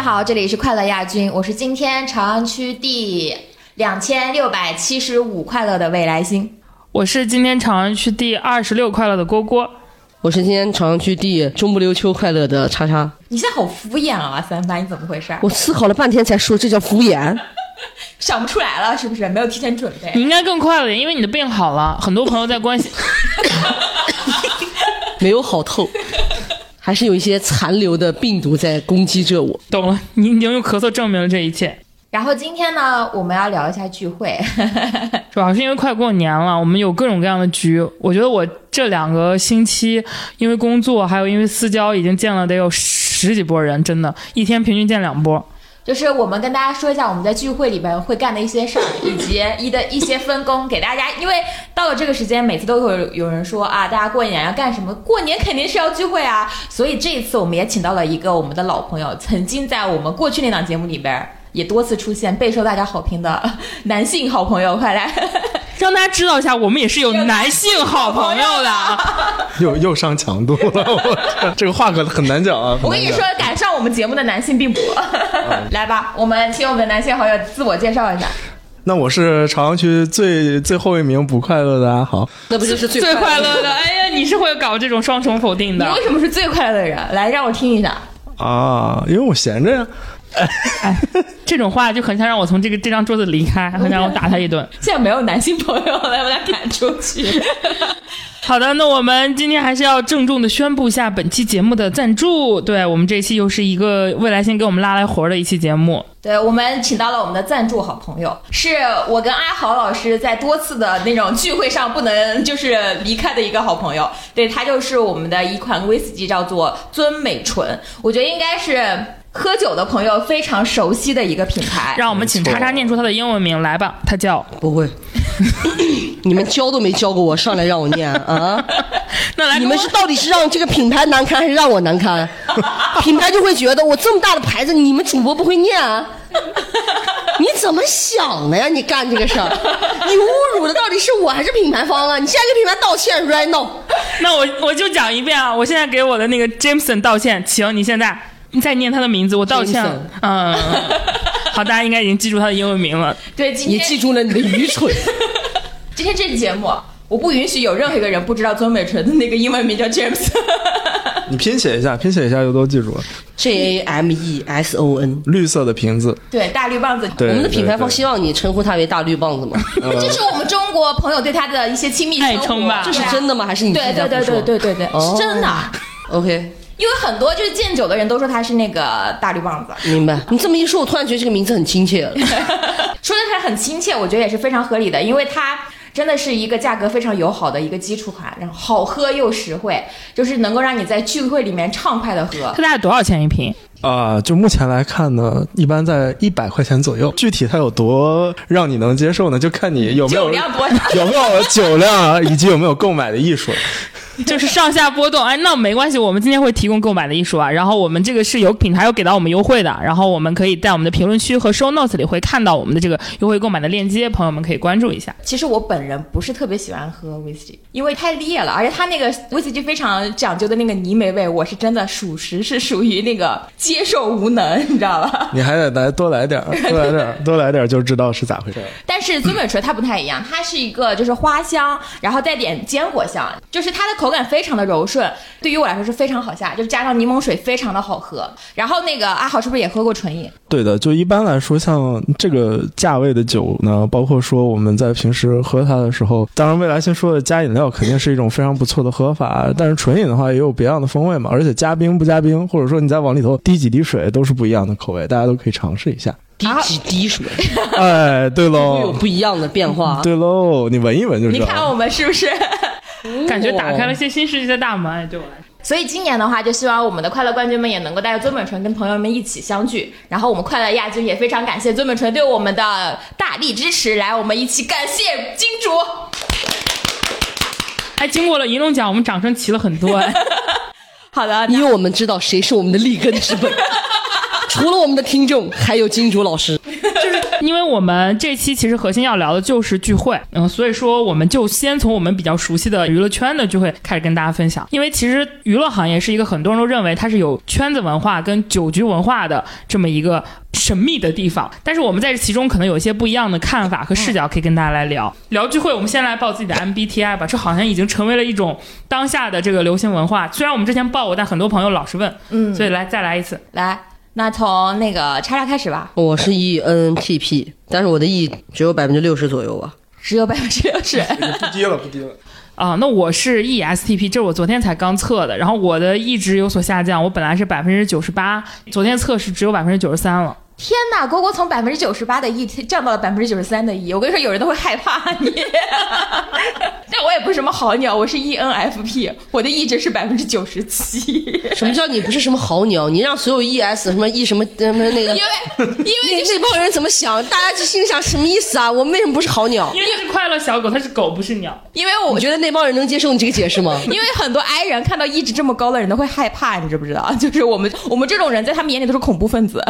大家好，这里是快乐亚军，我是今天朝阳区第两千六百七十五快乐的未来星。我是今天朝阳区第二十六快乐的蝈蝈。我是今天朝阳区第中不溜秋快乐的叉叉。你现在好敷衍啊，三八，你怎么回事？我思考了半天才说这叫敷衍。想不出来了，是不是？没有提前准备。你应该更快乐点，因为你的病好了，很多朋友在关心。没有好透，还是有一些残留的病毒在攻击着我。懂了，你已经用咳嗽证明了这一切。然后今天呢，我们要聊一下聚会，主要是因为快过年了，我们有各种各样的局。我觉得我这两个星期，因为工作还有因为私交，已经见了得有十几波人，真的，一天平均见两波。就是我们跟大家说一下我们在聚会里边会干的一些事儿，以及一的一些分工给大家。因为到了这个时间，每次都会有人说啊，大家过年要干什么？过年肯定是要聚会啊。所以这一次我们也请到了一个我们的老朋友，曾经在我们过去那档节目里边。也多次出现，备受大家好评的男性好朋友，快来让大家知道一下，我们也是有男性好朋友的。又又上强度了，我这个话可很难讲啊！我跟你说，赶上我们节目的男性并不多。来吧，我们请我们的男性好友自我介绍一下。那我是朝阳区最最后一名不快乐的阿豪，那不就是最最快乐的？哎呀，你是会搞这种双重否定的。你为什么是最快乐的人？来，让我听一下。啊，因为我闲着呀。哎，这种话就很想让我从这个这张桌子离开，很想让我打他一顿。现在没有男性朋友了，把他赶出去。好的，那我们今天还是要郑重的宣布一下本期节目的赞助。对我们这期又是一个未来星给我们拉来活的一期节目。对我们请到了我们的赞助好朋友，是我跟阿豪老师在多次的那种聚会上不能就是离开的一个好朋友。对他就是我们的一款威士忌，叫做尊美醇。我觉得应该是。喝酒的朋友非常熟悉的一个品牌，让我们请叉叉念出它的英文名来吧。它叫不会，你们教都没教过我，上来让我念啊？那来，你们是到底是让这个品牌难堪，还是让我难堪？品牌就会觉得我这么大的牌子，你们主播不会念啊？你怎么想的呀？你干这个事儿，你侮辱的到底是我还是品牌方啊？你现在给品牌道歉，right now？那我我就讲一遍啊！我现在给我的那个 Jameson 道歉，请你现在。你再念他的名字，我道歉。嗯，好，大家应该已经记住他的英文名了。对，也记住了你的愚蠢。今天这期节目，我不允许有任何一个人不知道曾美纯的那个英文名叫 James。你拼写一下，拼写一下就都记住了。J A M E S O N，绿色的瓶子。对，大绿棒子。我们的品牌方希望你称呼他为大绿棒子吗？这是我们中国朋友对他的一些亲密爱称吧？这是真的吗？还是你对对对对对对对，是真的。OK。因为很多就是见酒的人都说他是那个大绿棒子，明白？你这么一说，我突然觉得这个名字很亲切了。说的他很亲切，我觉得也是非常合理的，因为它真的是一个价格非常友好的一个基础款，然后好喝又实惠，就是能够让你在聚会里面畅快的喝。它大概多少钱一瓶？啊，就目前来看呢，一般在一百块钱左右。具体它有多让你能接受呢？就看你有没有酒量多 有没有酒量，以及有没有购买的艺术。就是上下波动，哎，那没关系，我们今天会提供购买的艺术啊。然后我们这个是有品牌有给到我们优惠的，然后我们可以在我们的评论区和 show notes 里会看到我们的这个优惠购买的链接，朋友们可以关注一下。其实我本人不是特别喜欢喝威士忌，因为太烈了，而且它那个威士忌非常讲究的那个泥煤味，我是真的属实是属于那个接受无能，你知道吧？你还得来多来点儿，多来点儿，多来点儿就知道是咋回事。但是尊美锤它不太一样，它是一个就是花香，然后带点坚果香，就是它的口感非常的柔顺，对于我来说是非常好下，就是加上柠檬水非常的好喝。然后那个阿豪是不是也喝过纯饮？对的，就一般来说，像这个价位的酒呢，包括说我们在平时喝它的时候，当然未来先说的加饮料肯定是一种非常不错的喝法，但是纯饮的话也有别样的风味嘛，而且加冰不加冰，或者说你再往里头滴几滴水，都是不一样的口味，大家都可以尝试一下。滴几滴水，哎，对喽，会有不一样的变化。对喽，你闻一闻就知道。你看我们是不是？感觉打开了一些新世界的大门，对我来说。所以今年的话，就希望我们的快乐冠军们也能够带着尊本纯跟朋友们一起相聚。然后我们快乐亚军也非常感谢尊本纯对我们的大力支持，来，我们一起感谢金主。哎经过了银龙奖，我们掌声齐了很多。好的，因为我们知道谁是我们的立根之本，除了我们的听众，还有金主老师。就是因为我们这期其实核心要聊的就是聚会，嗯，所以说我们就先从我们比较熟悉的娱乐圈的聚会开始跟大家分享。因为其实娱乐行业是一个很多人都认为它是有圈子文化跟酒局文化的这么一个神秘的地方，但是我们在这其中可能有一些不一样的看法和视角，可以跟大家来聊聊聚会。我们先来报自己的 MBTI 吧，这好像已经成为了一种当下的这个流行文化。虽然我们之前报过，但很多朋友老是问，嗯所以来再来一次。来，那从那个叉叉开始吧，我是 E ENTP，但是我的 E 只有百分之六十左右吧。只有百分之六十。不低了，不低了。啊，那我是 ESTP，这是我昨天才刚测的，然后我的一直有所下降，我本来是百分之九十八，昨天测试只有百分之九十三了。天呐，蝈蝈从百分之九十八的 E 降到了百分之九十三的 E，我跟你说，有人都会害怕你。但我也不是什么好鸟，我是 E ENFP，我的 E 值是百分之九十七。什么叫你不是什么好鸟？你让所有 ES 什么 E 什么什么那个，因为因为那这帮人怎么想？大家就心里想什么意思啊？我们为什么不是好鸟？因为是快乐小狗，它是狗，不是鸟。因为我我觉得那帮人能接受你这个解释吗？因为很多 I 人看到 E 值这么高的人都会害怕，你知不知道？就是我们我们这种人在他们眼里都是恐怖分子。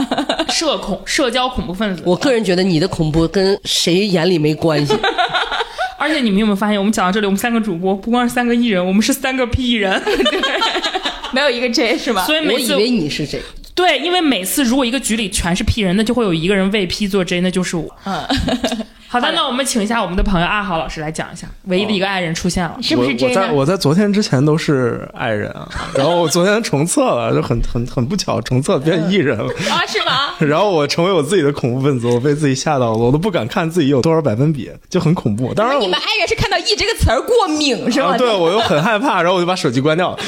社恐、社交恐怖分子。我个人觉得你的恐怖跟谁眼里没关系。而且你们有没有发现，我们讲到这里，我们三个主播不光是三个艺人，我们是三个 P E 人。没有一个 J 是吧？我所以每次以为你是这个，对，因为每次如果一个局里全是 P 人，那就会有一个人为 P 做 J，那就是我。嗯，好的，那我们请一下我们的朋友阿豪老师来讲一下，唯一的一个爱人出现了。是不是我 J 我在？我在昨天之前都是爱人啊，然后我昨天重测了，就很很很不巧，重测变艺人了。啊，是吗？然后我成为我自己的恐怖分子，我被自己吓到了，我都不敢看自己有多少百分比，就很恐怖。当然我你们 I 人是看到 E 这个词儿过敏是吗？啊，对我又很害怕，然后我就把手机关掉了。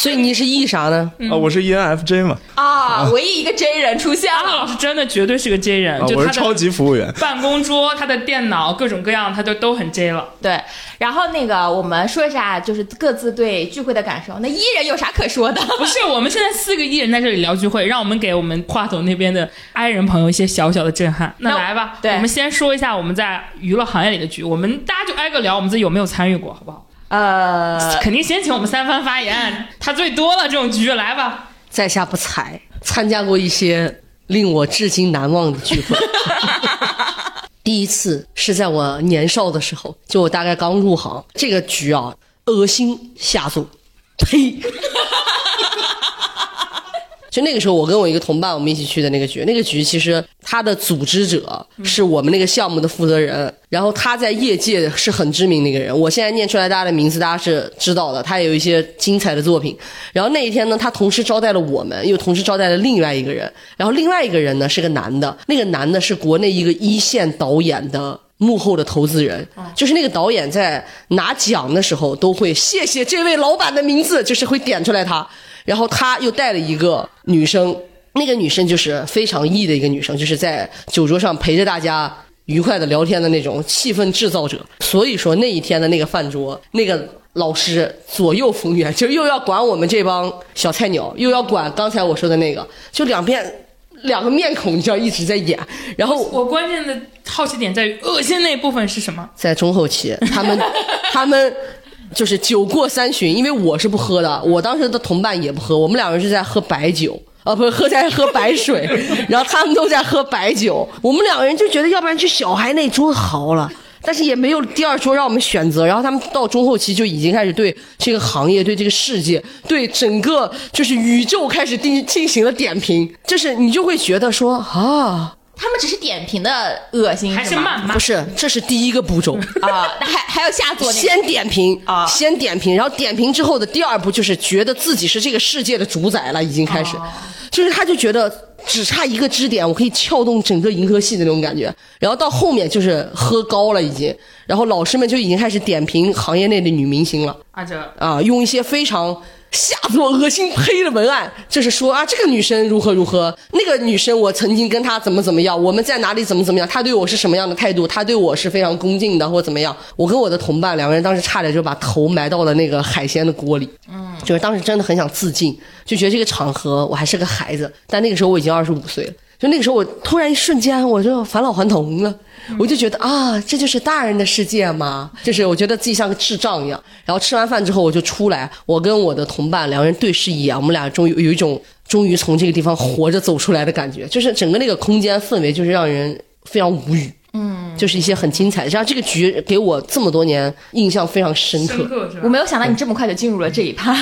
所以你是 E 啥呢？啊，我是 ENFJ 嘛，啊，唯一一个 J 人出现了。老师真的绝对是个 J 人，啊，就我是超级服务员。办公桌、他的电脑各种各样，他就都很 J 了。对，然后那个我们说一下，就是各自对聚会的感受。那 E 人有啥可说的？不是，我们现在四个 E 人在这里聊聚会，让我们给我们话筒那边的 I 人朋友一些小小的震撼。那那来吧，对我们先说一下我们在娱乐行业里的局，我们大家就挨个聊，我们自己有没有参与过，好不好？呃，肯定先请我们三番发言，他最多了这种局，来吧。在下不才，参加过一些令我至今难忘的聚会。第一次是在我年少的时候，就我大概刚入行，这个局啊，恶心下作，呸！就那个时候，我跟我一个同伴，我们一起去的那个局。那个局其实他的组织者是我们那个项目的负责人，然后他在业界是很知名的一个人。我现在念出来大家的名字，大家是知道的。他也有一些精彩的作品。然后那一天呢，他同时招待了我们，又同时招待了另外一个人。然后另外一个人呢是个男的，那个男的是国内一个一线导演的。幕后的投资人，就是那个导演在拿奖的时候都会谢谢这位老板的名字，就是会点出来他。然后他又带了一个女生，那个女生就是非常 E 的一个女生，就是在酒桌上陪着大家愉快的聊天的那种气氛制造者。所以说那一天的那个饭桌，那个老师左右逢源，就又要管我们这帮小菜鸟，又要管刚才我说的那个，就两边 两个面孔，你知道一直在演。然后我关键的好奇点在于恶心那部分是什么？在中后期，他们 他们就是酒过三巡，因为我是不喝的，我当时的同伴也不喝，我们两个人是在喝白酒。啊，不是喝在喝白水，然后他们都在喝白酒，我们两个人就觉得，要不然去小孩那桌好了，但是也没有第二桌让我们选择。然后他们到中后期就已经开始对这个行业、对这个世界、对整个就是宇宙开始进进行了点评，就是你就会觉得说啊，他们只是点评的恶心，还是吗谩骂不？是，这是第一个步骤。啊？那还还有下作先点评啊先点评，然后点评之后的第二步就是觉得自己是这个世界的主宰了，已经开始，就是他就觉得只差一个支点，我可以撬动整个银河系的那种感觉。然后到后面就是喝高了已经，然后老师们就已经开始点评行业内的女明星了。啊，这啊，用一些非常下作、恶心、呸的文案，就是说啊，这个女生如何如何，那个女生我曾经跟她怎么怎么样，我们在哪里怎么怎么样，她对我是什么样的态度，她对我是非常恭敬的，或怎么样。我跟我的同伴两个人当时差点就把头埋到了那个海鲜的锅里，嗯，就是当时真的很想自尽，就觉得这个场合我还是个孩子，但那个时候我已经二十五岁了。就那个时候，我突然一瞬间，我就返老还童了，我就觉得啊，这就是大人的世界嘛，就是我觉得自己像个智障一样。然后吃完饭之后，我就出来，我跟我的同伴两个人对视一眼，我们俩终于有一种终于从这个地方活着走出来的感觉，就是整个那个空间氛围就是让人非常无语。嗯，就是一些很精彩的，像这个局给我这么多年印象非常深刻。深刻我？没有想到你这么快就进入了这一趴，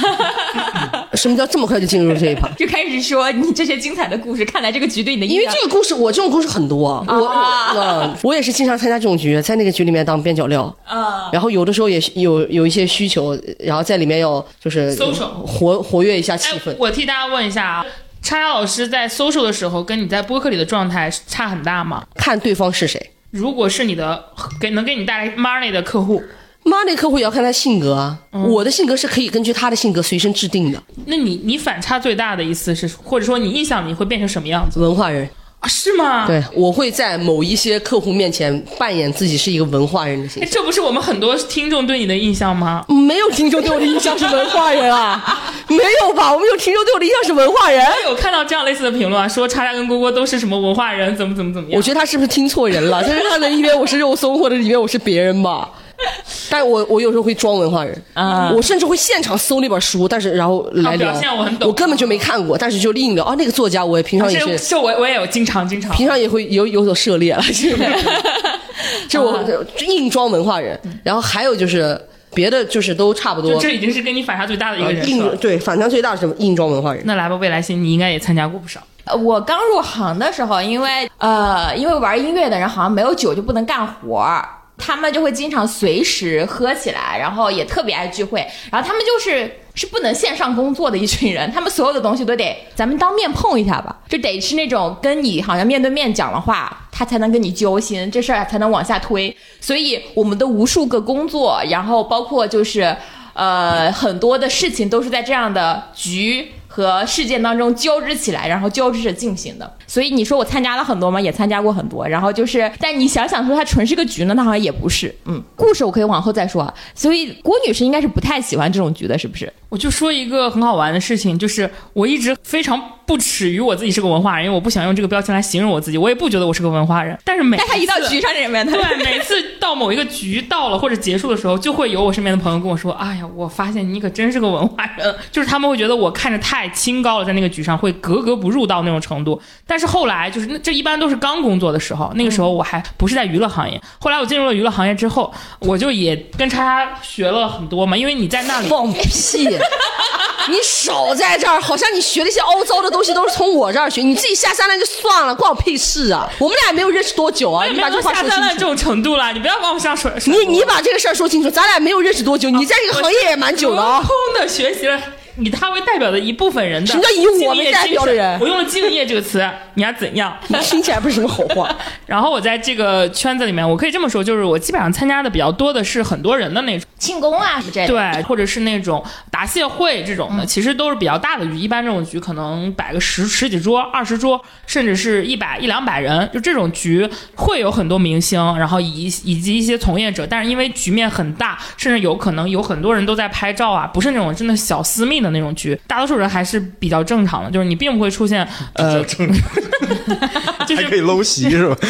什么叫这么快就进入了这一趴？就开始说你这些精彩的故事，看来这个局对你的因为这个故事，我这种故事很多，我啊我嗯我也是经常参加这种局，在那个局里面当边角料，啊，然后有的时候也是有有一些需求，然后在里面要就是 Social 活活跃一下气氛哎，。我替大家问一下啊，叉叉老师在 social 的时候，跟你在播客里的状态差很大吗？看对方是谁。如果是你的给能给你带来 money 的客户，money 客户也要看他性格啊，我的性格是可以根据他的性格随身制定的。那你你反差最大的一次是，或者说你印象你会变成什么样子文化人，啊？是吗？。对我会在某一些客户面前扮演自己是一个文化人的形哎，象。这不是我们很多听众对你的印象吗？没有听众对我的印象是文化人啊，没有吧？我们有听众对我的印象是文化人。我有看到这样类似的评论啊，说叉叉跟蝈蝈都是什么文化人，怎么怎么怎么样。我觉得他是不是听错人了？但是他的一边我是肉松，或者以为我是别人吧。但我我有时候会装文化人啊我甚至会现场搜那本书，但是然后来聊，表现我很懂我根本就没看过，但是就硬聊啊，那个作家我也平常也这是，就我我也有经常经常平常也会有有所涉猎了，是不是？就我硬装文化人，然后还有就是别的就是都差不多，这已经是跟你反差最大的一个人了。硬对反差最大是什么？硬装文化人。那来吧，未来星，你应该也参加过不少。呃我刚入行的时候，因为呃，因为玩音乐的人好像没有酒就不能干活儿，他们就会经常随时喝起来，然后也特别爱聚会，然后他们就是是不能线上工作的一群人，他们所有的东西都得咱们当面碰一下吧，就得是那种跟你好像面对面讲了话，他才能跟你揪心，这事儿才能往下推。所以我们的无数个工作，然后包括就是呃很多的事情都是在这样的局。和事件当中交织起来，然后交织着进行的。所以你说我参加了很多吗？也参加过很多。然后就是，但你想想说它纯是个局呢，它好像也不是。嗯，故事我可以往后再说啊。所以郭女士应该是不太喜欢这种局的，是不是？我就说一个很好玩的事情，就是我一直非常不耻于我自己是个文化人，因为我不想用这个标签来形容我自己，我也不觉得我是个文化人。但是每但他一到局上里面，对，每次到某一个局到了或者结束的时候，就会有我身边的朋友跟我说：“哎呀，我发现你可真是个文化人。”就是他们会觉得我看着太清高了，在那个局上会格格不入到那种程度。但是后来就是那这一般都是刚工作的时候，那个时候我还不是在娱乐行业。后来我进入了娱乐行业之后，我就也跟叉叉学了很多嘛，因为你在那里。放屁！你少在这儿，好像你学的一些凹糟的东西都是从我这儿学，你自己下三滥就算了，关我屁事啊！我们俩也没有认识多久啊，你把这话下说清楚。三滥这种程度了，你不要往我上甩。甩你你把这个事儿说清楚，咱俩没有认识多久，你在这个行业也蛮久的啊。空的学习了以他为代表的一部分人的什么叫以我为敬业代表的人精神我用了敬业这个词，你要怎样？听起来不是什么好话。然后我在这个圈子里面，我可以这么说，就是我基本上参加的比较多的是很多人的那种，庆功啊什么之类的。对，或者是那种答谢会这种的，其实都是比较大的局。一般这种局可能摆个十十几桌、二十桌，甚至是一百一两百人，就这种局会有很多明星，然后以以及一些从业者。但是因为局面很大，甚至有可能有很多人都在拍照啊，不是那种真的小私密的那种局，大多数人还是比较正常的，就是你并不会出现呃，就是还可以搂席是吧？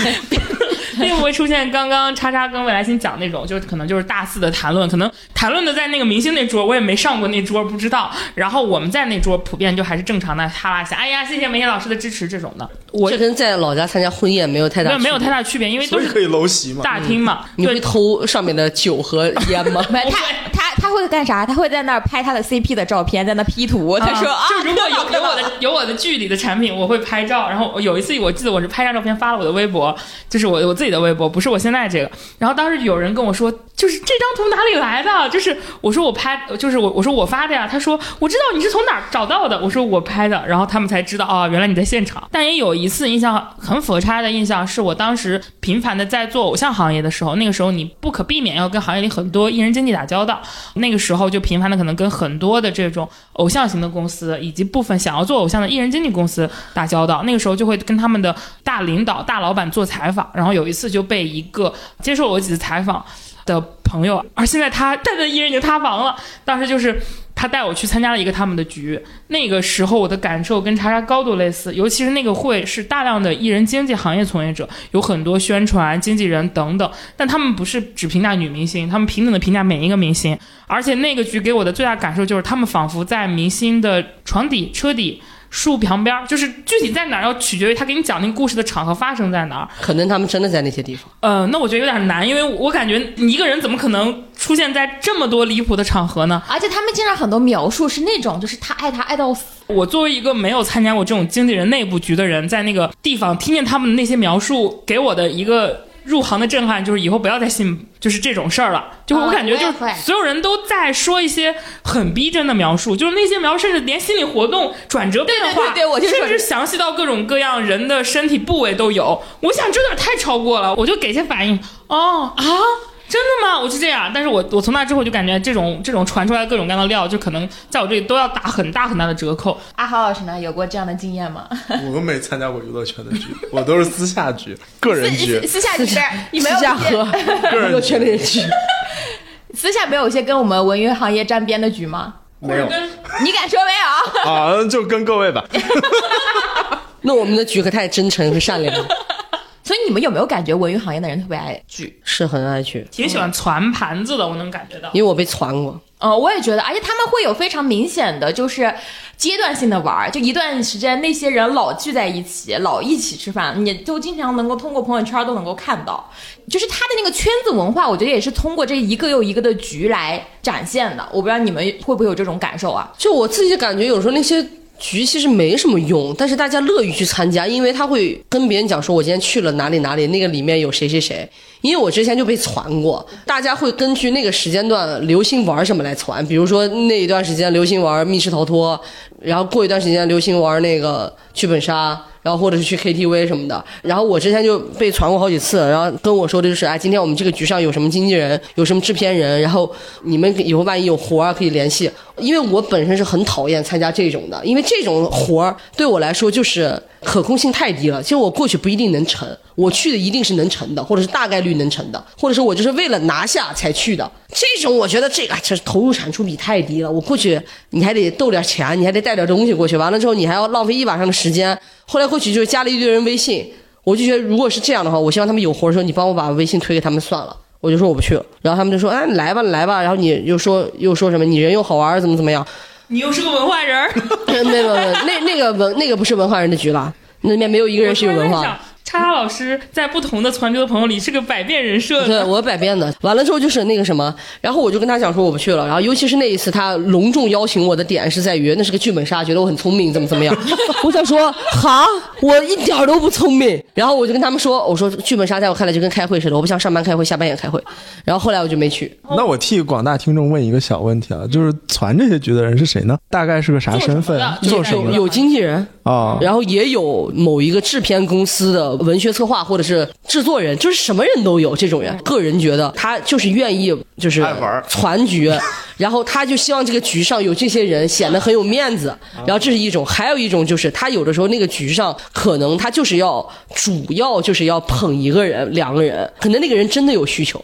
并不会出现刚刚叉叉跟未来星讲那种，就是可能就是大肆的谈论，可能谈论的在那个明星那桌，我也没上过那桌，不知道。然后我们在那桌普遍就还是正常的哈拉一下，哎呀，谢谢梅姐老师的支持这种的，我这跟在老家参加婚宴没有太大没有没有太大区别，因为都是可以搂席嘛。大厅嘛。你会，偷上面的酒和烟吗？没他他他会干啥？他会在那儿拍他的 CP 的照片，在那 P 图。他说啊，就如果有有我的有我的剧里的产品，我会拍照。然后有一次我记得我是拍张照片发了我的微博，就是我我自己的微博，不是我现在这个。然后当时有人跟我说，就是这张图哪里来的？就是我说我拍，就是我我说我发的呀。他说我知道你是从哪儿找到的。我说我拍的，然后他们才知道哦，原来你在现场。但也有一次印象很佛差的印象，是我当时频繁的在做偶像行业的时候，那个时候你不可避免要跟行业里很多艺人经纪打交道，那个时候就频繁的可能跟很多的这种偶像型的公司以及部分想要做偶像的艺人经纪公司打交道。那个时候就会跟他们的大领导、大老板做采访，然后有一次就被一个接受了我几次采访的朋友，而现在他他的艺人已经塌房了。当时就是他带我去参加了一个他们的局，那个时候我的感受跟查查高度类似，尤其是那个会是大量的艺人经纪行业从业者，有很多宣传、经纪人等等，但他们不是只评价女明星，他们平等的评价每一个明星。而且那个局给我的最大感受就是，他们仿佛在明星的床底、车底。树旁边儿，就是具体在哪儿要取决于他给你讲那个故事的场合发生在哪儿。可能他们真的在那些地方。呃，那我觉得有点难，因为我感觉你一个人怎么可能出现在这么多离谱的场合呢？而且他们经常很多描述是那种，就是他爱他爱到死，我作为一个没有参加过这种经纪人内部局的人，在那个地方听见他们的那些描述，给我的一个入行的震撼就是以后不要再信就是这种事儿了。就是我啊感觉就所有人都在说一些很逼真的描述，就是那些描述甚至连心理活动转折变化，对对对对我就甚至详细到各种各样人的身体部位都有。我想这有点太超过了，我就给些反应。哦啊。真的吗？我是这样，但是我我从那之后就感觉这种这种传出来各种各样的料，就可能在我这里都要打很大很大的折扣。阿豪老师呢，有过这样的经验吗？我都没参加过娱乐圈的局，我都是私下局、个人局私。私下局是 你没有私下一些喝娱乐圈的人局，私下没有一些跟我们文娱行业沾边的局吗？没有你敢说没有？啊，就跟各位吧。那我们的局可太真诚和善良了，所以你们有没有感觉文娱行业的人特别爱聚？是很爱去，挺喜欢攒盘子的，我能感觉到。因为我被攒过。呃，我也觉得，而且他们会有非常明显的就是阶段性的玩儿，就一段时间那些人老聚在一起，老一起吃饭，你就经常能够通过朋友圈都能够看到，就是他的那个圈子文化，我觉得也是通过这一个又一个的局来展现的。我不知道你们会不会有这种感受啊？就我自己感觉，有时候那些局其实没什么用，但是大家乐于去参加，因为他会跟别人讲说，我今天去了哪里哪里，那个里面有谁谁谁。因为我之前就被传过，大家会根据那个时间段流行玩什么来传，比如说那一段时间流行玩密室逃脱，然后过一段时间流行玩那个剧本杀，然后或者是去 KTV 什么的。然后我之前就被传过好几次，然后跟我说的就是，哎，今天我们这个局上有什么经纪人，有什么制片人，然后你们以后万一有活儿可以联系。因为我本身是很讨厌参加这种的，因为这种活儿对我来说就是可控性太低了。其实我过去不一定能成，我去的一定是能成的，或者是大概率能成的，或者是我就是为了拿下才去的。这种我觉得这个就是投入产出比太低了。我过去你还得斗点钱，你还得带点东西过去，完了之后你还要浪费一晚上的时间。后来过去就是加了一堆人微信，我就觉得如果是这样的话，我希望他们有活的时候，你帮我把微信推给他们算了。我就说我不去了，然后他们就说，哎，来吧，来吧。然后你又说又说什么，你人又好玩，怎么怎么样？你又是个文化人儿，没有没有，那那个文那个不是文化人的局了，那里面没有一个人是有文化的。叉叉老师在不同的传球的朋友里是个百变人设对。我百变的，完了之后就是那个什么，然后我就跟他讲说我不去了，然后尤其是那一次他隆重邀请我的点是在于那是个剧本杀，觉得我很聪明，怎么怎么样。我想说哈，我一点儿都不聪明。然后我就跟他们说，我说剧本杀在我看来就跟开会似的，我不像上班开会，下班也开会。然后后来我就没去，那我替广大听众问一个小问题啊，就是传这些局的人是谁呢？大概是个啥身份？做做什么有经纪人，啊？然后也有某一个制片公司的文学策划或者是制作人，就是什么人都有这种人。个人觉得他就是愿意就是爱玩儿传局，然后他就希望这个局上有这些人显得很有面子。然后这是一种，还有一种就是他有的时候那个局上可能他就是要主要就是要捧一个人、两个人，可能那个人真的有需求。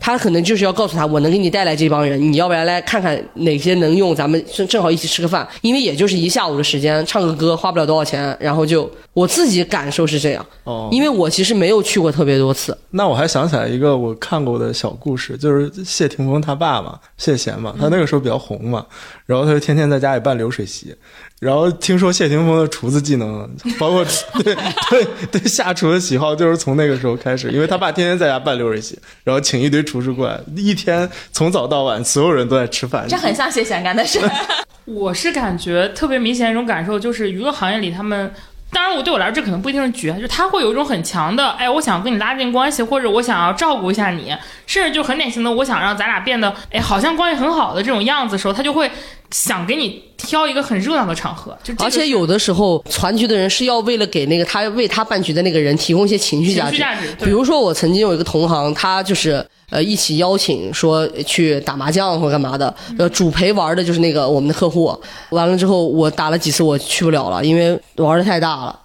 他可能就是要告诉他，我能给你带来这帮人，你要不然来看看哪些能用，咱们正正好一起吃个饭，因为也就是一下午的时间，唱个歌花不了多少钱，然后就我自己感受是这样，哦。因为我其实没有去过特别多次，那我还想起来一个我看过的小故事，就是谢霆锋他爸嘛，谢贤嘛，他那个时候比较红嘛，然后他就天天在家里办流水席，然后听说谢霆锋的厨子技能，包括 对对对下厨的喜好，就是从那个时候开始，因为他爸天天在家办流水席，然后请一堆厨师过来，一天从早到晚，所有人都在吃饭。这很像谢贤干的事。我是感觉特别明显一种感受，就是娱乐行业里他们。当然，我对我来说，这可能不一定是绝，就他会有一种很强的，哎，我想跟你拉近关系，或者我想要照顾一下你，甚至就很典型的，我想让咱俩变得，哎，好像关系很好的这种样子的时候，他就会想给你挑一个很热闹的场合，就而且有的时候传局的人是要为了给那个他为他办局的那个人提供一些情绪价值，情绪价值，比如说，我曾经有一个同行，他就是呃一起邀请说去打麻将或干嘛的，呃主陪玩的就是那个我们的客户。完了之后，我打了几次，我去不了了，因为玩的太大了。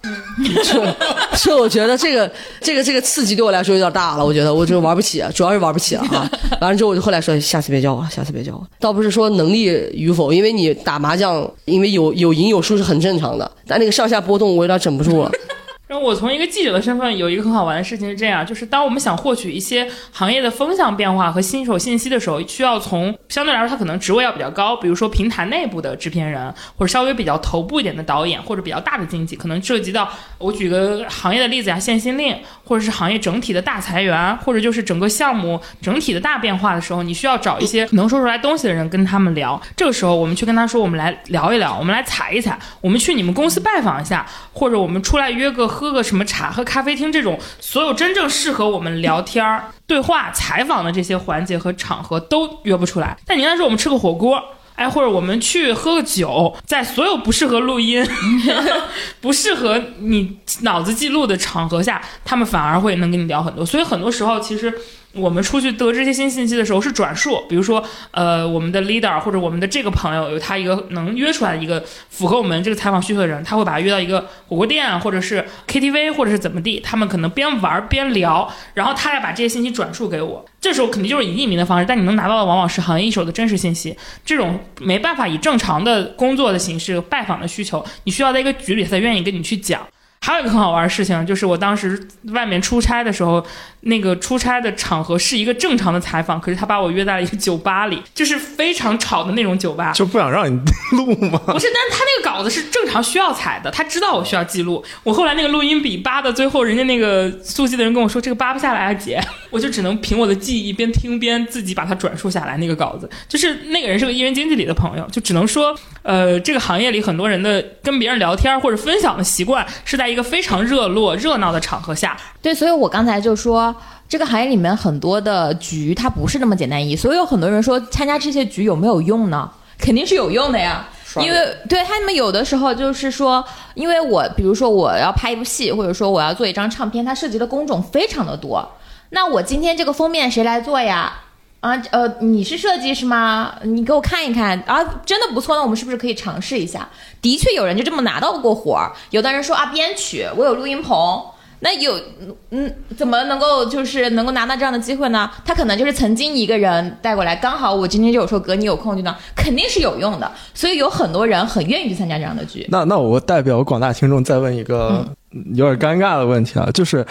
这这，我觉得这个这个这个刺激对我来说有点大了，我觉得我就玩不起，主要是玩不起了啊。完了之后，我就后来说，下次别叫我了，下次别叫我。倒不是说能力与否，因为你打麻将，因为有有赢有输是很正常的，但那个上下波动我有点整不住了。然后我从一个记者的身份，有一个很好玩的事情是这样，就是当我们想获取一些行业的风向变化和新手信息的时候，需要从相对来说他可能职位要比较高，比如说平台内部的制片人，或者稍微比较头部一点的导演，或者比较大的经纪，可能涉及到我举个行业的例子啊，限薪令，或者是行业整体的大裁员，或者就是整个项目整体的大变化的时候，你需要找一些能说出来东西的人跟他们聊。这个时候，我们去跟他说，我们来聊一聊，我们来踩一踩，我们去你们公司拜访一下，或者我们出来约个喝个什么茶、喝咖啡厅这种所有真正适合我们聊天儿、对话、采访的这些环节和场合都约不出来。但你刚才说我们吃个火锅。哎，或者我们去喝个酒，在所有不适合录音、不适合你脑子记录的场合下，他们反而会能跟你聊很多。所以很多时候，其实我们出去得知这些新信息的时候是转述，比如说，呃，我们的 leader 或者我们的这个朋友有他一个能约出来一个符合我们这个采访需求的人，他会把他约到一个火锅店或者是 KTV 或者是怎么地，他们可能边玩边聊，然后他再把这些信息转述给我。这时候肯定就是以匿名的方式，但你能拿到的往往是行业一手的真实信息。这种没办法以正常的工作的形式拜访的需求，你需要在一个局里他才愿意跟你去讲。还有一个很好玩的事情，就是我当时外面出差的时候，那个出差的场合是一个正常的采访，可是他把我约在了一个酒吧里，就是非常吵的那种酒吧。就不想让你 录吗？不是，但是他那个稿子是正常需要采的，他知道我需要记录。我后来那个录音笔扒的最后，人家那个速记的人跟我说这个扒不下来啊，姐，我就只能凭我的记忆边听边自己把它转述下来。那个稿子就是那个人是个艺人经纪里的朋友，就只能说，呃，这个行业里很多人的跟别人聊天或者分享的习惯是在一个非常热络热闹的场合下。对，所以我刚才就说，这个行业里面很多的局，它不是那么简单一。所以有很多人说，参加这些局有没有用呢？肯定是有用的呀。因为对他们有的时候就是说，因为我比如说我要拍一部戏，或者说我要做一张唱片，它涉及的工种非常的多。那我今天这个封面谁来做呀？啊，呃，你是设计师吗？你给我看一看啊，真的不错，那我们是不是可以尝试一下？的确有人就这么拿到过活儿，有的人说啊，编曲我有录音棚。那有，嗯，怎么能够就是能够拿到这样的机会呢？他可能就是曾经一个人带过来，刚好我今天就有说哥，你有空就当，肯定是有用的。所以有很多人很愿意去参加这样的局。那那我代表广大听众再问一个有点尴尬的问题啊，就是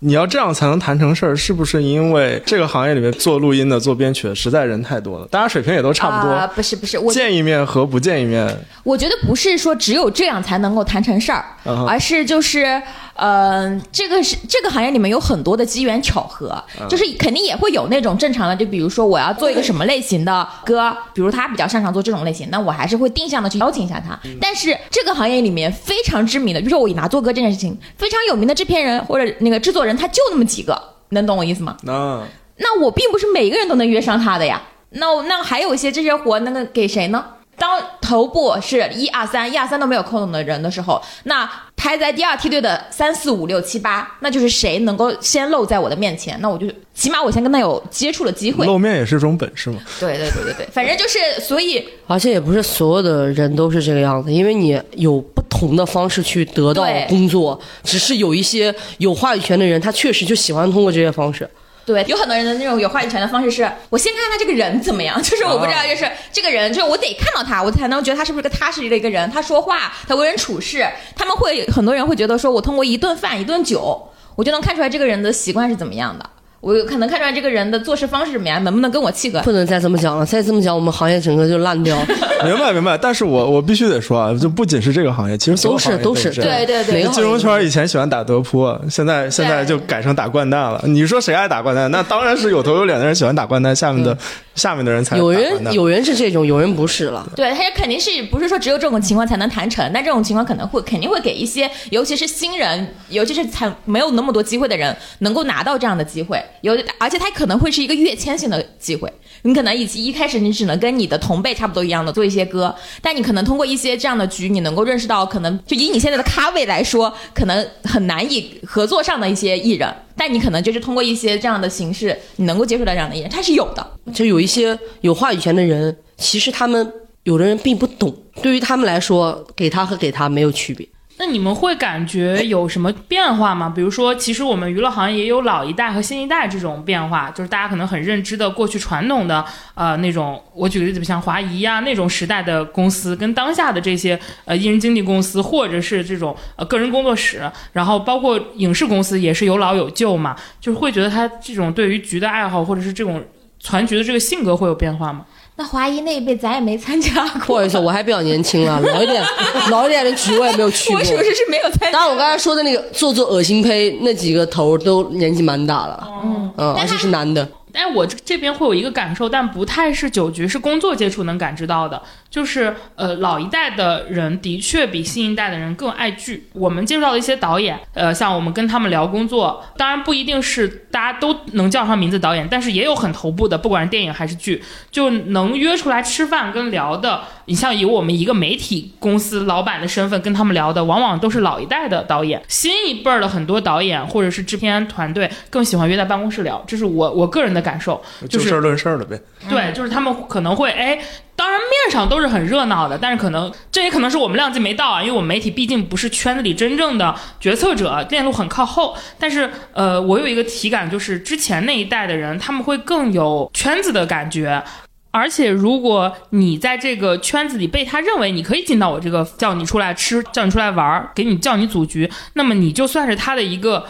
你要这样才能谈成事儿，是不是因为这个行业里面做录音的、做编曲的实在人太多了，大家水平也都差不多？啊、不是不是，我见一面和不见一面，我觉得不是说只有这样才能够谈成事儿，嗯而是就是。呃，这个是这个行业里面有很多的机缘巧合，就是肯定也会有那种正常的，就比如说我要做一个什么类型的歌，比如他比较擅长做这种类型，那我还是会定向的去邀请一下他。但是这个行业里面非常知名的，比如说我以拿做歌这件事情非常有名的制片人或者那个制作人，他就那么几个，能懂我意思吗？那那我并不是每一个人都能约上他的呀。那我那还有一些这些活，那个给谁呢？当头部是一二三，一二三都没有扣动的人的时候，那排在第二梯队的三四五六七八，那就是谁能够先露在我的面前，那我就起码我先跟他有接触的机会。露面也是一种本事嘛。对对对对对，反正就是，所以而且也不是所有的人都是这个样子，因为你有不同的方式去得到工作，只是有一些有话语权的人，他确实就喜欢通过这些方式。对，有很多人的那种有话语权的方式是，我先看看他这个人怎么样，就是我不知道，就是这个人，就是我得看到他，我才能觉得他是不是个踏实的一个人，他说话，他为人处事，他们会很多人会觉得说，我通过一顿饭一顿酒，我就能看出来这个人的习惯是怎么样的，我有可能看出来这个人的做事方式怎么样，能不能跟我契合。不能再这么讲了，再这么讲，我们行业整个就烂掉。明白明白，但是我我必须得说啊，就不仅是这个行业，其实所有都是行业都是这样对对对金融圈以前喜欢打德扑，现在现在就改成打掼蛋了。你说谁爱打掼蛋？那当然是有头有脸的人喜欢打掼蛋，下面的下面的人才有人有人是这种，有人不是了。对，他也肯定是不是说只有这种情况才能谈成，但这种情况可能会肯定会给一些，尤其是新人，尤其是才没有那么多机会的人，能够拿到这样的机会。有，而且它可能会是一个跃迁性的机会。你可能以及一开始你只能跟你的同辈差不多一样的做一些歌，但你可能通过一些这样的局，你能够认识到，可能就以你现在的咖位来说，可能很难以合作上的一些艺人，但你可能就是通过一些这样的形式，你能够接触到这样的艺人，他是有的。就有一些有话语权的人，其实他们有的人并不懂，对于他们来说，给他和给他没有区别。那你们会感觉有什么变化吗？比如说，其实我们娱乐行业也有老一代和新一代这种变化，就是大家可能很认知的过去传统的呃那种，我举个例子，像华谊呀那种时代的公司，跟当下的这些呃艺人经纪公司或者是这种呃个人工作室，然后包括影视公司也是有老有旧嘛，就是会觉得他这种对于局的爱好或者是这种传局的这个性格会有变化吗？那华谊那一辈咱也没参加过不，好意思，我还比较年轻啊，老一点老一点的局我也没有去过 我。属实是没有参加。当然，我刚才说的那个做做恶心胚那几个头都年纪蛮大了，嗯而且是男的。哎，我这这边会有一个感受，但不太是酒局，是工作接触能感知到的，就是呃，老一代的人的确比新一代的人更爱剧。我们接触到的一些导演，呃，像我们跟他们聊工作，当然不一定是大家都能叫上名字导演，但是也有很头部的，不管是电影还是剧，就能约出来吃饭跟聊的。你像以我们一个媒体公司老板的身份跟他们聊的，往往都是老一代的导演，新一辈儿的很多导演或者是制片团队更喜欢约在办公室聊，这是我我个人的感受，就就是事论事儿了呗。对，就是他们可能会哎，当然面上都是很热闹的，但是可能这也可能是我们量级没到啊，因为我们媒体毕竟不是圈子里真正的决策者，链路很靠后。但是呃，我有一个体感，就是之前那一代的人，他们会更有圈子的感觉。而且，如果你在这个圈子里被他认为你可以进到我这个叫你出来吃、叫你出来玩儿、给你叫你组局，那么你就算是他的一个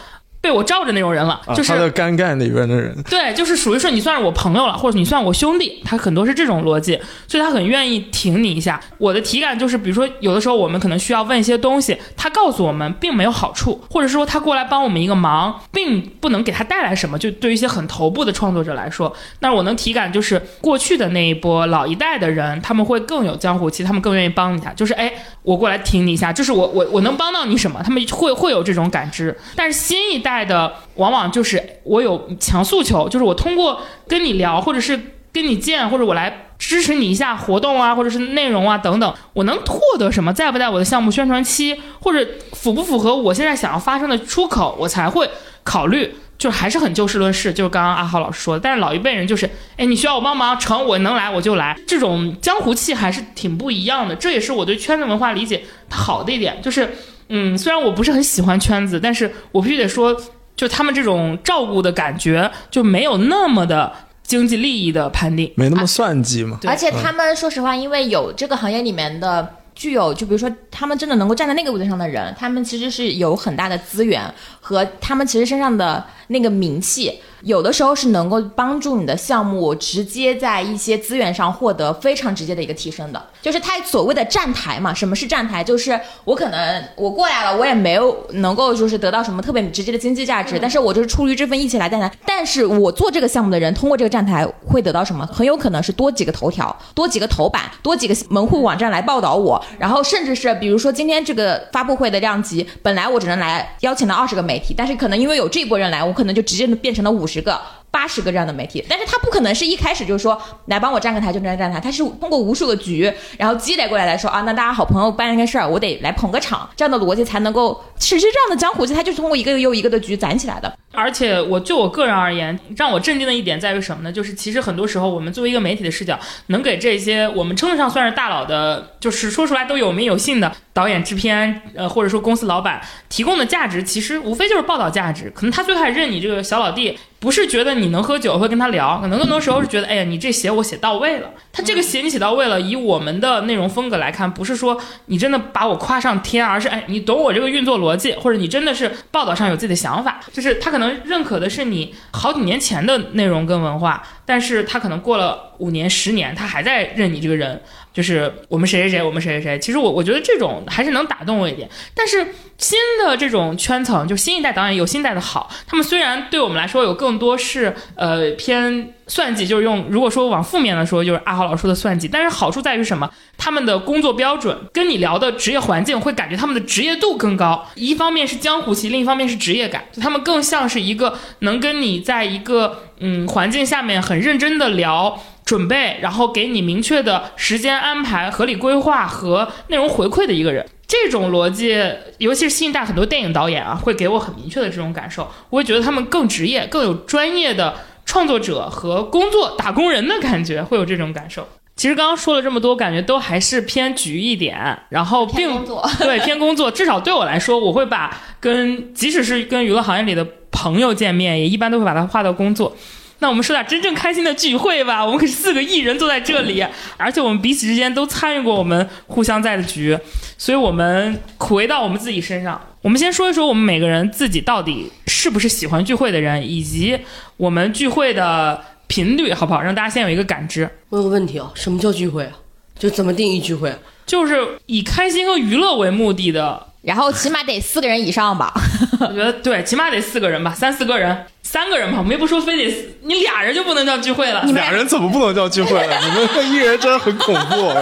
被我罩着那种人了，啊，就是他的尴尬里边的人，对，就是属于说你算是我朋友了，或者你算我兄弟，他很多是这种逻辑，所以他很愿意挺你一下。我的体感就是，比如说有的时候我们可能需要问一些东西，他告诉我们并没有好处，或者说他过来帮我们一个忙，并不能给他带来什么。就对于一些很头部的创作者来说，那我能体感就是过去的那一波老一代的人，他们会更有江湖气，他们更愿意帮一下，就是哎，我过来挺你一下，就是我我我能帮到你什么，他们会会有这种感知。但是新一代爱的往往就是我有强诉求，就是我通过跟你聊，或者是跟你见，或者我来支持你一下活动啊，或者是内容啊等等，我能获得什么？在不在我的项目宣传期，或者符不符合我现在想要发生的出口，我才会考虑。就还是很就事论事，就是刚刚阿浩老师说的。但是老一辈人就是，哎，你需要我帮忙，成我能来我就来，这种江湖气还是挺不一样的。这也是我对圈子文化理解好的一点，就是，嗯，虽然我不是很喜欢圈子，但是我必须得说，就他们这种照顾的感觉，就没有那么的经济利益的判定。没那么算计嘛。对而且他们说实话，因为有这个行业里面的具有，就比如说他们真的能够站在那个位置上的人，他们其实是有很大的资源和他们其实身上的那个名气，有的时候是能够帮助你的项目直接在一些资源上获得非常直接的一个提升的。就是它所谓的站台嘛，什么是站台？就是我可能我过来了，我也没有能够就是得到什么特别直接的经济价值，但是我就是出于这份义气来站台。但是我做这个项目的人，通过这个站台会得到什么？很有可能是多几个头条，多几个头版，多几个门户网站来报道我，然后甚至是比如说今天这个发布会的量级，本来我只能来邀请到二十个媒体，但是可能因为有这一波人来，我可能就直接变成了五十个。八十个这样的媒体，但是他不可能是一开始就说来帮我站个台就站站台，他是通过无数个局，然后积累过来来说啊，那大家好朋友办一个事儿，我得来捧个场，这样的逻辑才能够，其实这样的江湖气，它就是通过一个又一个的局攒起来的。而且我就我个人而言，让我震惊的一点在于什么呢？就是其实很多时候我们作为一个媒体的视角，能给这些我们称得上算是大佬的，就是说出来都有名有姓的导演、制片，呃，或者说公司老板提供的价值，其实无非就是报道价值。可能他最开始认你这个小老弟，不是觉得你能喝酒会跟他聊，可能更多时候是觉得，哎呀，你这写我写到位了。他这个写你写到位了，以我们的内容风格来看，不是说你真的把我夸上天，而是哎，你懂我这个运作逻辑，或者你真的是报道上有自己的想法，就是他可能认可的是你好几年前的内容跟文化，但是他可能过了五年、十年，他还在认你这个人。就是我们谁谁谁，我们谁谁谁。其实我我觉得这种还是能打动我一点。但是新的这种圈层，就新一代导演有新一代的好，他们虽然对我们来说有更多是呃偏算计，就是用如果说往负面的说，就是阿豪老师的算计。但是好处在于什么？他们的工作标准跟你聊的职业环境，会感觉他们的职业度更高。一方面是江湖气，另一方面是职业感，就他们更像是一个能跟你在一个嗯环境下面很认真的聊。准备，然后给你明确的时间安排、合理规划和内容回馈的一个人，这种逻辑，尤其是新一代很多电影导演啊，会给我很明确的这种感受。我会觉得他们更职业、更有专业的创作者和工作打工人的感觉，会有这种感受。其实刚刚说了这么多，感觉都还是偏局一点，然后并 对偏工作。至少对我来说，我会把跟即使是跟娱乐行业里的朋友见面，也一般都会把它划到工作。那我们说点真正开心的聚会吧。我们可是四个艺人坐在这里，而且我们彼此之间都参与过我们互相在的局，所以我们回到我们自己身上。我们先说一说我们每个人自己到底是不是喜欢聚会的人，以及我们聚会的频率，好不好？让大家先有一个感知。我有个问题啊，什么叫聚会啊？就怎么定义聚会？就是以开心和娱乐为目的的。然后起码得四个人以上吧。我觉得对，起码得四个人吧，三四个人，三个人吧。我们又不说非得你俩人就不能叫聚会了。你俩人怎么不能叫聚会了？你们这艺人真的很恐怖。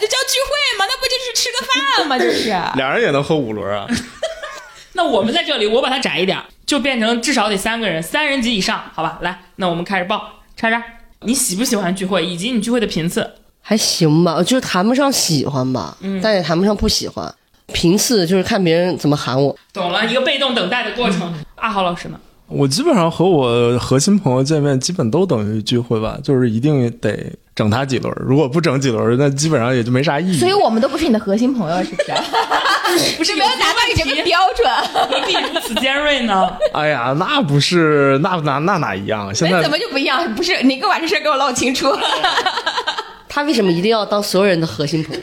这叫聚会，吗？那不就是吃个饭吗？就是。俩人也能喝五轮啊？那我们在这里，我把它窄一点，就变成至少得三个人，三人及以上，好吧？来，那我们开始报。叉叉，你喜不喜欢聚会，以及你聚会的频次？还行吧，就是谈不上喜欢吧，嗯但也谈不上不喜欢。频次就是看别人怎么喊我。懂了，一个被动等待的过程。阿豪老师呢？我基本上和我核心朋友见面，基本都等于聚会吧，就是一定得整他几轮，如果不整几轮，那基本上也就没啥意义。所以我们都不是你的核心朋友，是不是？不是没有达到你这个标准。何必如此尖锐呢？哎呀，那不是，那那那哪一样？现在那怎么就不一样？不是，你给我把这事儿给我唠清楚。他为什么一定要当所有人的核心朋友？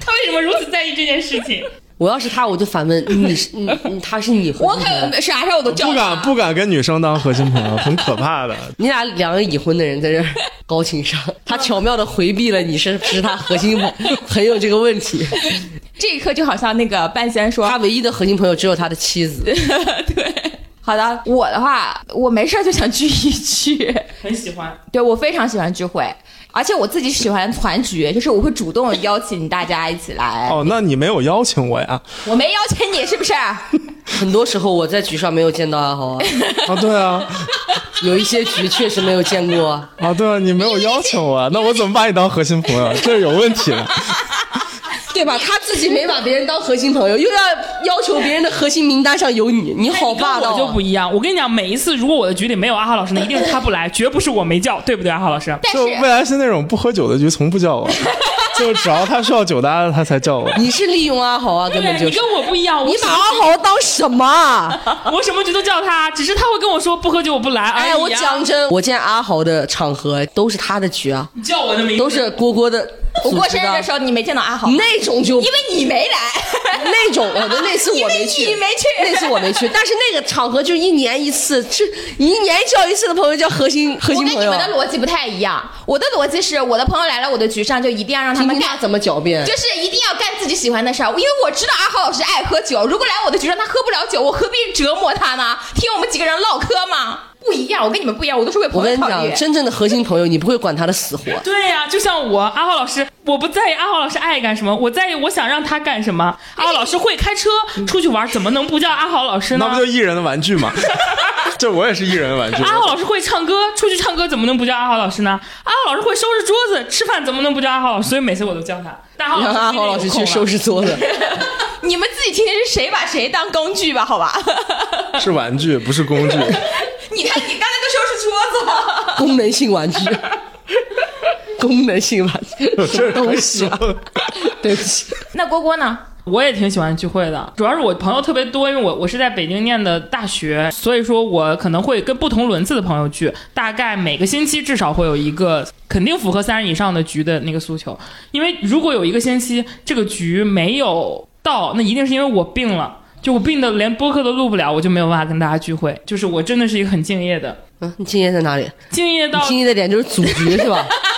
他为什么如此在意这件事情？我要是他，我就反问你是 你你他是你核我心朋友？可啥事儿我都叫不敢不敢跟女生当核心朋友，很可怕的。你俩两个已婚的人在这儿高情商，他巧妙的回避了你是不是他核心朋朋友这个问题。这一刻就好像那个半仙说他唯一的核心朋友只有他的妻子。对。好的，我的话，我没事儿就想聚一聚，很喜欢。对我非常喜欢聚会，而且我自己喜欢团局，就是我会主动邀请大家一起来。哦，那你没有邀请我呀？我没邀请你，是不是？很多时候我在局上没有见到阿豪啊，啊，对啊，有一些局确实没有见过。啊，对啊，你没有邀请我啊，那我怎么把你当核心朋友？这是有问题的。对吧？他自己没把别人当核心朋友，又要要求别人的核心名单上有你，你好霸道、啊！我就不一样。我跟你讲，每一次如果我的局里没有阿浩老师，那一定是他不来，绝不是我没叫，对不对，阿浩老师？但就是未来是那种不喝酒的局，从不叫我，就只要他需要酒搭，他才叫我。你是利用阿豪啊，根本，就是你跟。我不一样，你把阿豪当什么啊？我什么局都叫他，只是他会跟我说不喝酒我不来。哎，啊我讲真，我见阿豪的场合都是他的局啊，你叫我的名字都是郭郭的我过生日的时候你没见到阿豪，那种就因为你没来。那种，我的，那次我没去，因为你没去那次我没去，但是那个场合就是一年一次，是一年叫一次的朋友叫核心核心朋友我跟你们。的逻辑不太一样，我的逻辑是我的朋友来了我的局上，就一定要让他们干听听他怎么狡辩，就是一定要干自己喜欢的事儿，因为我知道阿豪老师爱喝酒。如果来我的局上他喝不了酒，我何必折磨他呢？听我们几个人唠嗑吗？不一样，我跟你们不一样，我都是为我朋跟你讲，友考虑。真正的核心朋友，你不会管他的死活。对呀、就像我阿浩老师，我不在意阿浩老师爱干什么，我在意我想让他干什么。阿浩老师会开车出去玩，怎么能不叫阿浩老师呢？那不就艺人的玩具吗？这我也是艺人的玩具。阿浩老师会唱歌，出去唱歌怎么能不叫阿浩老师呢？阿浩老师会收拾桌子，吃饭怎么能不叫阿浩老师？所以每次我都叫他。但阿让阿豪老师去收拾。桌子，你们自己听听是谁把谁当工具吧，好吧？是玩具，不是工具。你看你刚才都收拾桌子了，功能性玩具，功能性玩具，这东西啊！对不起，那蝈蝈呢？我也挺喜欢聚会的，主要是我朋友特别多，因为我我是在北京念的大学，所以说我可能会跟不同轮次的朋友聚，大概每个星期至少会有一个肯定符合三人以上的局的那个诉求。因为如果有一个星期这个局没有到，那一定是因为我病了，就我病的连播客都录不了，我就没有办法跟大家聚会。就是我真的是一个很敬业的，嗯，你敬业在哪里？敬业到敬业的点就是组局是吧？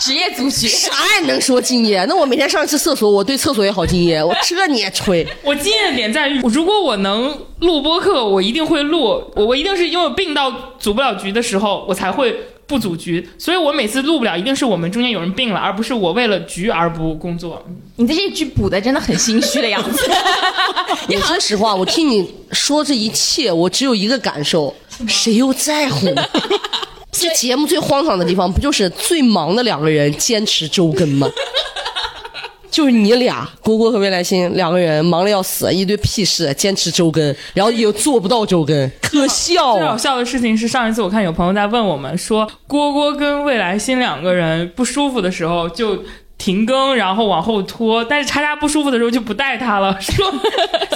职业组局。啥也能说敬业？那我每天上一次厕所，我对厕所也好敬业，我这你也吹？我敬业的点在于，如果我能录播客，我一定会录。我我一定是因为病到组不了局的时候，我才会不组局。所以我每次录不了，一定是我们中间有人病了，而不是我为了局而不工作。你的这句补的真的很心虚的样子。我说实话，我听你说这一切，我只有一个感受：谁又在乎呢？这节目最荒唐的地方，不就是最忙的两个人坚持周更吗？就是你俩，郭郭和未来星两个人忙的要死，一堆屁事，坚持周更，然后又做不到周更，可笑最好啊！笑的事情是，上一次我看有朋友在问我们说，郭郭跟未来星两个人不舒服的时候就。停更，然后往后拖，但是叉叉不舒服的时候就不带他了，说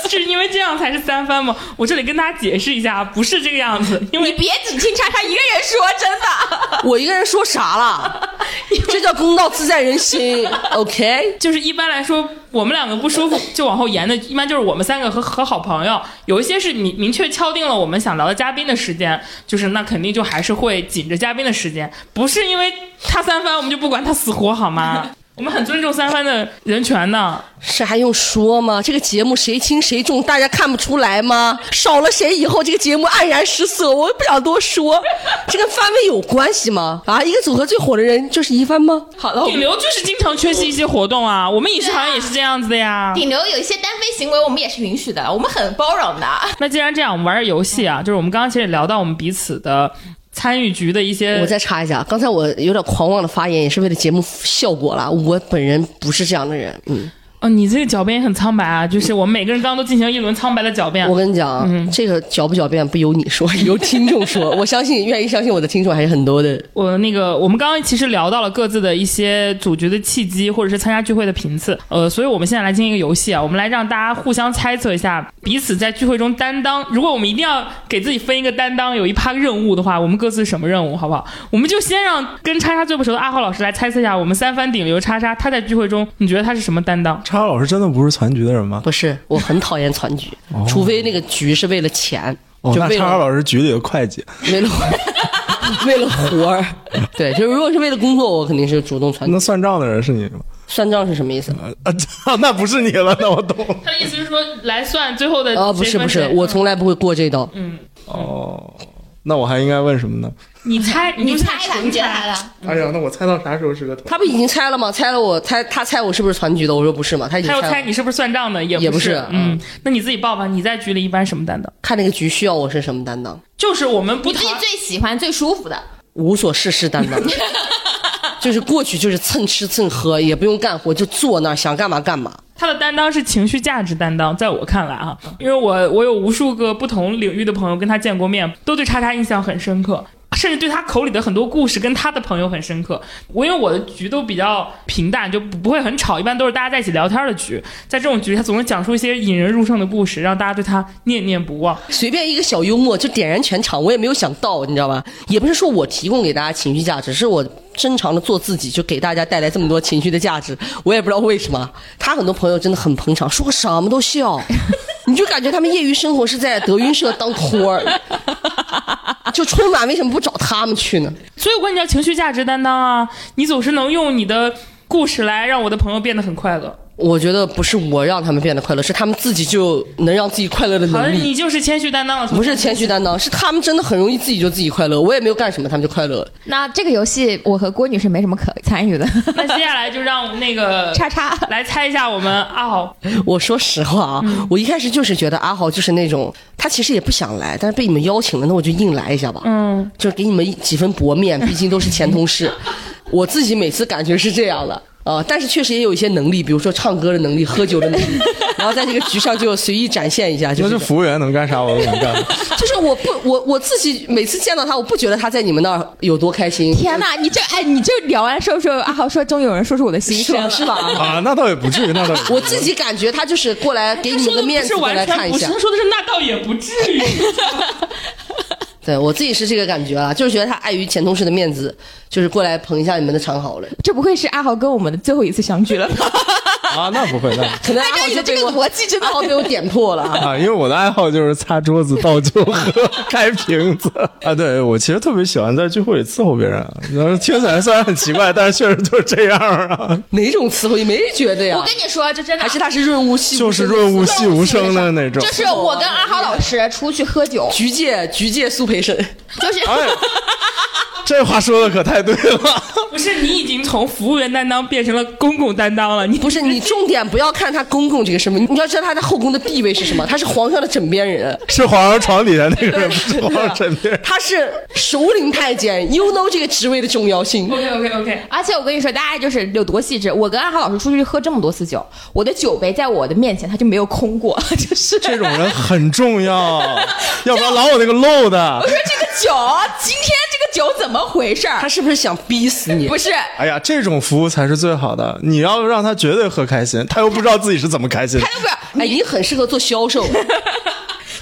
是因为这样才是三番吗？我这里跟大家解释一下，不是这个样子，因为你别只听叉叉一个人说，真的。我一个人说啥了？这叫公道自在人心，OK？就是一般来说，我们两个不舒服 就往后延的，一般就是我们三个和和好朋友，有一些是明明确敲定了我们想聊的嘉宾的时间，就是那肯定就还是会紧着嘉宾的时间，不是因为他三番我们就不管他死活好吗？我们很尊重三番的人权呢，是还用说吗？这个节目谁轻谁重，大家看不出来吗？少了谁以后，这个节目黯然失色。我也不想多说，这跟番位有关系吗？啊，一个组合最火的人就是一番吗？好了，我们顶流就是经常缺席一些活动啊，我们影视行业也是这样子的呀。顶流有一些单飞行为，我们也是允许的，我们很包容的。那既然这样，我们玩个游戏啊，就是我们刚刚其实也聊到我们彼此的参与局的一些我再插一下，刚才我有点狂妄的发言，也是为了节目效果啦。我本人不是这样的人，嗯，哦，你这个狡辩也很苍白啊，就是我们每个人刚刚都进行一轮苍白的狡辩。我跟你讲嗯，这个狡不狡辩不由你说，由听众说。我相信，愿意相信我的听众还是很多的。我那个，我们刚刚其实聊到了各自的一些组局的契机，或者是参加聚会的频次。呃，所以我们现在来进行一个游戏啊，我们来让大家互相猜测一下彼此在聚会中担当。如果我们一定要给自己分一个担当，有一趴任务的话，我们各自是什么任务，好不好？我们就先让跟叉叉最不熟的阿浩老师来猜测一下，我们三番顶流叉叉他在聚会中，你觉得他是什么担当？叉老师真的不是攒局的人吗？不是，我很讨厌攒局，除非那个局是为了钱，就为了叉老师局里的会计，为了为了活儿。对，就是如果是为了工作，我肯定是主动攒那算账的人是你吗？算账是什么意思？啊，这那不是你了，那我懂。他的意思是说来算最后的啊，不是不是我从来不会过这道。嗯哦，那我还应该问什么呢？你猜，你就猜了，你觉得他的？哎呀，那我猜到啥时候是个头？他不已经猜了吗？猜了我猜他猜我是不是团局的？我说不是嘛，他已经他要猜了。猜你是不是算账的，也不也不是嗯，那你自己报吧。你在局里一般什么担当？看那个局需要我是什么担当，就是我们不你自己最喜欢、最舒服的。无所事事担当，就是过去就是蹭吃蹭喝，也不用干活，就坐那儿想干嘛干嘛。他的担当是情绪价值担当，在我看来啊，因为我我有无数个不同领域的朋友跟他见过面，都对叉叉印象很深刻。甚至对他口里的很多故事跟他的朋友很深刻。我因为我的局都比较平淡，就不会很吵，一般都是大家在一起聊天的局。在这种局，他总是讲出一些引人入胜的故事，让大家对他念念不忘。随便一个小幽默就点燃全场，我也没有想到，你知道吧？也不是说我提供给大家情绪价值，是我正常的做自己，就给大家带来这么多情绪的价值。我也不知道为什么，他很多朋友真的很捧场，说什么都笑，你就感觉他们业余生活是在德云社当托儿。就春晚为什么不找他们去呢？所以我管你叫情绪价值担当啊，你总是能用你的故事来让我的朋友变得很快乐。我觉得不是我让他们变得快乐，是他们自己就能让自己快乐的能力。你就是谦虚担当了，不是谦虚担当，是他们真的很容易自己就自己快乐。我也没有干什么，他们就快乐了。那这个游戏我和郭女士没什么可参与的。那接下来就让那个 叉叉来猜一下我们阿豪。我说实话啊，我一开始就是觉得阿豪就是那种，他其实也不想来，但是被你们邀请了，那我就硬来一下吧。嗯，就是给你们几分薄面，毕竟都是前同事。我自己每次感觉是这样的。啊、但是确实也有一些能力，比如说唱歌的能力、喝酒的能力，然后在这个局上就随意展现一下，就那是是服务员能干啥我都能干。就是我不我我自己每次见到他，我不觉得他在你们那儿有多开心，天哪，你这哎，你这聊完之后说阿豪说，终于有人说出我的心？声了。是吧？啊，那倒也不至于，那倒也不至于我自己感觉他就是过来给你们的面子，是过来看一下他。说的是那倒也不至于。对我自己是这个感觉啊，就是觉得他碍于前同事的面子，就是过来捧一下你们的场好了。这不会是阿豪跟我们的最后一次相聚了吧？啊，那不会，那可能阿按照你的这个豪就被我逻辑，真的阿豪被我点破了啊。啊，因为我的爱好就是擦桌子、倒酒喝、开瓶子 啊。对我其实特别喜欢在聚会里伺候别人，然后听起来虽然很奇怪，但是确实就是这样啊，哪种伺候也没觉得呀？我跟你说，这真的还是他是润物细无就是声的润物细无声的那种。就是我跟阿豪老师出去喝酒，局界局界苏培盛，就是哎，这话说的可太对了。不是你已经经从服务员担当变成了公公担当了。你不是你重点不要看他公公这个身份，你要知道他在后宫的地位是什么？他是皇上的枕边人，是皇上床底下那个人，不是皇上枕边。他是首领太监，you know 这个职位的重要性。OK OK OK，而且我跟你说，大家就是有多细致。我跟阿豪老师出去喝这么多次酒，我的酒杯在我的面前他就没有空过，就是这种人很重要，要不然老有那个漏的我。说这个酒，今天这个酒怎么回事儿他？是不是想逼死你？不是，哎呀，这种服务才是最好的。你要让他绝对喝开心，他又不知道自己是怎么开心的他。又不是，哎，你很适合做销售，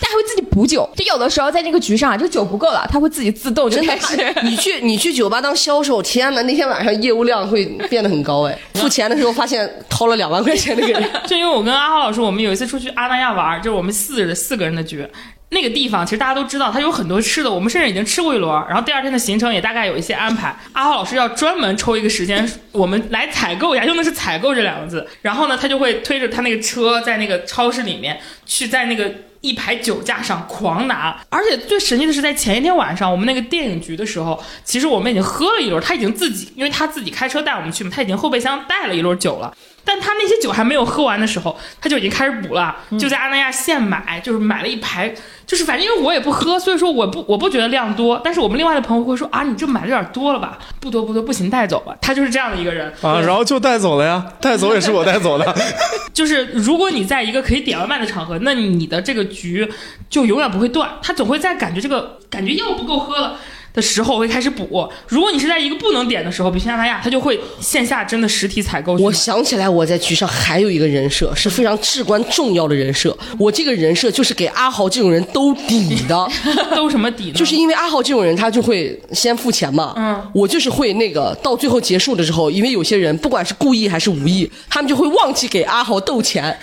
他还会自己补酒。就有的时候在这个局上，这个酒不够了，他会自己自动就真的开始。你去你去酒吧当销售，天哪，那天晚上业务量会变得很高哎。付钱的时候发现掏了两万块钱那个人，就因为我跟阿浩老师，我们有一次出去阿那亚玩，就是我们四人四个人的局。那个地方其实大家都知道，它有很多吃的，我们甚至已经吃过一轮。然后第二天的行程也大概有一些安排。阿浩老师要专门抽一个时间，我们来采购一下，用的是“采购”这两个字。然后呢，他就会推着他那个车，在那个超市里面去，在那个一排酒架上狂拿。而且最神奇的是，在前一天晚上，我们那个电影局的时候，其实我们已经喝了一轮，他已经自己，因为他自己开车带我们去嘛，他已经后备箱带了一轮酒了。但他那些酒还没有喝完的时候，他就已经开始补了，就在阿那亚现买，就是买了一排，就是反正因为我也不喝，所以说我不我不觉得量多，但是我们另外的朋友会说啊，你这买的有点多了吧？不多不多，不行带走吧。他就是这样的一个人啊，然后就带走了呀，带走也是我带走的。就是如果你在一个可以点外卖的场合，那你的这个局就永远不会断，他总会在感觉这个感觉药不够喝了。的时候会开始补，如果你是在一个不能点的时候，比如西班牙，他就会线下真的实体采购。我想起来，我在局上还有一个人设是非常至关重要的人设。我这个人设就是给阿豪这种人兜底的，兜什么底呢？就是因为阿豪这种人，他就会先付钱嘛。嗯，我就是会那个到最后结束的时候，因为有些人不管是故意还是无意，他们就会忘记给阿豪斗钱。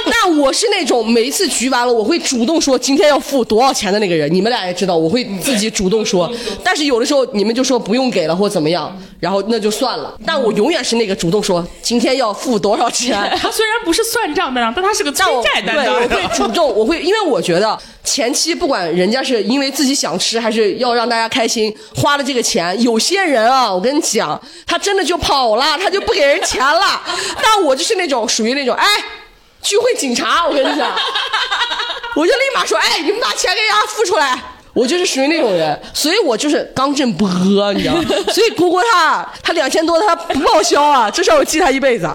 那我是那种每一次局完了，我会主动说今天要付多少钱的那个人。你们俩也知道，我会自己主动说。但是有的时候你们就说不用给了或怎么样，然后那就算了。但我永远是那个主动说今天要付多少钱。他虽然不是算账担当，但他是个催债担对，我。会主动，我会，因为我觉得前期不管人家是因为自己想吃，还是要让大家开心，花了这个钱，有些人啊，我跟你讲，他真的就跑了，他就不给人钱了。但我就是那种属于那种，哎，聚会警察，我跟你讲，我就立马说，哎，你们把钱给人家付出来。我就是属于那种人，所以我就是刚正不阿，你知道吗？所以姑姑她她两千多，她不报销啊，这事儿我记她一辈子。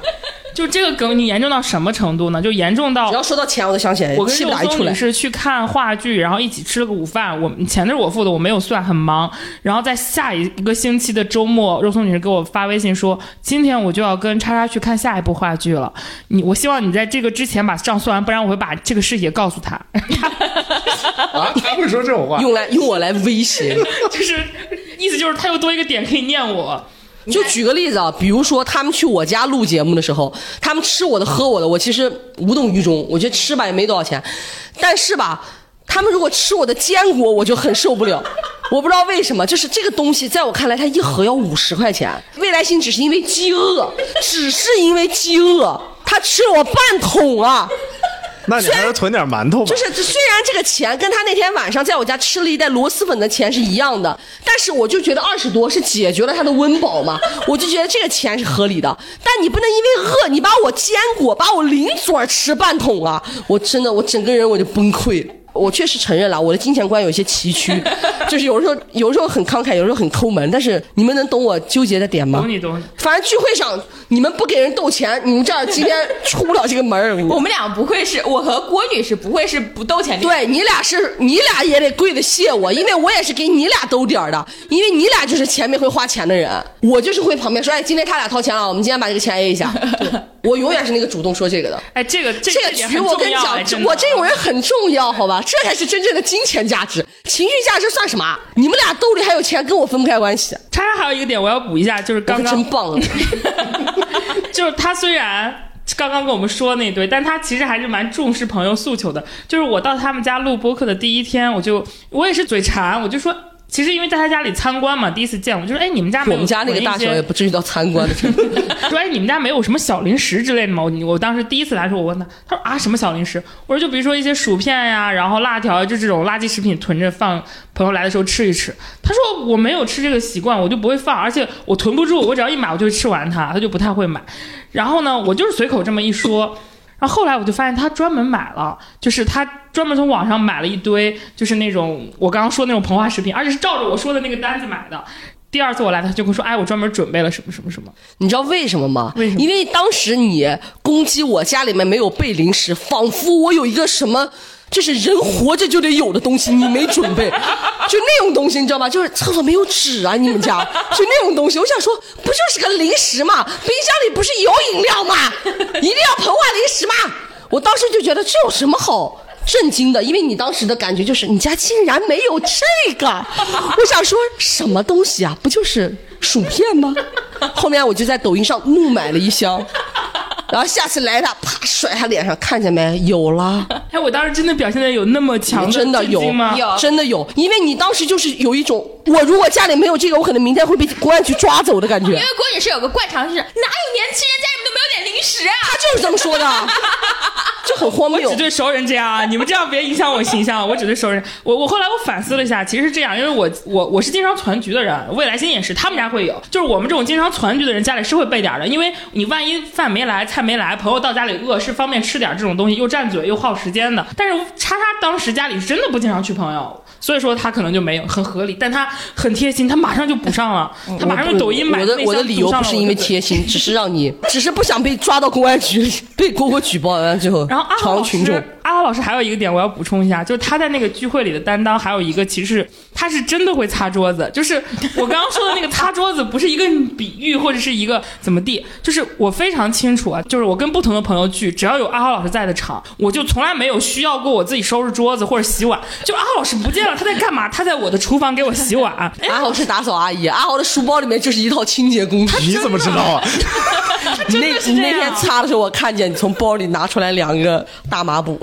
就这个梗，你严重到什么程度呢？就严重到只要说到钱，我就想起来，我跟肉松女。士去看话剧，然后一起吃了个午饭。我钱都是我付的，我没有算，很忙。然后在下一个星期的周末，肉松女士给我发微信说：“今天我就要跟叉叉去看下一部话剧了。你，我希望你在这个之前把账算完，不然我会把这个事也告诉他。啊，他会说这种话？用来用我来威胁你。就是意思就是他又多一个点可以念我。就举个例子啊，比如说他们去我家录节目的时候，他们吃我的喝我的，我其实无动于衷。我觉得吃吧也没多少钱，但是吧，他们如果吃我的坚果，我就很受不了。我不知道为什么，就是这个东西在我看来，它一盒要五十块钱。未来星只是因为饥饿，只是因为饥饿，他吃了我半桶啊。那你还是囤点馒头吧。就是虽然这个钱跟他那天晚上在我家吃了一袋螺蛳粉的钱是一样的，但是我就觉得二十多是解决了他的温饱嘛，我就觉得这个钱是合理的。但你不能因为饿，你把我坚果，把我零嘴吃半桶啊！我真的，我整个人我就崩溃了。我确实承认了，我的金钱观有一些崎岖，就是有的时候有的时候很慷慨，有的时候很抠门。但是你们能懂我纠结的点吗懂？你懂你。反正聚会上你们不给人斗钱，你们这儿今天出不了这个门儿。我们俩不会是，我和郭女士不会是不斗钱的。对你俩是，你俩也得跪着谢我，因为我也是给你俩兜点儿的，因为你俩就是前面会花钱的人，我就是会旁边说，哎，今天他俩掏钱了，我们今天把这个钱 A 一下。对我永远是那个主动说这个的。哎，这个这这个点局我跟你讲我这种人很重要，好吧？这才是真正的金钱价值，情绪价值算什么？你们俩兜里还有钱，跟我分不开关系。叉叉还有一个点我要补一下，就是刚刚真棒，就是他虽然刚刚跟我们说那堆，但他其实还是蛮重视朋友诉求的。就是我到他们家录播客的第一天，我就我也是嘴馋，我就说。其实因为在他家里参观嘛，第一次见我，就是哎，你们家没有我们家那个大小也不至于到参观的程度。说哎，你们家没有什么小零食之类的吗？我我当时第一次来的时候，我问他，他说啊，什么小零食？我说就比如说一些薯片呀，然后辣条，就这种垃圾食品囤着放，朋友来的时候吃一吃。他说我没有吃这个习惯，我就不会放，而且我囤不住，我只要一买我就会吃完它，他就不太会买。然后呢，我就是随口这么一说。然后后来我就发现他专门买了，就是他专门从网上买了一堆，就是那种我刚刚说那种膨化食品，而且是照着我说的那个单子买的。第二次我来，他就跟我说：“哎，我专门准备了什么什么什么。你知道为什么吗？为什么因为当时你攻击我家里面没有备零食，仿佛我有一个什么。就是人活着就得有的东西，你没准备，就那种东西，你知道吗？就是厕所没有纸啊，你们家 就那种东西。我想说，不就是个零食吗？冰箱里不是有饮料吗？一定要膨化零食吗？我当时就觉得这有什么好震惊的？因为你当时的感觉就是你家竟然没有这个，我想说什么东西啊？不就是薯片吗？后面我就在抖音上怒买了一箱，然后下次来他啪甩他脸上，看见没？有了。哎，我当时真的表现的有那么强真的有吗？有真的有，因为你当时就是有一种，我如果家里没有这个，我可能明天会被公安局抓走的感觉因。为郭女士有个惯常，就是哪有年轻人家里面都没有点零食啊？他就是这么说的，就很荒谬我只。对熟人这样啊！你们这样别影响我形象。我只对熟人。我我后来我反思了一下，其实是这样，因为我我我是经常攒局的人，未来星也是，他们家会有。就是我们这种经常攒局的人，家里是会备点的，因为你万一饭没来，菜没来，朋友到家里饿，是方便吃点这种东西，又占嘴又耗时间的。但是叉叉当时家里是真的不经常去朋友，所以说他可能就没有，很合理。但他很贴心，他马上就补上了，他马上用抖音买我的我的理由不是因为贴心，只是让你，只是不想被抓到公安局里，被蝈蝈举报完了之后，然后阿豪老朝阳群众师，阿豪老师还有一个点我要补充一下，就是他在那个聚会里的担当，还有一个其实他是真的会擦桌子，就是我刚刚说的那个擦桌子，不是一个比喻或者是一个怎么地，就是我非常清楚啊，就是我跟不同的朋友聚，只要有阿豪老师在的场，我就从来没有需要过我自己收拾桌子或者洗碗，就阿豪老师不见了，他在干嘛？他在我的厨房给我洗碗。哎阿豪是打扫阿姨，阿豪的书包里面就是一套清洁工具。你怎么知道 啊？你那你那天擦的时候，我看见你从包里拿出来两个大抹布。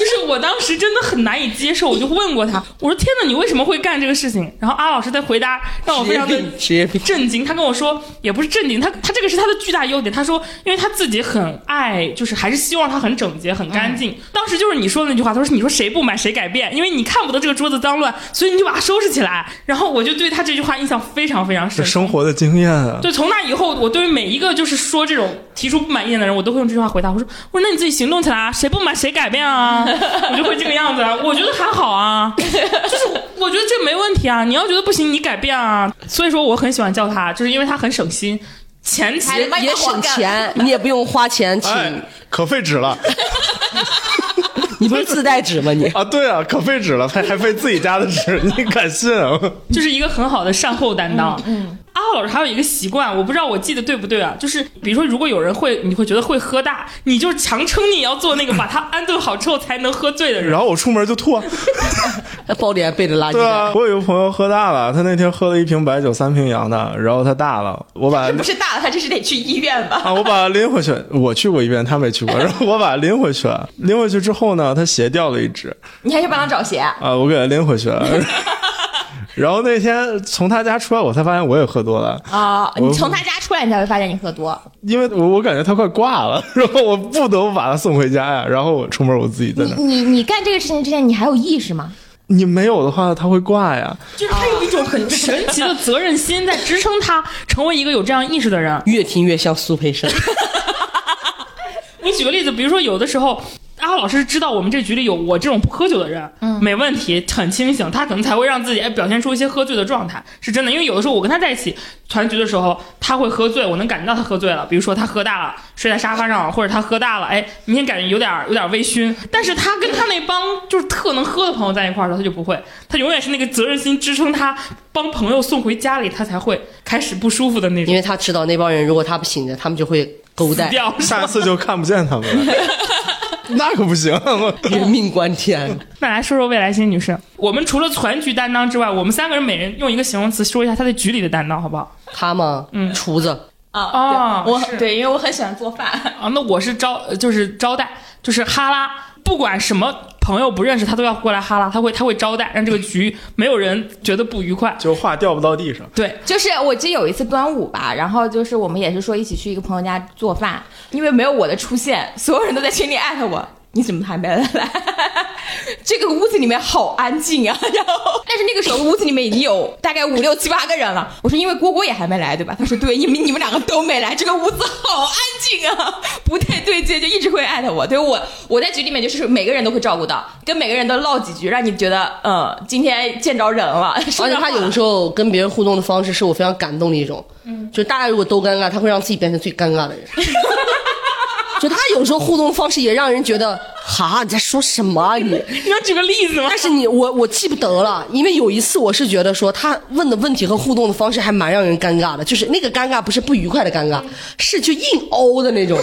就是我当时真的很难以接受，我就问过他，我说天哪，你为什么会干这个事情？然后阿老师的回答让我非常的震惊。他跟我说，也不是震惊，他他这个是他的巨大优点。他说，因为他自己很爱，就是还是希望他很整洁、很干净。当时就是你说的那句话，他说你说谁不买谁改变，因为你看不得这个桌子脏乱，所以你就把它收拾起来。然后我就对他这句话印象非常非常深。生活的经验啊，对，从那以后，我对于每一个就是说这种提出不满意见的人，我都会用这句话回答。我说，我说那你自己行动起来啊，谁不满谁改变啊，我就会这个样子啊。我觉得还好啊，就是我觉得这没问题啊。你要觉得不行，你改变啊。所以说我很喜欢叫他，就是因为他很省心，前期也省钱，你也不用花钱请。哎，可费纸了 你不是自带纸吗？你啊！对啊，可费纸了，还还费自己家的纸，你敢信啊？就是一个很好的善后担当。嗯，阿浩老师还有一个习惯，我不知道我记得对不对啊？就是比如说，如果有人会，你会觉得会喝大，你就强撑你要做那个把他安顿好之后才能喝醉的人。然后我出门就吐啊。包里还备着垃圾袋。对啊，我有一个朋友喝大了，他那天喝了一瓶白酒，三瓶洋的，然后他大了，我把这不是大了，他这是得去医院吧？啊，我把他拎回去，我去过一遍，他没去过，然后我把他拎回去了，拎回去之后呢，他鞋掉了一只，你还去帮他找鞋？啊，我给他拎回去了。然后那天从他家出来，我才发现我也喝多了，啊、我你从他家出来，你才会发现你喝多。因为我我感觉他快挂了，然后我不得不把他送回家呀。然后我出门我自己在那，你你你干这个事情之前，你还有意识吗？你没有的话他会挂呀。就是他有一种很神奇的责任心在支撑他成为一个有这样意识的人。越听越像苏培盛。我举个例子，比如说有的时候。阿浩老师知道我们这局里有我这种不喝酒的人，嗯，没问题，很清醒，他可能才会让自己哎表现出一些喝醉的状态，是真的。因为有的时候我跟他在一起团局的时候，他会喝醉，我能感觉到他喝醉了。比如说他喝大了，睡在沙发上，或者他喝大了，哎，明显感觉有点有点微醺。但是他跟他那帮就是特能喝的朋友在一块儿的时候，他就不会，他永远是那个责任心支撑他帮朋友送回家里，他才会开始不舒服的那种。因为他知道那帮人如果他不醒着，他们就会勾带，掉下次就看不见他们了，那可不行。人命关天。那来说说未来星女士，我们除了全局担当之外，我们三个人每人用一个形容词说一下他在局里的担当，好不好？他吗？嗯，厨子。啊啊我是对，因为我很喜欢做饭。啊，那我是招，呃就是招待，就是哈拉，不管什么朋友不认识，他都要过来哈拉，他会他会招待，让这个局没有人觉得不愉快。就话掉不到地上。对，就是我记得有一次端午吧，然后就是我们也是说一起去一个朋友家做饭，因为没有我的出现，所有人都在群里艾特我。你怎么还没来？这个屋子里面好安静啊！然后，但是那个时候屋子里面已经有大概五六七八个人了。我说，因为蝈蝈也还没来，对吧？他说，对，你们你们两个都没来，这个屋子好安静啊，不太对劲，就一直会艾特我。对我，我在局里面就是每个人都会照顾到，跟每个人都唠几句，让你觉得，嗯，今天见着人了。而且他有的时候跟别人互动的方式是我非常感动的一种，嗯，就大家如果都尴尬，他会让自己变成最尴尬的人。就他有时候互动方式也让人觉得，哈，你在说什么啊你？你要举个例子吗？但是你我我记不得了，因为有一次我是觉得说他问的问题和互动的方式还蛮让人尴尬的，就是那个尴尬不是不愉快的尴尬，是就硬凹的那种，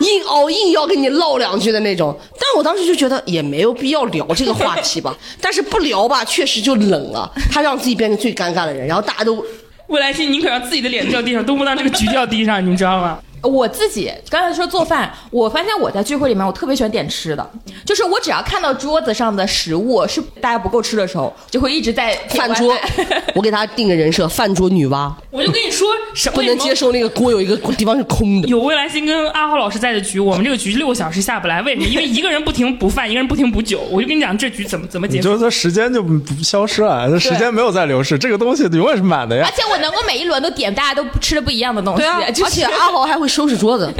硬凹硬要跟你唠两句的那种。但我当时就觉得也没有必要聊这个话题吧，但是不聊吧，确实就冷了。他让自己变成最尴尬的人，然后大家都未来星宁可让自己的脸掉地上，都不让这个局掉地上，你知道吗？我自己刚才说做饭，我发现我在聚会里面，我特别喜欢点吃的，就是我只要看到桌子上的食物是大家不够吃的时候，就会一直在饭桌。我给他定个人设，饭桌女娲。我就跟你说，什么不能 接受那个锅有一个地方是空的。有未来星跟阿浩老师在的局，我们这个局六个小时下不来，为什么？因为一个人不停补饭，一个人不停补酒。我就跟你讲，这局怎么怎么结束？就是说时间就不消失了，这 时间没有在流逝，这个东西永远是满的呀。而且我能够每一轮都点大家都吃的不一样的东西，而且阿豪还会收拾桌子。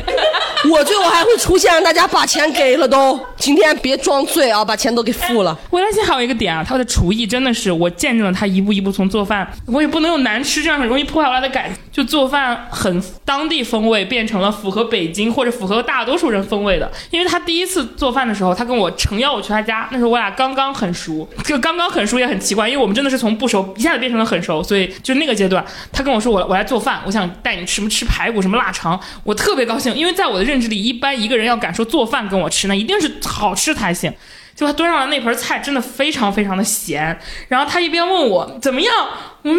我最后还会出现，让大家把钱给了都。今天别装醉啊，把钱都给付了。魏大勋还有一个点啊，他的厨艺真的是我见证了他一步一步从做饭，我也不能用难吃这样很容易破坏我的感，就做饭很当地风味，变成了符合北京或者符合大多数人风味的。因为他第一次做饭的时候，他跟我诚邀我去他家，那时候我俩刚刚很熟，就刚刚很熟也很奇怪，因为我们真的是从不熟一下子变成了很熟，所以就那个阶段，他跟我说我我来做饭，我想带你什么吃排骨什么腊肠，我特别高兴，因为在我的认知里，一般一个人要敢说做饭跟我吃，那一定是好吃才行。就他端上来那盆菜，真的非常非常的咸。然后他一边问我怎么样，嗯，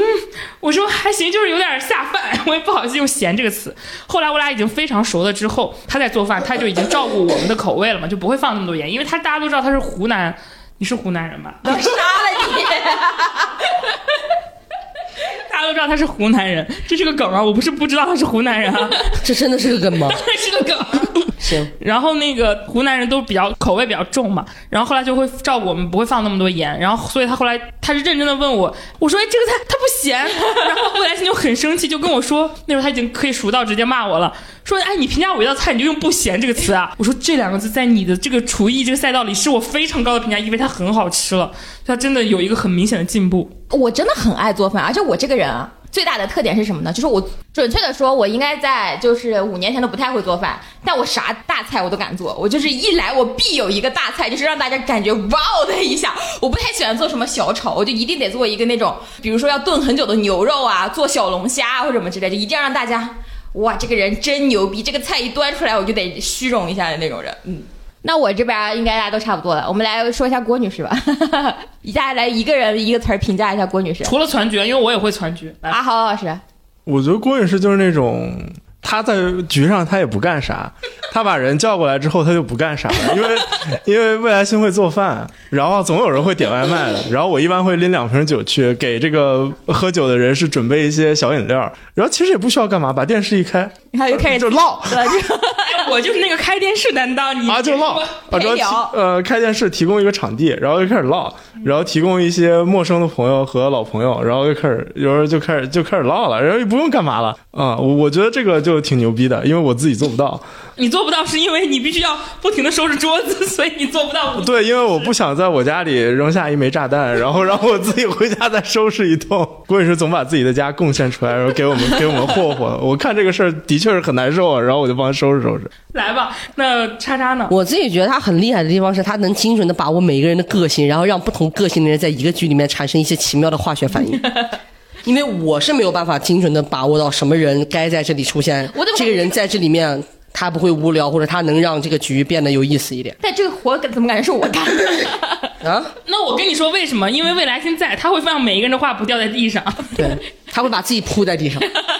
我说还行，就是有点下饭。我也不好意思用咸这个词。后来我俩已经非常熟了之后，他在做饭，他就已经照顾我们的口味了嘛，就不会放那么多盐，因为他大家都知道他是湖南，你是湖南人吧？杀了你！大家都知道他是湖南人，这是个梗啊！我不是不知道他是湖南人啊，这真的是个梗吗？是个梗。行，然后那个湖南人都比较口味比较重嘛，然后后来就会照顾我们，不会放那么多盐。然后所以他后来他是认真的问我，我说哎这个菜它不咸，然后未来星就很生气，就跟我说那时候他已经可以熟到直接骂我了，说哎你评价我一道菜你就用不咸这个词啊？我说这两个字在你的这个厨艺这个赛道里是我非常高的评价，因为它很好吃了，它真的有一个很明显的进步。我真的很爱做饭，而且我这个人啊，最大的特点是什么呢？就是我准确的说，我应该在就是五年前都不太会做饭，但我啥大菜我都敢做。我就是一来我必有一个大菜，就是让大家感觉哇哦的一下。我不太喜欢做什么小炒，我就一定得做一个那种，比如说要炖很久的牛肉啊，做小龙虾或者什么之类，就一定要让大家哇，这个人真牛逼，这个菜一端出来我就得虚荣一下的那种人。嗯。那我这边应该大家都差不多了，我们来说一下郭女士吧。一家来一个人一个词儿评价一下郭女士。除了攒局，因为我也会攒局。阿豪老师，我觉得郭女士就是那种她在局上她也不干啥，她把人叫过来之后她就不干啥了，因为 因为未来星会做饭，然后总有人会点外卖的，然后我一般会拎两瓶酒去给这个喝酒的人是准备一些小饮料，然后其实也不需要干嘛，把电视一开，然后就开始就唠。我就是那个开电视担当，你啊就唠，把主要呃开电视提供一个场地，然后就开始唠，然后提供一些陌生的朋友和老朋友，然后就开始有时候就开始就开始唠了，然后也不用干嘛了啊，我我觉得这个就挺牛逼的，因为我自己做不到。你做不到是因为你必须要不停的收拾桌子，所以你做不到。对，因为我不想在我家里扔下一枚炸弹，然后让我自己回家再收拾一通。郭女士总把自己的家贡献出来，然后给我们给我们霍霍。我看这个事儿的确是很难受啊，然后我就帮他收拾收拾。来吧，那叉叉呢？我自己觉得他很厉害的地方是他能精准的把握每个人的个性，然后让不同个性的人在一个局里面产生一些奇妙的化学反应。因为我是没有办法精准的把握到什么人该在这里出现，这个人在这里面他不会无聊，或者他能让这个局变得有意思一点。但这个活怎么感觉是我干的 啊？那我跟你说为什么？因为未来星在，他会让每一个人的话不掉在地上。对，他会把自己铺在地上。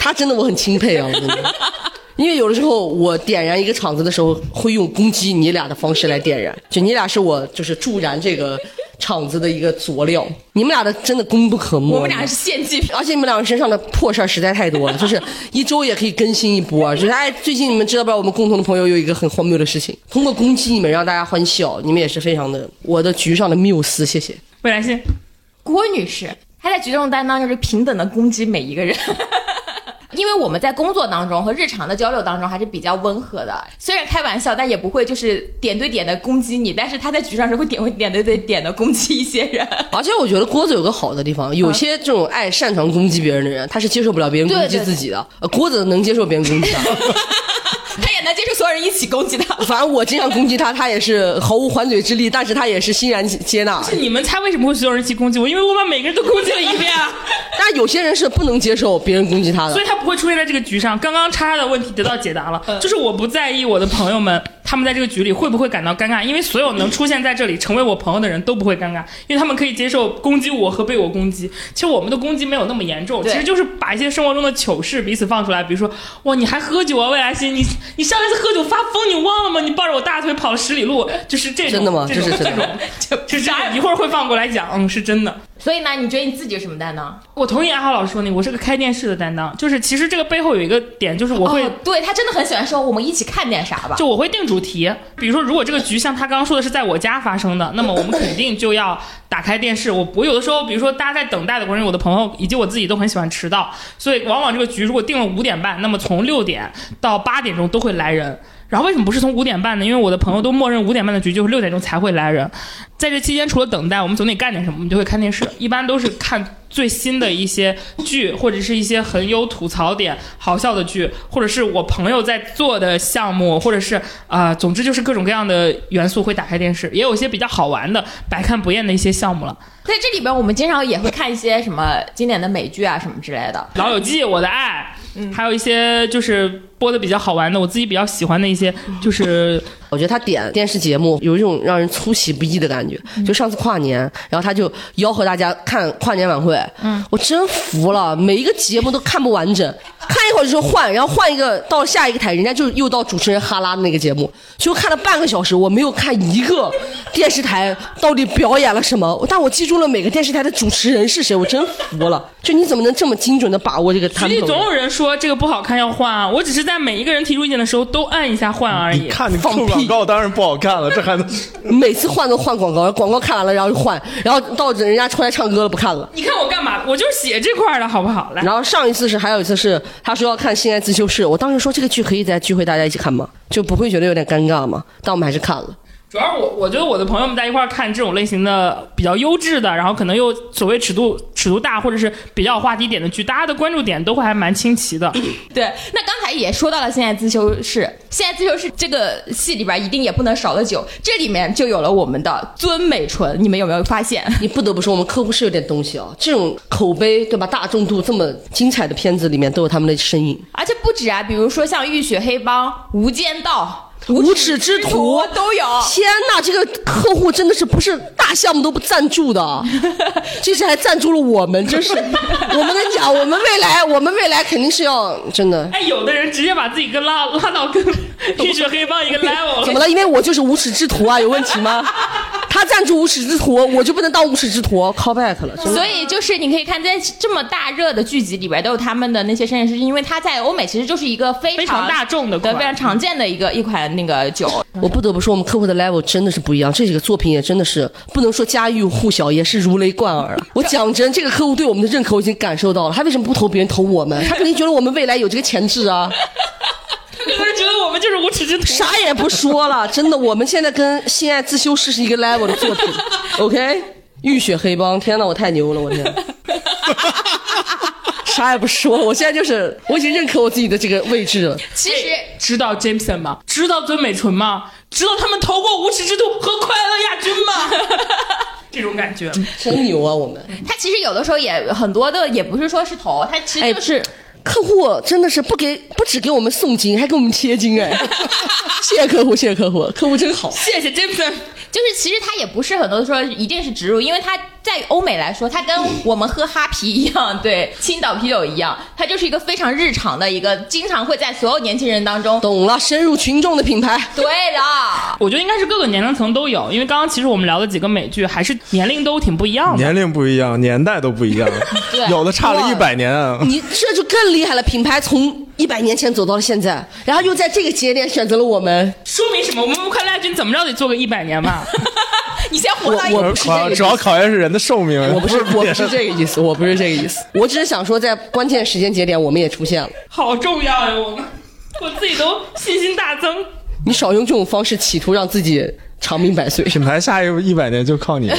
他真的我很钦佩啊，我真的。因为有的时候我点燃一个场子的时候，会用攻击你俩的方式来点燃，就你俩是我就是助燃这个场子的一个佐料，你们俩的真的功不可没。我们俩是献祭品。而且你们两个身上的破事儿实在太多了，就是一周也可以更新一波。就是哎，最近你们知道不知道我们共同的朋友有一个很荒谬的事情，通过攻击你们让大家欢笑，你们也是非常的我的局上的缪斯，谢谢。未来信，郭女士，她在局中担当就是平等的攻击每一个人。因为我们在工作当中和日常的交流当中还是比较温和的，虽然开玩笑，但也不会就是点对点的攻击你。但是他在局上是会点会点对对点的攻击一些人。而且我觉得郭子有个好的地方，有些这种爱擅长攻击别人的人，他是接受不了别人攻击自己的。呃，郭子能接受别人攻击他，他人一起攻击他。反正我经常攻击他，他也是毫无还嘴之力，但是他也是欣然接纳。是你们猜为什么会所有人一起攻击我？因为我把每个人都攻击了一遍啊。但有些人是不能接受别人攻击他的，所以他不会出现在这个局上。刚刚叉叉的问题得到解答了，就是我不在意我的朋友们他们在这个局里会不会感到尴尬，因为所有能出现在这里成为我朋友的人都不会尴尬，因为他们可以接受攻击我和被我攻击。其实我们的攻击没有那么严重，其实就是把一些生活中的糗事彼此放出来，比如说哇你还喝酒啊，魏来欣，你你上一次喝酒发疯你忘了吗？你抱着我大腿跑了十里路，就是这种真的吗？这种这种就 就是 一会儿会放过来讲，嗯是真的。所以呢，你觉得你自己有什么担当？我同意阿浩老师说那个，我是个开电视的担当。就是其实这个背后有一个点，就是我会、哦对他真的很喜欢说我们一起看点啥吧。就我会定主题，比如说如果这个局像他刚刚说的是在我家发生的，那么我们肯定就要打开电视。我我有的时候，比如说大家在等待的过程中，我的朋友以及我自己都很喜欢迟到，所以往往这个局如果定了五点半，那么从六点到八点钟都会来人。然后为什么不是从五点半呢？因为我的朋友都默认五点半的局就是六点钟才会来人。在这期间，除了等待，我们总得干点什么，我们就会看电视，一般都是看最新的一些剧，或者是一些很有吐槽点、好笑的剧，或者是我朋友在做的项目，或者是啊、呃总之就是各种各样的元素会打开电视，也有一些比较好玩的、百看不厌的一些项目了。在这里边，我们经常也会看一些什么经典的美剧啊什么之类的。《老友记》《我的爱》，还有一些就是播的比较好玩的，我自己比较喜欢的一些，就是我觉得他点电视节目有一种让人出其不意的感觉。就上次跨年，然后他就吆喝大家看跨年晚会，嗯，我真服了，每一个节目都看不完整，看一会儿就说换，然后换一个到下一个台，人家就又到主持人哈拉的那个节目，就看了半个小时，我没有看一个电视台到底表演了什么，但我记住了每个电视台的主持人是谁，我真服了。就你怎么能这么精准的把握这个局里 tempo？总有人说这个不好看要换啊，我只是在每一个人提出意见的时候都按一下换而已。你看你放广告当然不好看了，这还能 每次换都换广告，广告看完了然后就换，然后到人家出来唱歌了不看了。你看我干嘛？我就是写这块儿的好不好？来，然后上一次是还有一次是他说要看《性爱自修室》，我当时说这个剧可以在聚会大家一起看吗？就不会觉得有点尴尬吗？但我们还是看了。主要是我我觉得我的朋友们在一块儿看这种类型的比较优质的，然后可能又所谓尺度尺度大或者是比较有话题点的剧，大家的关注点都会还蛮清奇的。对，那刚才也说到了《现在自修室》，《现在自修室》这个戏里边一定也不能少了酒，这里面就有了我们的尊美纯，你们有没有发现？你不得不说，我们客户是有点东西哦，这种口碑对吧？大众度这么精彩的片子里面都有他们的身影。而且不止啊，比如说像《浴血黑帮》《无间道》无耻之徒都有。天哪，这个客户真的是不是大项目都不赞助的，这次还赞助了我们，真是。我们跟你讲，我们未来，我们未来肯定是要真的。哎，有的人直接把自己跟拉拉到跟 浴血黑帮一个 level 怎么了？因为我就是无耻之徒啊，有问题吗？他赞助无耻之徒，我就不能当无耻之徒？call back 了，所以就是你可以看在这么大热的剧集里边都有他们的那些身影，是因为它在欧美其实就是一个非非常大众的对非常常见的一个一款那个酒。我不得不说，我们客户的 level 真的是不一样。这几个作品也真的是不能说家喻户晓，也是如雷贯耳了。我讲真，这个客户对我们的认可我已经感受到了。他为什么不投别人，投我们？他肯定觉得我们未来有这个潜质啊！有的人觉得我们就是无耻之徒。啥也不说了，真的，我们现在跟《性爱自修室》是一个 level 的作品。OK，浴血黑帮，天哪，我太牛了，我天！啥也不说，我现在就是我已经认可我自己的这个位置了。其实知道 Jameson 吗？知道尊美纯吗？知道他们投过无耻之徒和快乐亚军吗？这种感觉。真牛啊，我们他其实有的时候也很多的，也不是说是投，他其实就是。客户真的是不给不只给我们送金，还给我们贴金哎！谢谢客户，谢谢客户，客户真好。谢谢 Jameson。就是其实他也不是很多说一定是植入，因为它在欧美来说，它跟我们喝哈啤一样，对，青岛啤酒一样，它就是一个非常日常的一个，经常会在所有年轻人当中。懂了，深入群众的品牌。对的，我觉得应该是各个年龄层都有，因为刚刚其实我们聊的几个美剧还是年龄都挺不一样的。年龄不一样，年代都不一样，对有的差了一百年啊。你这就更厉害了，品牌从一百年前走到了现在，然后又在这个节点选择了我们。说明什么？我们快乐大军怎么着得做个一百年吧？你先活到一我不是这个意思主要考验是人的寿命。我不是，我不是这个意思，我不是这个意思，我只是想说，在关键时间节点，我们也出现了。好重要呀！我们，我自己都信心大增。你少用这种方式，企图让自己长命百岁。品牌下一一百年就靠你。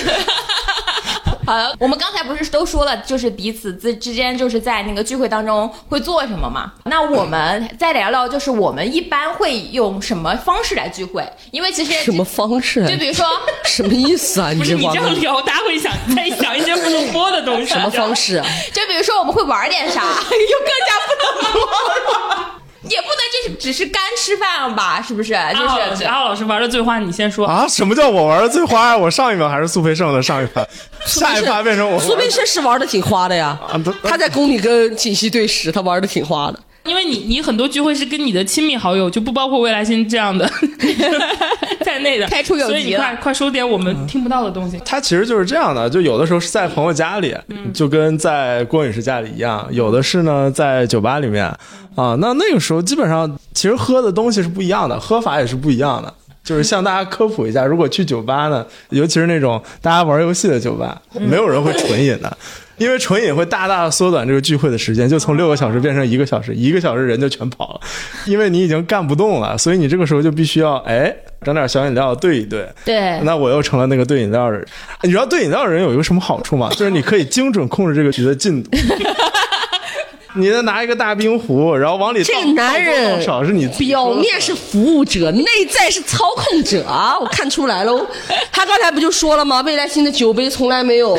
好了，我们刚才不是都说了，就是彼此之之间就是在那个聚会当中会做什么嘛？那我们再聊聊，就是我们一般会用什么方式来聚会？因为其实什么方式啊？就比如说 什么意思啊？不是你这样聊，大家会想在想一些不能播的东西。什么方式啊？就比如说我们会玩点啥，又更加不能说，也不能这是只是干吃饭吧？是不是？就是阿浩老师玩的最花，你先说。啊？什么叫我玩的最花？我上一秒还是苏培盛的上一盘，下一盘变成我苏培盛是玩的挺花的呀他在宫里跟锦溪对视，他玩的挺花的。因为你你很多聚会是跟你的亲密好友，就不包括未来星这样的 在内的，开出友所以你快快说点我们听不到的东西。它其实就是这样的，就有的时候是在朋友家里，就跟在郭女士家里一样；有的是呢在酒吧里面啊。那那个时候基本上其实喝的东西是不一样的，喝法也是不一样的。就是向大家科普一下，如果去酒吧呢，尤其是那种大家玩游戏的酒吧，没有人会纯饮的。因为纯饮会大大缩短这个聚会的时间，就从六个小时变成一个小时，一个小时人就全跑了，因为你已经干不动了，所以你这个时候就必须要哎整点小饮料兑一兑，对那我又成了那个兑饮料的人。你知道兑饮料的人有一个什么好处吗？就是你可以精准控制这个局的进度。你再拿一个大冰壶，然后往里倒这个男人多少是你表面是服务者，内在是操控者啊！我看出来喽。他刚才不就说了吗？未来星的酒杯从来没有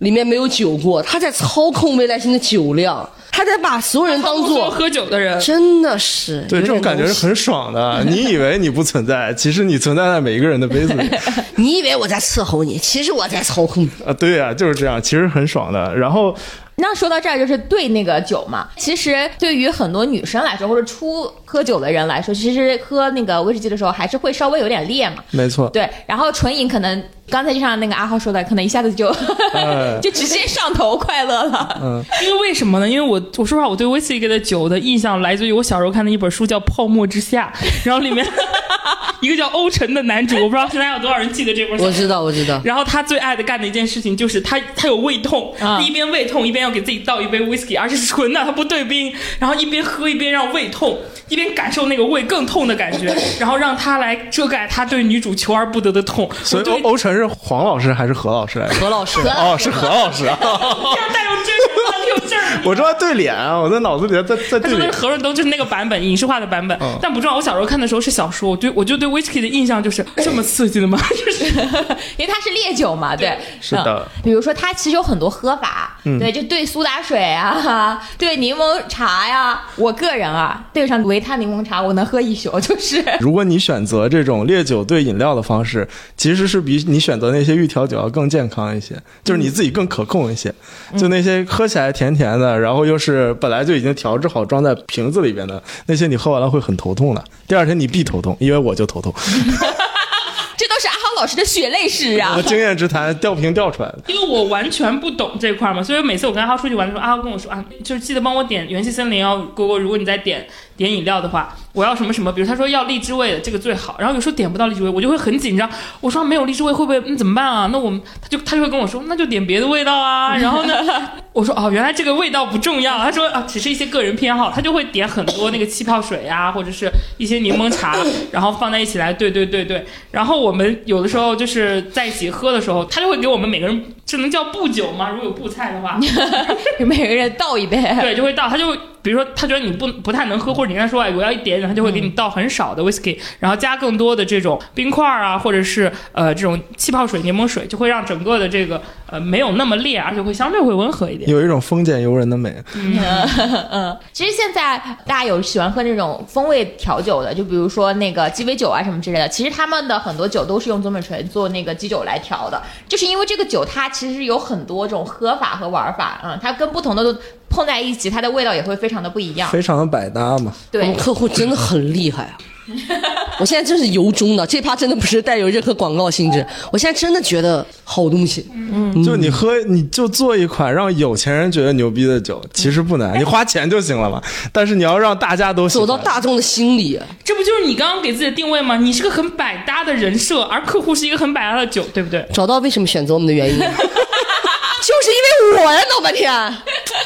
里面没有酒过，他在操控未来星的酒量，他在把所有人当做喝酒的人，真的是对这种感觉是很。爽的。你以为你不存在，其实你存在在每一个人的杯子里 你以为我在伺候你，其实我在操控你。啊！对呀、就是这样，其实很爽的。然后那说到这儿，就是对那个酒嘛。其实对于很多女生来说，或者初喝酒的人来说，其实喝那个威士忌的时候，还是会稍微有点烈嘛。没错，对，然后纯饮可能刚才就像那个阿浩说的，可能一下子就、哎就直接上头快乐了。嗯因为为什么呢？因为我我说实话，我对威士忌的酒的印象来自于我小时候看的一本书叫《泡沫之夏》，然后里面 一个叫欧辰的男主，我不知道现在有多少人记得这本书。我知道，我知道。然后他最爱的干的一件事情就是他他有胃痛，啊他一边胃痛一边要给自己倒一杯 whisky，而且是纯的，他不对冰，然后一边喝一边让胃痛，一边感受那个胃更痛的感觉，然后让他来遮盖他对女主求而不得的痛。所以欧欧辰是黄老师还是何老师来着？何老师，哦，是何老师啊！这样带有真人，有证儿。我知道对脸啊，我在脑子里在在他对脸。说的是何润东就是那个版本，影视化的版本，嗯但不重要。我小时候看的时候是小说，我对我就对 whisky 的印象就是这么刺激的吗？就是因为它是烈酒嘛，对，是的嗯比如说它其实有很多喝法，对，就兑苏打水啊，兑柠檬茶呀。我个人啊，兑上维他柠檬茶，我能喝一宿，就是。如果你选择这种烈酒兑饮料的方式，其实是比你选择那些预调酒要更健康一些，就是你自己更可控一些。就那些喝起来甜甜的，然后又是本来就已经调制好装在瓶子里边的那些，你喝完了会很头痛的。第二天你必头痛，因为我就头痛，这都是阿豪老师的血泪史啊我！经验之谈吊瓶吊出来的。因为我完全不懂这块嘛，所以每次我跟阿豪出去玩的时候，阿豪跟我说啊，就是记得帮我点元气森林哦，果果，如果你再点点饮料的话，我要什么什么，比如他说要荔枝味的，这个最好。然后有时候点不到荔枝味，我就会很紧张，我说没有荔枝味会不会嗯怎么办啊？那我们他就他就会跟我说，那就点别的味道啊。然后呢，我说哦，原来这个味道不重要。他说啊，只是一些个人偏好，他就会点很多那个气泡水啊，或者是一些柠檬茶，然后放在一起来对对对对。然后我们有的时候就是在一起喝的时候，他就会给我们每个人，这能叫布酒吗？如果有布菜的话，给 每个人倒一杯。对，就会倒。他就，比如说他觉得你不不太能喝，或者你跟他说，哎，我要一点点，他就会给你倒很少的 whisky，然后加更多的这种冰块啊，或者是呃这种气泡水、柠檬水，就会让整个的这个呃没有那么烈，而且会相对会温和一点。有一种丰俭由人的美，嗯，其实现在大家有喜欢喝那种风味调酒的，就比如说那个鸡尾酒啊什么之类的。其实他们的很多酒都是用宗美醇做那个基酒来调的，就是因为这个酒它其实有很多种喝法和玩法，嗯，它跟不同的都碰在一起，它的味道也会非常的不一样。非常的百搭嘛。对我们，客户真的很厉害啊！我现在真是由衷的，这趴真的不是带有任何广告性质，我现在真的觉得好东西。嗯就你喝，你就做一款让有钱人觉得牛逼的酒，其实不难，你花钱就行了嘛。但是你要让大家都走到大众的心里，这不就是你刚刚给自己的定位吗？你是个很百搭的人设，而客户是一个很百搭的酒，对不对？找到为什么选择我们的原因，就是因为我呀，老半天。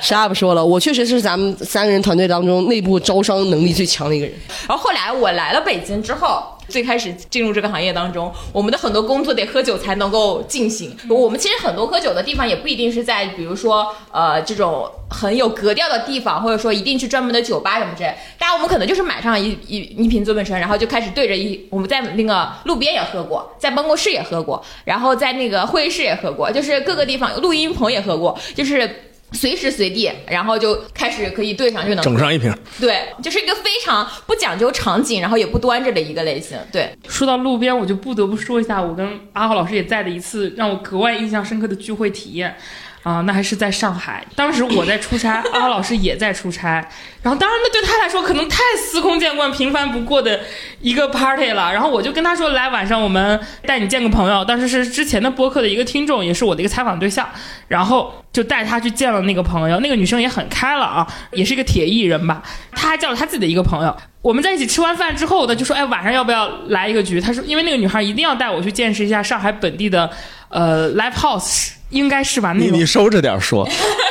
啥也不说了，我确实是咱们三个人团队当中内部招商能力最强的一个人。然后后来我来了北京之后，最开始进入这个行业当中，我们的很多工作得喝酒才能够进行。我们其实很多喝酒的地方也不一定是在，比如说呃这种很有格调的地方，或者说一定去专门的酒吧什么之类。大家我们可能就是买上一一一瓶尊本醇，然后就开始对着一我们在那个路边也喝过，在办公室也喝过，然后在那个会议室也喝过，就是各个地方录音棚也喝过，就是。随时随地，然后就开始可以对上就能整上一瓶。对，就是一个非常不讲究场景，然后也不端着的一个类型。对，说到路边，我就不得不说一下我跟阿浩老师也在的一次让我格外印象深刻的聚会体验。啊、那还是在上海。当时我在出差，阿浩老师也在出差。然后，当然，那对他来说可能太司空见惯、平凡不过的一个 party 了。然后我就跟他说：“来，晚上我们带你见个朋友。”当时是之前的播客的一个听众，也是我的一个采访对象。然后就带他去见了那个朋友，那个女生也很开朗啊，也是一个铁艺人吧。他还叫了他自己的一个朋友。我们在一起吃完饭之后呢，就说：“哎，晚上要不要来一个局？”他说：“因为那个女孩一定要带我去见识一下上海本地的呃 live house，应该是吧？那你 你收着点说，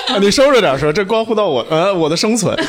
啊你收着点说，这关乎到我呃我的生存。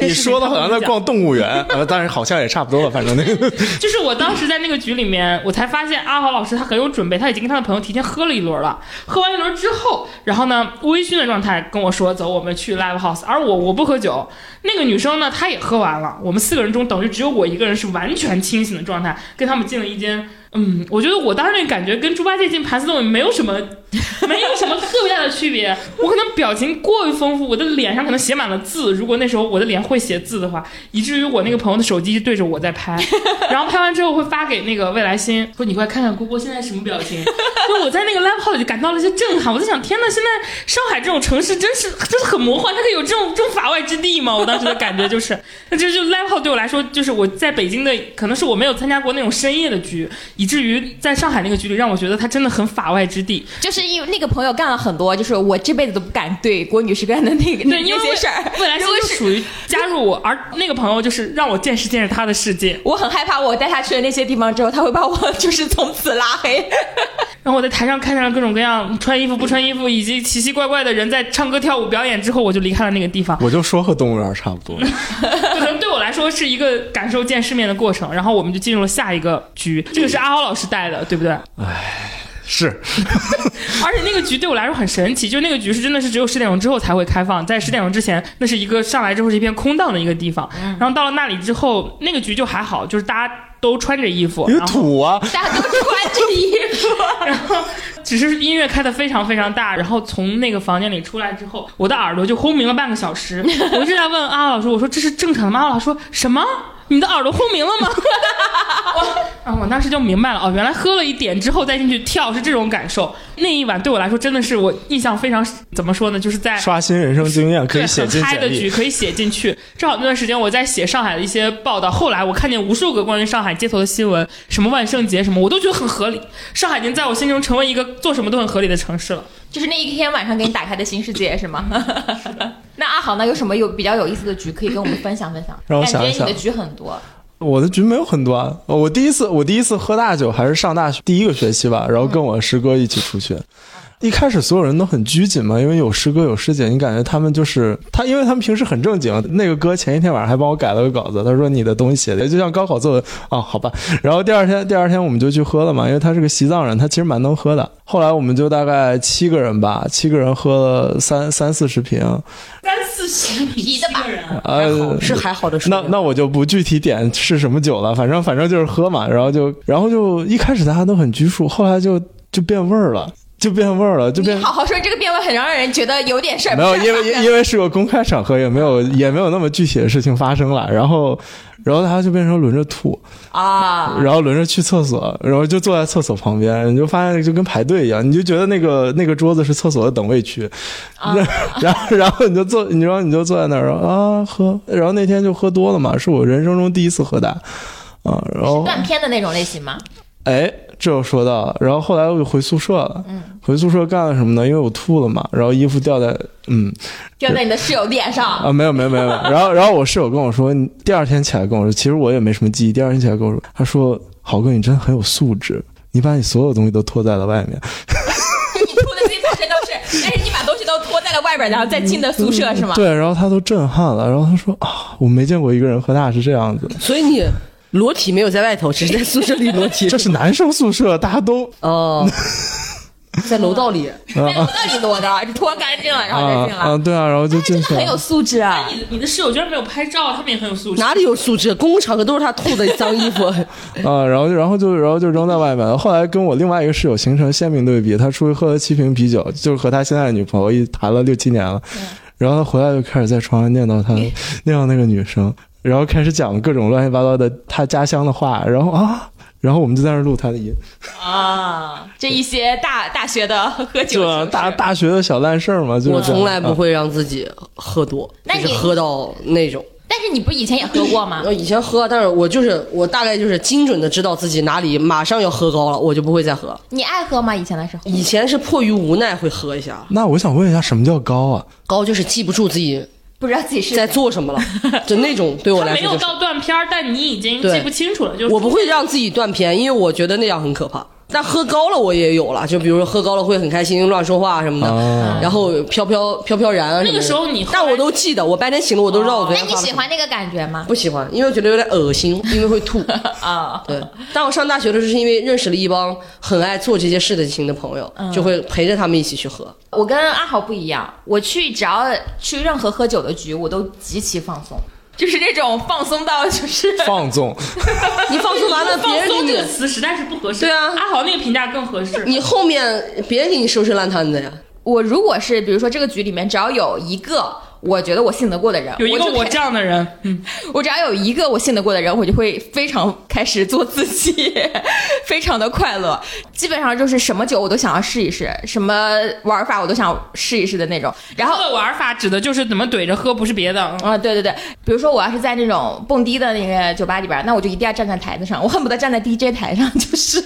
你说的好像在逛动物园，呃，但是好像也差不多了，反正那个 就是我当时在那个局里面，我才发现阿豪老师他很有准备，他已经跟他的朋友提前喝了一轮了。喝完一轮之后，然后呢，微醺的状态跟我说：“走，我们去 live house。”而我我不喝酒，那个女生呢，她也喝完了。我们四个人中，等于只有我一个人是完全清醒的状态，跟他们进了一间。嗯，我觉得我当时那个感觉跟猪八戒进盘丝洞没有什么，没有什么特别大的区别。我可能表情过于丰富，我的脸上可能写满了字。如果那时候我的脸会写字的话，以至于我那个朋友的手机对着我在拍，然后拍完之后会发给那个未来星，说你快看看郭郭现在什么表情。就我在那个 live house 里感到了一些震撼，我在想，天呐，现在上海这种城市真是真是很魔幻，它可以有这种这种法外之地吗？我当时的感觉就是，那这就 live house 对我来说，就是我在北京的，可能是我没有参加过那种深夜的局，以至于在上海那个局里，让我觉得他真的很法外之地。就是因为那个朋友干了很多，就是我这辈子都不敢对郭女士干的那个对，因为那些事儿。本来就是属于加入我，而那个朋友就是让我见识见识他的世界。我很害怕，我带他去了那些地方之后，他会把我就是从此拉黑。然后我在台上看见了各种各样穿衣服不穿衣服，以及奇奇怪怪的人在唱歌跳舞表演之后，我就离开了那个地方。我就说和动物园差不多。可能对我来说是一个感受见世面的过程。然后我们就进入了下一个局，这个是阿豪老师带的，对不对？哎是，而且那个局对我来说很神奇，就那个局是真的是只有十点钟之后才会开放，在十点钟之前，那是一个上来之后是一片空荡的一个地方。然后到了那里之后，那个局就还好，就是大家都穿着衣服，因为土啊，大家都穿着衣服，然 后只是音乐开的非常非常大，然后从那个房间里出来之后，我的耳朵就轰鸣了半个小时。我一直在问阿豪老师，我说这是正常的吗？阿豪老师说什么？你的耳朵轰鸣了吗？我啊，我当时就明白了哦，原来喝了一点之后再进去跳是这种感受。那一晚对我来说真的是我印象非常怎么说呢？就是在刷新人生经验可以写进很嗨的。局可以写进去。正好那段时间我在写上海的一些报道，后来我看见无数个关于上海街头的新闻，什么万圣节什么，我都觉得很合理。上海已经在我心中成为一个做什么都很合理的城市了。就是那一天晚上给你打开的新世界是吗？那阿豪呢？有什么有比较有意思的局可以跟我们分享分享？让我想一想感觉你的局很多。我的局没有很多啊，我第一次我第一次喝大酒还是上大学第一个学期吧，然后跟我师哥一起出去。一开始所有人都很拘谨嘛，因为有师哥有师姐，你感觉他们就是他，因为他们平时很正经。那个哥前一天晚上还帮我改了个稿子，他说你的东西写的就像高考作文啊，好吧。然后第二天第二天我们就去喝了嘛，因为他是个西藏人，他其实蛮能喝的。后来我们就大概七个人吧，七个人喝了三三四十瓶，三四十米啤的吧人，呃，是还好的数那。那我就不具体点是什么酒了，反正反正就是喝嘛，然后就然后就一开始大家都很拘束，后来就就变味儿了，就变味儿了，就变好好说，这个变味很让人觉得有点事儿。没有，因为因因为是个公开场合，也没有 也没有那么具体的事情发生了。然后然后他就变成轮着吐，啊，然后轮着去厕所，然后就坐在厕所旁边，你就发现就跟排队一样，你就觉得那个那个桌子是厕所的等位区，啊 然后然后你就坐，你然后你就坐在那儿啊喝，然后那天就喝多了嘛，是我人生中第一次喝大啊，然后断片的那种类型吗？哎，这又说到了，然后后来我就回宿舍了，回宿舍干了什么呢？因为我吐了嘛，然后衣服掉在嗯掉在你的室友脸上。啊没有没有没有，没有 然后然后我室友跟我说，你第二天起来跟我说，其实我也没什么记忆，第二天起来跟我说，他说豪哥你真的很有素质，你把你所有东西都脱在了外面，你吐的这一身都是，但是你把东西都脱在了外边，然后再进的宿舍是吗？对，然后他都震撼了，然后他说啊，我没见过一个人喝大是这样子的，所以你裸体没有在外头，只是在宿舍里裸体。这是男生宿舍，大家都哦，在楼道里，在楼道里裸的，就脱干净了，然后啊再进来。啊对啊，然后就进去很有了。素质啊！你的你的室友居然没有拍照，他们也很有素质。哪里有素质？公共场合都是他吐的脏衣服。啊，然后然后就然后就扔在外面了。后来跟我另外一个室友形成鲜明对比，他出去喝了七瓶啤酒，就是和他现在的女朋友一谈了六七年了，然后他回来就开始在床上念叨他念叨那个女生，然后开始讲各种乱七八糟的他家乡的话，然后啊，然后我们就在那儿录他的音，啊，这一些大大学的喝酒就大大学的小烂事儿嘛，就是我从来不。会让自己喝多，那你就是喝到那种。但是你不是以前也喝过吗？我以前喝，但是我就是我大概就是精准的知道自己哪里马上要喝高了，我就不会再喝了。你爱喝吗？以前的时候？以前是迫于无奈会喝一下，那我想问一下，什么叫高啊？高就是记不住自己不知道自己是在做什么了，就那种 对我来说就是。到断片儿，但你已经记不清楚了。就是我不会让自己断片，因为我觉得那样很可怕。但喝高了我也有了，就比如说喝高了会很开心，乱说话什么的，哦然后飘飘飘飘然啊什么的。那个时候你但我都记得，我白天醒了我都知道我昨那天发了。你喜欢那个感觉吗？不喜欢，因为我觉得有点恶心，因为会吐。啊，对，但我上大学的时候是因为认识了一帮很爱做这些事的情的朋友，就会陪着他们一起去喝。我跟阿豪不一样，我去只要去任何喝酒的局，我都极其放松，就是那种放松到就是 放纵，你放松完了，别放人给你松这个，词实在是不合适。对啊阿豪那个评价更合适。你后面别人给你收拾烂摊子呀。我如果是比如说这个局里面只要有一个我觉得我信得过的人，有一个我这样的人，嗯，我只要有一个我信得过的人，我就会非常开始做自己，非常的快乐。基本上就是什么酒我都想要试一试，什么玩法我都想试一试的那种。然后这个玩法指的就是怎么怼着喝，不是别的。啊，对对对，比如说我要是在那种蹦迪的那个酒吧里边，那我就一定要站在台子上，我恨不得站在 DJ 台上，就是，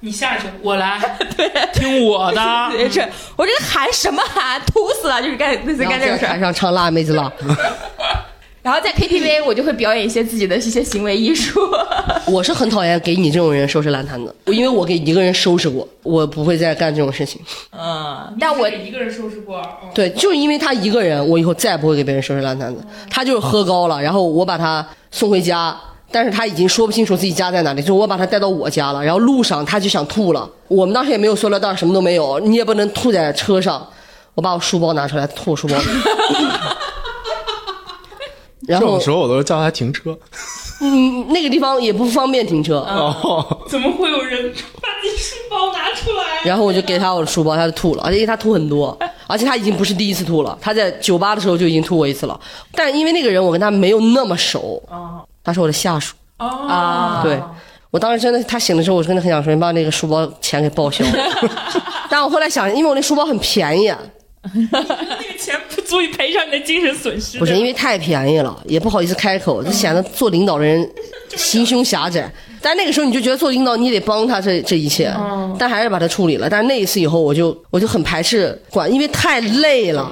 你下去，我来，对听我的。这我这个喊什么喊，吐死了，就是干类似干这种事儿。上唱辣妹子辣，然后在 KTV 我就会表演一些自己的一些行为艺术。我是很讨厌给你这种人收拾烂摊子，因为我给一个人收拾过，我不会再干这种事情。嗯，但我一个人收拾过，嗯对，就是因为他一个人，我以后再也不会给别人收拾烂摊子。他就是喝高了，然后我把他送回家，但是他已经说不清楚自己家在哪里，就我把他带到我家了，然后路上他就想吐了，我们当时也没有塑料袋，什么都没有，你也不能吐在车上，我把我书包拿出来吐我书包。然后种时候我都叫他停车。嗯，那个地方也不方便停车，哦，怎么会有人把自己书包拿出来？然后我就给他我的书包，他就吐了，而且他吐很多，而且他已经不是第一次吐了，他在酒吧的时候就已经吐过一次了。但因为那个人我跟他没有那么熟，他是我的下属，哦，啊，对我当时真的，他醒的时候我真的很想说，你把那个书包钱给报销。但我后来想，因为我那书包很便宜，啊那个钱不足以赔偿你的精神损失。不是因为太便宜了，也不好意思开口，就显得做领导的人心胸狭窄。但那个时候你就觉得做领导你得帮他这这一切，但还是把他处理了。但是那一次以后，我就我就很排斥管，因为太累了。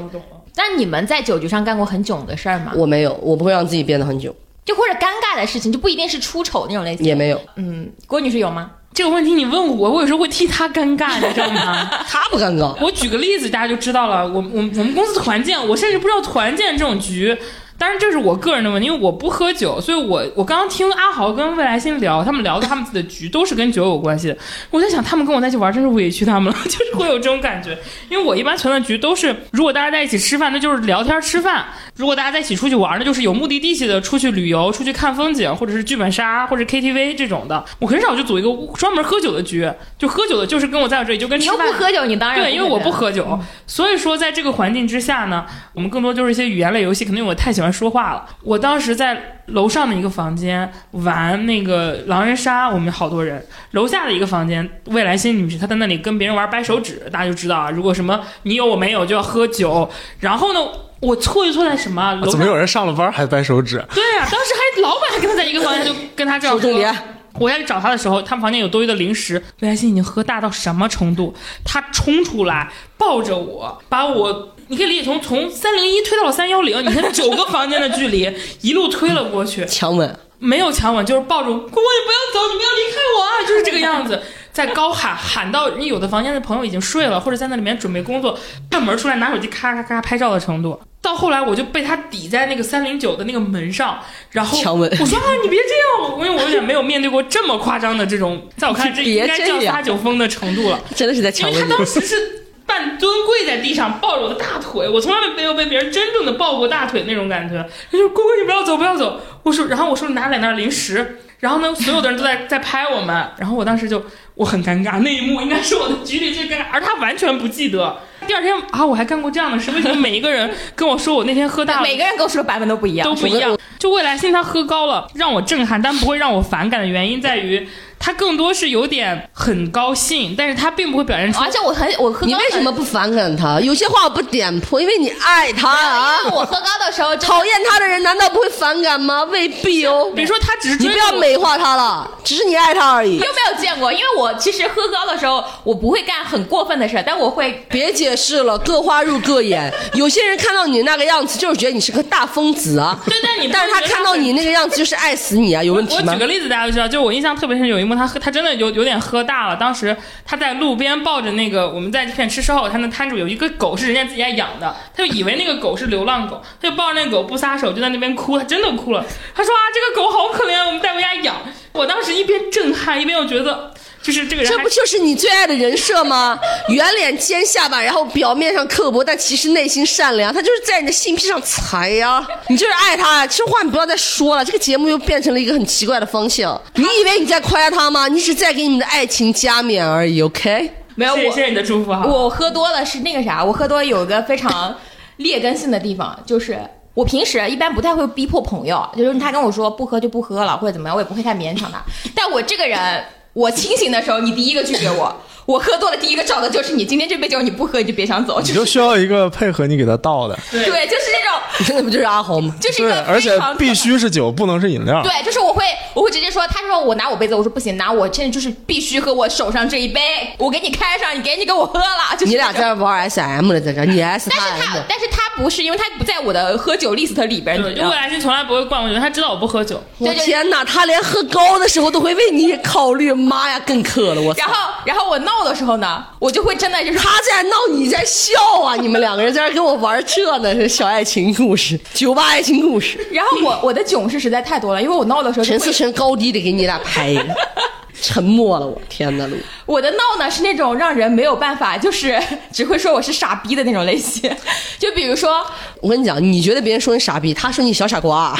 那你们在酒局上干过很囧的事儿吗？我没有，我不会让自己变得很久，就或者尴尬的事情，就不一定是出丑那种类型。也没有。嗯，郭女士有吗？这个问题你问我，我有时候会替他尴尬，你知道吗？他不尴尬，我举个例子，大家就知道了。我我我们公司团建，我甚至不知道团建这种局。当然，这是我个人的问题，因为我不喝酒，所以我我刚刚听阿豪跟未来星聊，他们聊的他们自己的局都是跟酒有关系的。我在想，他们跟我在一起玩，真是委屈他们了，就是会有这种感觉。因为我一般存的局都是，如果大家在一起吃饭，那就是聊天吃饭。如果大家在一起出去玩那，就是有目的地性的出去旅游、出去看风景，或者是剧本杀或者 KTV 这种的，我很少就组一个专门喝酒的局。就喝酒的，就是跟我在我这里就跟你吃饭又不喝酒，你当然对，因为我不喝酒，嗯所以说在这个环境之下呢，我们更多就是一些语言类游戏。可能因为我太喜欢说话了，我当时在楼上的一个房间玩那个狼人杀，我们好多人；楼下的一个房间，未来新女士她在那里跟别人玩掰手指，大家就知道啊，如果什么你有我没有就要喝酒。然后呢，我错就错在什么？怎么有人上了班还掰手指？对呀、当时还老板还跟他在一个房间，就跟他这样喝说重点。我要去找他的时候，他们房间有多余的零食。魏来欣已经喝大到什么程度？他冲出来抱着我，把我，你可以理解从从三零一推到了三幺零，你看九个房间的距离，一路推了过去，强吻，没有强吻，就是抱着我，姑姑你不要走，你们要离开我啊，就是这个样子，在高喊喊到你有的房间的朋友已经睡了，或者在那里面准备工作，看门出来拿手机咔咔咔拍照的程度。到后来我就被他抵在那个三零九的那个门上，然后强吻我说啊，你别这样，因为我有点没有面对过这么夸张的这种，在我看来 这别应该叫这样撒酒疯的程度了。真的是在因为他强吻你。当时是半蹲跪在地上抱着我的大腿，我从来没有被别人真正的抱过大腿那种感觉。他就姑姑你不要走不要走，我说，然后我说拿两袋零食，然后呢所有的人都在在拍我们，然后我当时就我很尴尬，那一幕应该是我的局里最尴尬，而他完全不记得。第二天啊，我还干过这样的事，为什么每一个人跟我说我那天喝大了？每个人跟我说的版本都不一样，都不一样。就未来星他喝高了，让我震撼，但不会让我反感的原因在于，他更多是有点很高兴，但是他并不会表现出而且我很我喝高你为什么不反感他？有些话我不点破，因为你爱他啊因。为我喝高的时候讨厌他的人难道不会反感吗？未必哦。比如说他只是你不要美化他了，只是你爱他而已你。有没有见过？因为我其实喝高的时候，我不会干很过分的事，但我会别解释了，各花入各眼。有些人看到你那个样子，就是觉得你是个大疯子啊。对但你但是他看到你那个样子，就是爱死你啊，有问题吗我举？个例子，大家都知道，就我印象特别深，有一他喝，他真的有有点喝大了。当时他在路边抱着那个，我们在这片吃烧烤摊的摊主有一个狗是人家自己家养的，他就以为那个狗是流浪狗，他就抱着那狗不撒手，就在那边哭，他真的哭了。他说啊，这个狗好可怜，我们带回家养。我当时一边震撼，一边又觉得，就是这个人这不就是你最爱的人设吗？圆脸尖下巴，然后表面上刻薄，但其实内心善良，他就是在你的性癖上踩呀、你就是爱他。这话你不要再说了，这个节目又变成了一个很奇怪的方向。你以为你在夸他吗？你只是在给你们的爱情加冕而已，OK？没有我谢谢谢谢你的祝福哈。我喝多了是那个啥，我喝多了有一个非常劣根性的地方，就是我平时一般不太会逼迫朋友，就是他跟我说不喝就不喝了或者怎么样，我也不会太勉强他。但我这个人，我清醒的时候你第一个拒绝我，我喝多了第一个找的就是你。今天这杯酒你不喝你就别想走，就你就需要一个配合你给他倒的，对对，就是这种，你真的不就是阿豪吗？就是一个，而且非常必须是酒，不能是饮料。对，就是我会，我会直接说，他说我拿我杯子，我说不行，拿我现在就是必须喝我手上这一杯，我给你开上，你赶紧给我喝了。就是你俩在这玩 SM 了，在这，你 S 他但是他但是他不是，因为他不在我的喝酒 list 里边，对，你知道吗就未来星从来不会灌我酒，他知道我不喝酒。我天哪，他连喝高的时候都会为你考虑，妈呀，更渴了，我然！后，然后我闹的时候呢，我就会真的就是他在闹，你在笑啊！你们两个人在这跟我玩这呢，是小爱情故事，酒吧爱情故事。然后我 我的囧事实在太多了，因为我闹的时候陈思成高低得给你俩拍一个，沉默了，我天哪，路我的闹呢是那种让人没有办法，就是只会说我是傻逼的那种类型。就比如说，我跟你讲，你觉得别人说你傻逼，他说你小傻瓜。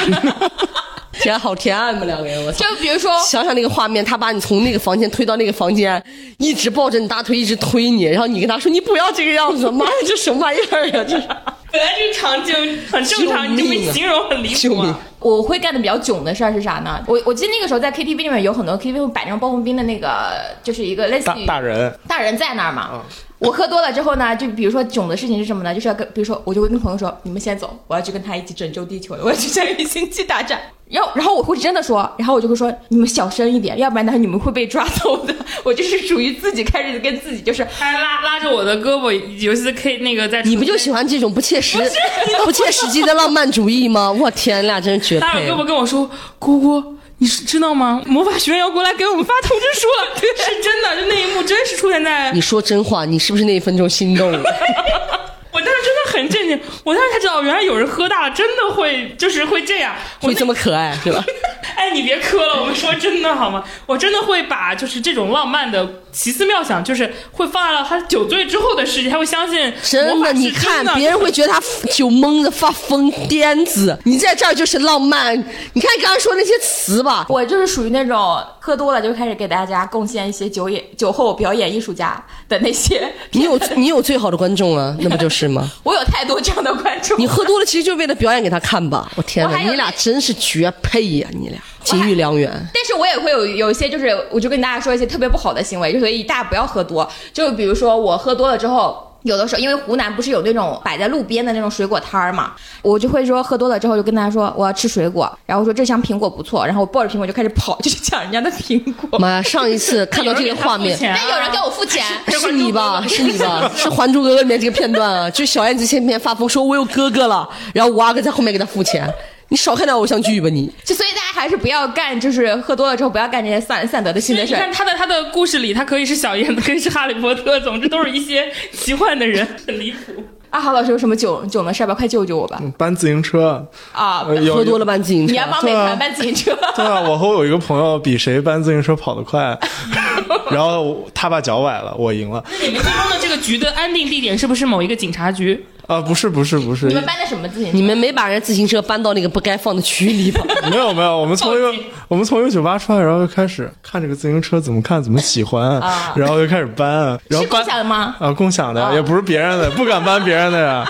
天好甜啊，你们两个人，我操！就比如说，想想那个画面，他把你从那个房间推到那个房间，一直抱着你大腿，一直推你，然后你跟他说你不要这个样子，妈呀，这什么玩意儿呀？这是本来这个场景很正常，你这么形容很离谱啊。！我会干的比较囧的事儿是啥呢？我我记得那个时候在 KTV 里面有很多 KTV 会摆那种暴风兵的那个，就是一个类似大于大人，大人在那儿嘛。我喝多了之后呢，就比如说囧的事情是什么呢？就是要跟，比如说我就会跟朋友说，你们先走，我要去跟他一起拯救地球，我要去参与星际大战。然后，然后我会真的说，然后我就会说，你们小声一点，要不然的话你们会被抓走的。我就是属于自己开始跟自己就是还拉拉着我的胳膊，尤其是 K 那个在你不就喜欢这种不切实、不切实际的浪漫主义吗？我天，你俩真是绝配拉着胳膊跟我说：“姑姑，你是知道吗？魔法学院要过来给我们发通知书了，是真的，就那一幕真是出现在你说真话，你是不是那一分钟心动了？我当时真的很震惊，我当时才知道原来有人喝大了真的会就是会这样，会这么可爱是吧？哎，哎，你别磕了，我们说真的好吗？我真的会把就是这种浪漫的奇思妙想，就是会放在了他酒醉之后的世界，他会相信真的，魔法是你看真的别人会觉得他酒蒙子发疯癫子，你在这儿就是浪漫。你看刚刚说那些词吧，我就是属于那种喝多了就开始给大家贡献一些酒演酒后表演艺术家的那些。你有你有最好的观众啊，那不就是吗？我有太多这样的观众。你喝多了其实就是为了表演给他看吧。我天哪，我还有你俩真是绝配呀、你俩金玉良缘。但是我也会有有一些，就是我就跟大家说一些特别不好的行为，就所以大家不要喝多。就比如说我喝多了之后。有的时候，因为湖南不是有那种摆在路边的那种水果摊儿嘛，我就会说喝多了之后就跟大家说我要吃水果，然后说这箱苹果不错，然后我抱着苹果就开始跑，就去抢人家的苹果。妈呀！上一次看到这个画面，有人给他付钱啊但有人给我付钱，是你吧？是你吧？是《还珠格格》里面这个片段啊，就是小燕子前面发疯说我有哥哥了，然后五阿哥在后面给他付钱。你少看点偶像剧吧你。就所以大家还是不要干，就是喝多了之后不要干这些散散德的心的事儿你看。他的他的故事里，他可以是小燕子，可以是哈利波特，总之都是一些奇幻的人，很离谱。阿豪老师有什么囧囧的事儿吧？快救救我吧！搬自行车，啊，喝多了搬自行车你，要帮美团搬自行车。对啊，我和我有一个朋友比谁搬自行车跑得快，然后他把脚崴了，我赢了。那你们最终的这个局的安定地点是不是某一个警察局？啊，不是不是不是你，们搬的什么自行车？你们没把人自行车搬到那个不该放的区里吧？没有没有，我们从一个我们从一个酒吧出来，然后就开始看这个自行车怎么看怎么喜欢，啊然后就开始搬，然后是共享的吗？啊共享的也不是别人的，不敢搬别人的呀。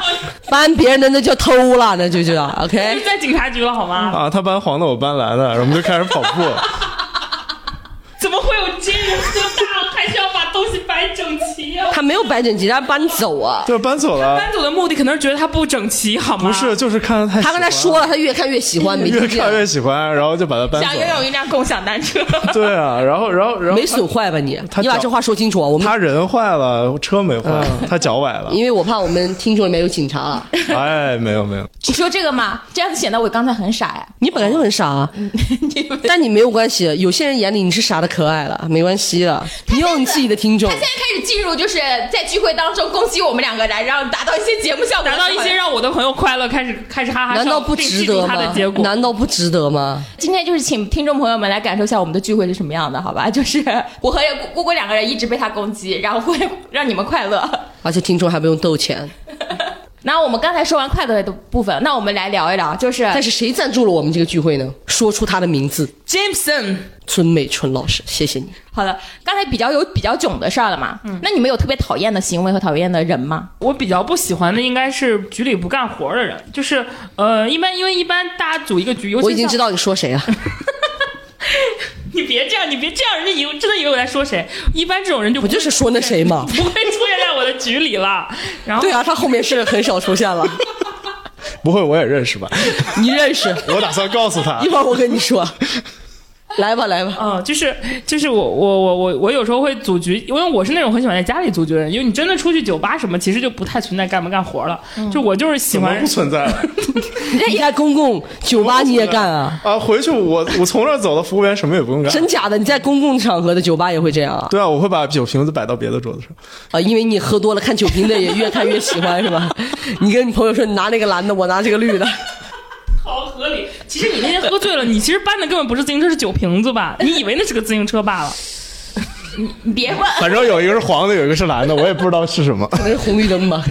搬别人的那叫偷了，那就叫 OK 是。在警察局了好吗？啊，他搬黄的，我搬蓝的，然后我们就开始跑步。怎么会摆整齐呀、他没有摆整齐，他搬走啊。对，搬走了，搬走的目的可能是觉得他不整齐，好吗？不是，就是看他太他刚才说了，他越看越喜欢，没 越，看越喜欢，然后就把他搬想走了。拥有一辆共享单车。对啊，然后然后然后没损坏吧你？你把这话说清楚啊！我们他人坏了，车没坏，他脚崴了。因为我怕我们听众里面有警察啊。哎，没有没有，你说这个吗？这样子显得我刚才很傻呀。你本来就很傻啊，但你没有关系，有些人眼里你是傻的可爱了，没关系了。你有你自己的听众他，现在开始进入，就是在聚会当中攻击我们两个人，然后达到一些节目效果，达到一些。让我的朋友快乐，开始开始哈哈笑，难道不值得吗他的结？果？难道不值得吗？今天就是请听众朋友们来感受一下我们的聚会是什么样的，好吧？就是我和姑姑两个人一直被他攻击，然后会让你们快乐。而且听众还不用斗钱。那我们刚才说完快乐的部分，那我们来聊一聊，就是但是谁赞助了我们这个聚会呢？说出他的名字，Jameson，孙美春老师，谢谢你。好的，刚才比较有比较囧的事儿了嘛。嗯，那你们有特别讨厌的行为和讨厌的人吗？我比较不喜欢的应该是局里不干活的人，就是呃，一般因为一般大家组一个局，尤其，我已经知道你说谁了。你别这样，你别这样，人家以为真的以为我在说谁。一般这种人就不就是说那谁吗。不会出现在我的局里了。然后对啊，他后面是很少出现了。不会，我也认识吧？你认识？我打算告诉他一。会儿我跟你说。来吧，来吧。嗯，就是就是我我我我我有时候会组局，因为我是那种很喜欢在家里组局的人，因为你真的出去酒吧什么，其实就不太存在干不干活了。就我就是喜欢不存在 你在公共酒吧你也干啊？啊？回去我我从这儿走了，服务员什么也不用干。真假的？你在公共场合的酒吧也会这样啊？对啊，我会把酒瓶子摆到别的桌子上。啊，因为你喝多了，看酒瓶子也越看越喜欢，是吧？你跟你朋友说，你拿那个蓝的，我拿这个绿的。好合理。其实你那天喝醉了，你其实搬的根本不是自行车，是酒瓶子吧？你以为那是个自行车罢了。你别问，反正有一个是黄的，有一个是蓝的，我也不知道是什么。可能是红绿灯吧，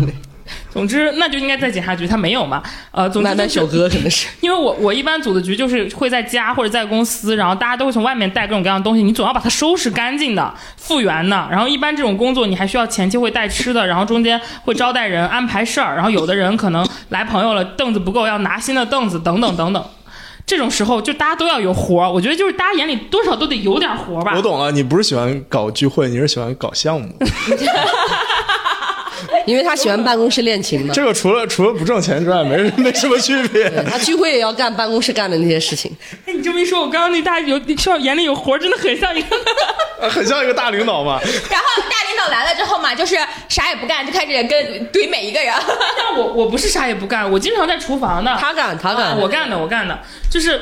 总之，那就应该在警察局，他没有嘛。呃，总之、就是、慢慢小哥可能是。因为我我一般组的局就是会在家或者在公司，然后大家都会从外面带各种各样的东西，你总要把它收拾干净的、复原的。然后一般这种工作你还需要前期会带吃的，然后中间会招待人、安排事儿，然后有的人可能来朋友了，凳子不够要拿新的凳子，等等等等。这种时候就大家都要有活儿，我觉得就是大家眼里多少都得有点活儿吧。我懂了，你不是喜欢搞聚会，你是喜欢搞项目。因为他喜欢办公室恋情嘛。这个除了除了不挣钱之外，没没什么区别。他聚会也要干办公室干的那些事情。哎，你这么一说，我刚刚那大家有笑眼里有活儿，真的很像一个。很像一个大领导嘛。然后大领导来了之后嘛，就是啥也不干，就开始跟怼每一个人。但我我不是啥也不干，我经常在厨房的。他干，他干，我干的，我干的，就是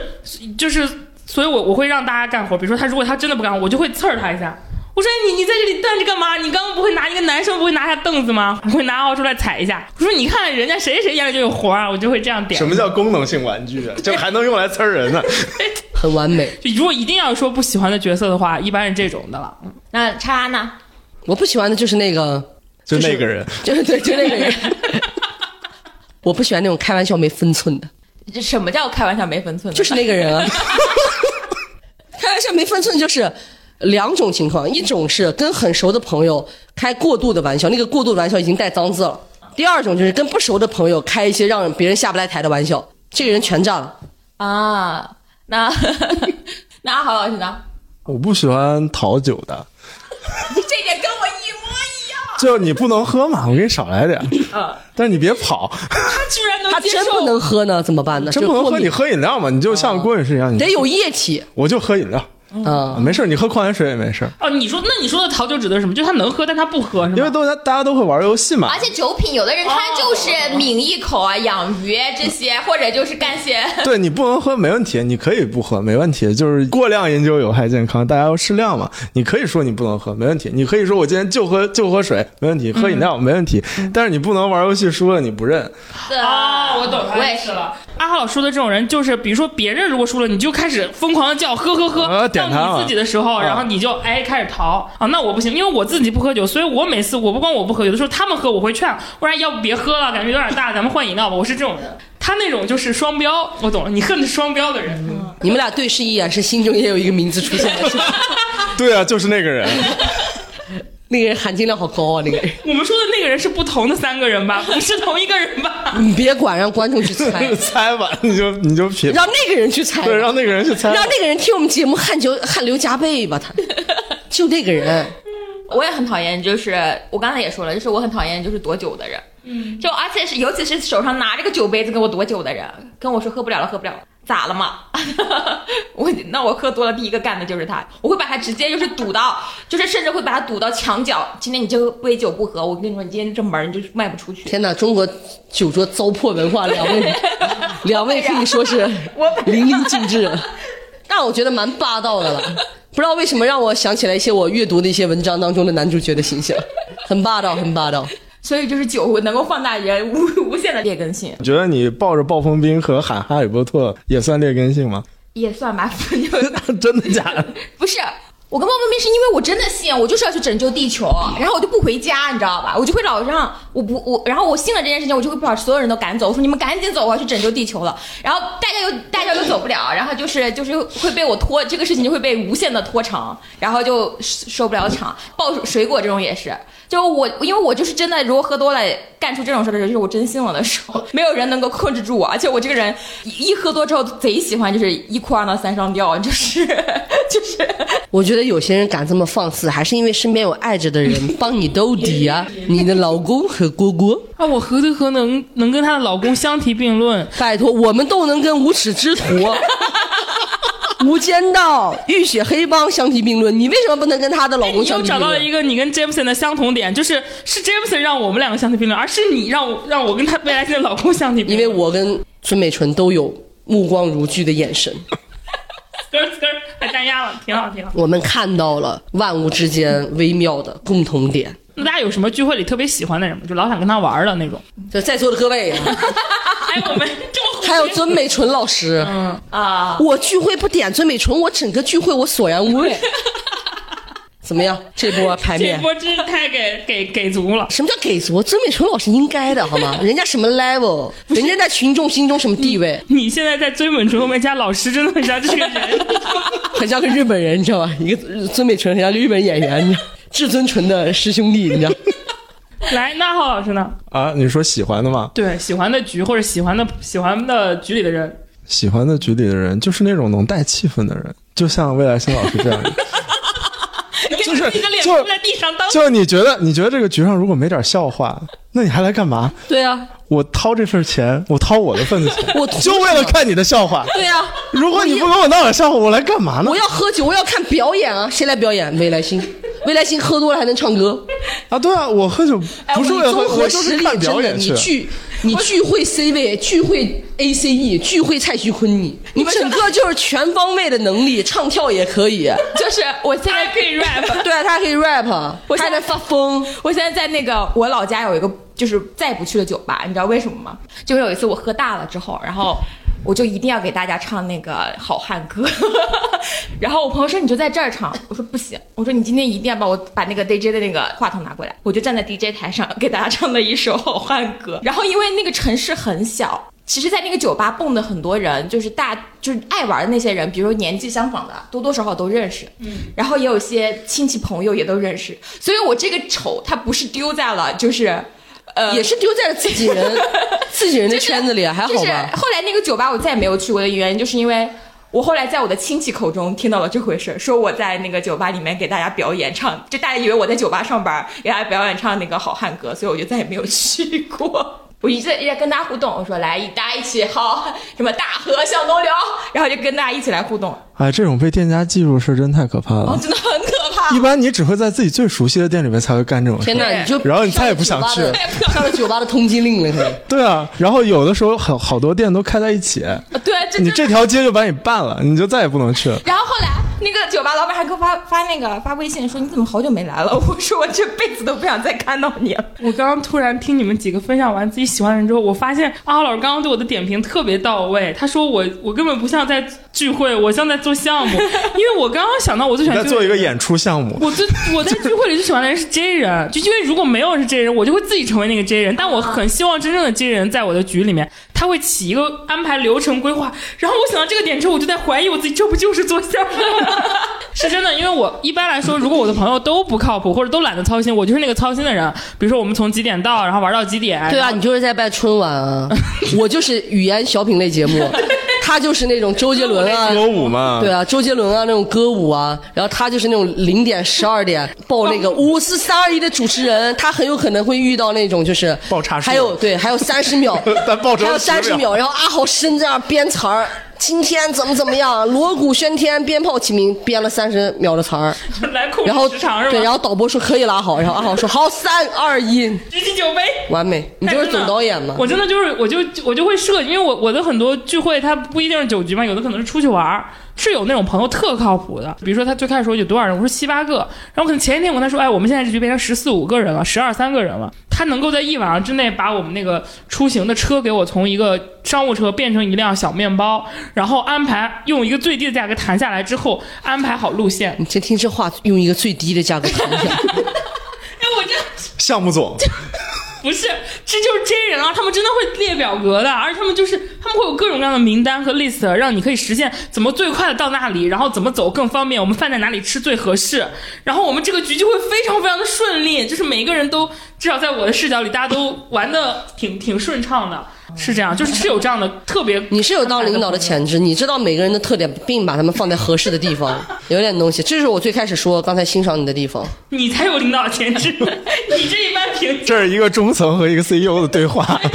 就是，所以我我会让大家干活。比如说他如果他真的不干活，我就会刺儿他一下。我说你你在这里站着干嘛？你刚刚不会拿一个男生不会拿下凳子吗？我会拿奥出来踩一下。我说你看人家谁谁眼里就有活啊，我就会这样点。什么叫功能性玩具啊？这还能用来呲人呢？很完美。就如果一定要说不喜欢的角色的话，一般是这种的了。那叉叉呢？我不喜欢的就是那个，就那个人，就是对，就那个人。我不喜欢那种开玩笑没分寸的，这什么叫开玩笑没分寸呢？就是那个人啊。开玩笑没分寸就是两种情况，一种是跟很熟的朋友开过度的玩笑，那个过度的玩笑已经带脏字了；第二种就是跟不熟的朋友开一些让别人下不来台的玩笑，这个人全占了。啊，那 那阿豪老师呢？我不喜欢讨酒的，这点跟我一模一样。就你不能喝嘛，我给你少来点，但是你别跑，他居然能接受，他真不能喝呢，怎么办呢？真不能喝，你喝饮料嘛，你就像郭女士一样，你得有液体。我就喝饮料，嗯，没事，你喝矿泉水也没事，哦，你说那你说的讨酒指的是什么？就是他能喝，但他不喝是吗？因为都大家都会玩游戏嘛而，且酒品，有的人他就是抿一口啊，养鱼这些，或者就是干些。对你不能喝没问题，你可以不喝没问题，就是过量饮酒有害健康，大家要适量嘛。你可以说你不能喝没问题，你可以说我今天就喝就喝水没问题，喝饮料没问题，但是你不能玩游戏输了你不认，对哦，我懂，我也是。了。阿浩说的这种人，就是比如说别人如果输了，你就开始疯狂的叫喝喝喝，到你自己的时候，啊然后你就哎开始逃啊。那我不行，因为我自己不喝酒，所以我每次我不光我不喝，有的时候他们喝我会劝，不然要不别喝了，感觉有点大，咱们换饮料吧。我是这种人。他那种就是双标，我懂了，你恨的是双标的人。你们俩对视一眼，是心中也有一个名字出现了，是吧？对啊，就是那个人，那个人含金量好高啊，那个人。我们说的那个人是不同的三个人吧，不是同一个人吧？你别管，让观众去猜，猜吧，你就你就品，让那个人去猜，对，让那个人去猜，让那个人听我们节目汗流汗流浃背吧，他就那个人。我也很讨厌，就是我刚才也说了，就是我很讨厌就是躲酒的人。嗯，就而且是尤其是手上拿着个酒杯子跟我躲酒的人，跟我说喝不了了，喝不了了，咋了嘛？我那我喝多了，第一个干的就是他，我会把他直接就是堵到，就是甚至会把他堵到墙角。今天你这杯酒不喝，我跟你说，你今天这门你就是迈不出去。天哪，中国酒桌糟粕文化，两位两位可以说是淋漓尽致，但我觉得蛮霸道的了。不知道为什么让我想起来一些我阅读的一些文章当中的男主角的形象，很霸道，很霸道。所以就是酒能够放大人无无限的劣根性，你觉得你抱着暴风兵和喊哈利波特也算劣根性吗？也算吧。真的假的？不是，我跟暴风兵是因为我真的信，我就是要去拯救地球，然后我就不回家，你知道吧？我就会老让我不我，然后我信了这件事情，我就会把所有人都赶走，我说你们赶紧走，我要去拯救地球了。然后大家又大家又走不了，然后就是就是会被我拖，这个事情就会被无限的拖长，然后就受不了场。抱水果这种也是。就我，因为我就是真的，如果喝多了干出这种事的时候，就是我真信了的时候，没有人能够控制住我。而且我这个人一一喝多之后贼喜欢，就是一哭二闹三上吊，就是 就是。我觉得有些人敢这么放肆，还是因为身边有爱着的人帮你兜底啊，你的老公和蝈蝈。啊，我何德何能能跟她的老公相提并论？拜托，我们都能跟无耻之徒、无间道、浴血黑帮相提并论，你为什么不能跟她的老公你又找到了？一个你跟 Jameson 的相同点，就是是 Jameson 让我们两个相提并论，而是你让我让我跟他未来新的老公相提并论因为。我跟孙美纯都有目光如炬的眼神，咯咯还单压了，挺好挺好。我们看到了万物之间微妙的共同点。那大家有什么聚会里特别喜欢的人吗？就老想跟他玩的那种？就在座的各位，还有，我们这么还有尊美纯老师，嗯啊，我聚会不点尊美纯，我整个聚会我索然无味。怎么样？这波排这？波真是太给给给足了。什么叫给足？尊美纯老师应该的好吗？人家什么 level？人家在群众心中什么地位？你现在在曾美纯后面加老师，真的很像这个人。很像个日本人，你知道吧？一个尊美纯很像个日本演员，你知道至尊纯的师兄弟，你知道？来，那浩老师呢？啊，你说喜欢的吗？对，喜欢的局或者喜欢的喜欢的局里的人，喜欢的局里的人就是那种能带气氛的人，就像未来星老师这样的。就是你的脸就在地上当。就你觉得，你觉得这个局上如果没点笑话，那你还来干嘛？对啊，我掏这份钱，我掏我的份子钱，我就为了看你的笑话。对啊。如果你不给我闹点笑话，我来干嘛呢我？要喝酒，我要看表演啊！谁来表演？未来星，未来星喝多了还能唱歌，啊，对啊，我喝酒不是为了喝，综合我就是实力看表真的，演去。你聚你聚会 C 位，聚会 ACE，聚会蔡徐坤你，你整个就是全方位的能力，唱跳也可以。就是我现在可以 rap，对啊，他可以 rap，我现在他还能发疯。我现在在那个我老家有一个就是再也不去的酒吧，你知道为什么吗？就是有一次我喝大了之后，然后我就一定要给大家唱那个《好汉歌》。然后我朋友说你就在这儿唱，我说不行，我说你今天一定要把我把那个 DJ 的那个话筒拿过来，我就站在 DJ 台上给大家唱了一首《好汉歌》。然后因为那个城市很小。其实，在那个酒吧蹦的很多人，就是大，就是爱玩的那些人，比如说年纪相仿的，多多少少都认识。嗯，然后也有些亲戚朋友也都认识，所以我这个丑，它不是丢在了，就是，呃，也是丢在了自己人 自己人的圈子里，还好就是吧？后来那个酒吧我再也没有去过的原因，就是因为我后来在我的亲戚口中听到了这回事，说我在那个酒吧里面给大家表演唱，就大家以为我在酒吧上班，给大家表演唱那个好汉歌，所以我就再也没有去过。我一直在一直在跟大家互动，我说来，大家一起好，什么大河向东流，然后就跟大家一起来互动，哎，这种被店家记住的事真太可怕了。哦，真的很可怕一。般你只会在自己最熟悉的店里面才会干这种事天。哪，你就然后你再也不想去上了酒吧的上了酒吧的通缉令了，可能。对啊，然后有的时候好好多店都开在一起，对，这你这条街就把你办了，你就再也不能去了。然后后来那个酒吧老板还给我发发那个发微信说你怎么好久没来了？我说我这辈子都不想再看到你了。我刚刚突然听你们几个分享完自己喜欢的人之后，我发现阿豪老师刚刚对我的点评特别到位。他说我我根本不像在聚会，我像在做项目，因为我刚刚想到我最喜你欢在做一个演出项目，我最我在聚会里最喜欢的人是 J 人，就因为如果没有人是 J 人，我就会自己成为那个 J 人。但我很希望真正的 J 人在我的局里面，他会起一个安排流程规划。然后我想到这个点之后，我就在怀疑我自己，这不就是做项目吗？是真的，因为我一般来说，如果我的朋友都不靠谱或者都懒得操心，我就是那个操心的人。比如说我们从几点到，然后玩到几点。对啊，你就是在办春晚啊，我就是语言小品类节目，他就是那种周杰伦啊。歌舞嘛，对啊，周杰伦啊那种歌舞啊，然后他就是那种零点十二点报那个五四三二一的主持人，他很有可能会遇到那种就是报差数还有对，还有三十秒但报还有10秒三十秒，然后阿豪身在那编词儿，今天怎么怎么样，锣鼓喧天，鞭炮齐鸣，编了三十秒的词儿，来控然后？对，然后导播说可以拉好，然后阿豪说好，三二一，举起酒杯。完美，你就是总导演嘛。我真的就是，我就我就会设，因为我我的很多聚会，它不一定是酒局嘛，有的可能是出去玩儿。是有那种朋友特靠谱的，比如说他最开始说有多少人，我说七八个，然后可能前一天我跟他说，哎，我们现在这局变成十四五个人了，十二三个人了，他能够在一晚上之内把我们那个出行的车给我从一个商务车变成一辆小面包，然后安排用一个最低的价格谈下来之后，安排好路线。你先听这话，用一个最低的价格谈下来。哎，我这项目总，不是，这就是真人啊，他们真的会列表格的，而且他们就是他们会有各种各样的名单和 list，让你可以实现怎么最快的到那里，然后怎么走更方便，我们饭在哪里吃最合适，然后我们这个局就会非常非常的顺利，就是每一个人都至少在我的视角里，大家都玩的挺挺顺畅的，是这样，就是是有这样的特别，你是有当领导的潜质，你知道每个人的特点，并把他们放在合适的地方，有点东西。这是我最开始说刚才欣赏你的地方。你才有领导潜质，你这一般平这是一个中层和一个 CEO 的对话。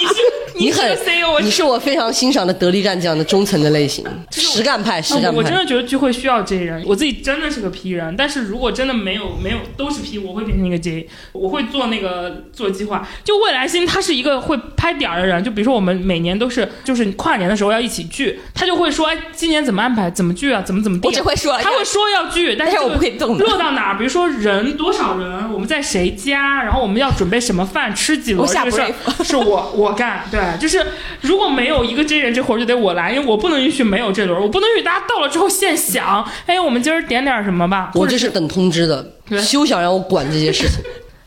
你是你很 CEO，你是我非常欣赏的得力干将的中层的类型，实干派，实干派我真。的觉得聚会需要 J 人，我自己真的是个 P 人，但是如果真的没有没有都是 P，我会变成一个 J，我会做那个做计划。就未来星他是一个会拍点儿的人，就比如说我们每年都是就是跨年的时候要一起聚，他就会说哎今年怎么安排，怎么聚啊，怎么怎么地啊、我只会说他会说要聚，但是我不会动的落到哪儿，比如说人多少人，我们在谁家，然后我们要准备什么饭，吃几轮这个事儿是我我干，对，就是如果没有一个真人，这活儿就得我来，因为我不能允许没有这轮，我不能允许大家到了之后现想，哎，我们今儿点点什么吧，我这是等通知的，休想让我管这些事情。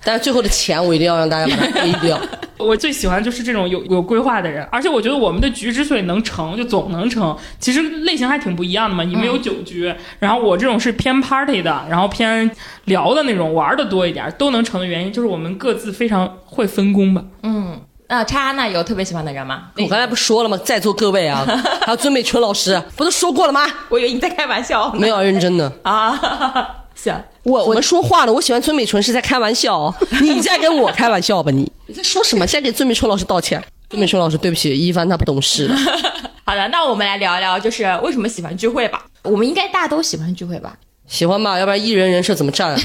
但是最后的钱我一定要让大家把它 A 掉。我最喜欢就是这种有有规划的人，而且我觉得我们的局之所以能成，就总能成，其实类型还挺不一样的嘛。你们有酒局，然后我这种是偏 party 的，然后偏聊的那种，玩的多一点，都能成的原因就是我们各自非常会分工吧。嗯，那叉那有特别喜欢的人吗？我刚才不说了吗？在座各位啊，还有尊美纯老师，不都说过了吗？我以为你在开玩笑没有认真的。啊。行，我我们说话了，我喜欢尊美纯是在开玩笑，你在跟我开玩笑吧你？你在说什么？现在给尊美纯老师道歉。尊美纯老师，对不起，一帆他不懂事。好的，那我们来聊一聊，就是为什么喜欢聚会吧。我们应该大家都喜欢聚会吧？喜欢吧，要不然艺人人设怎么站？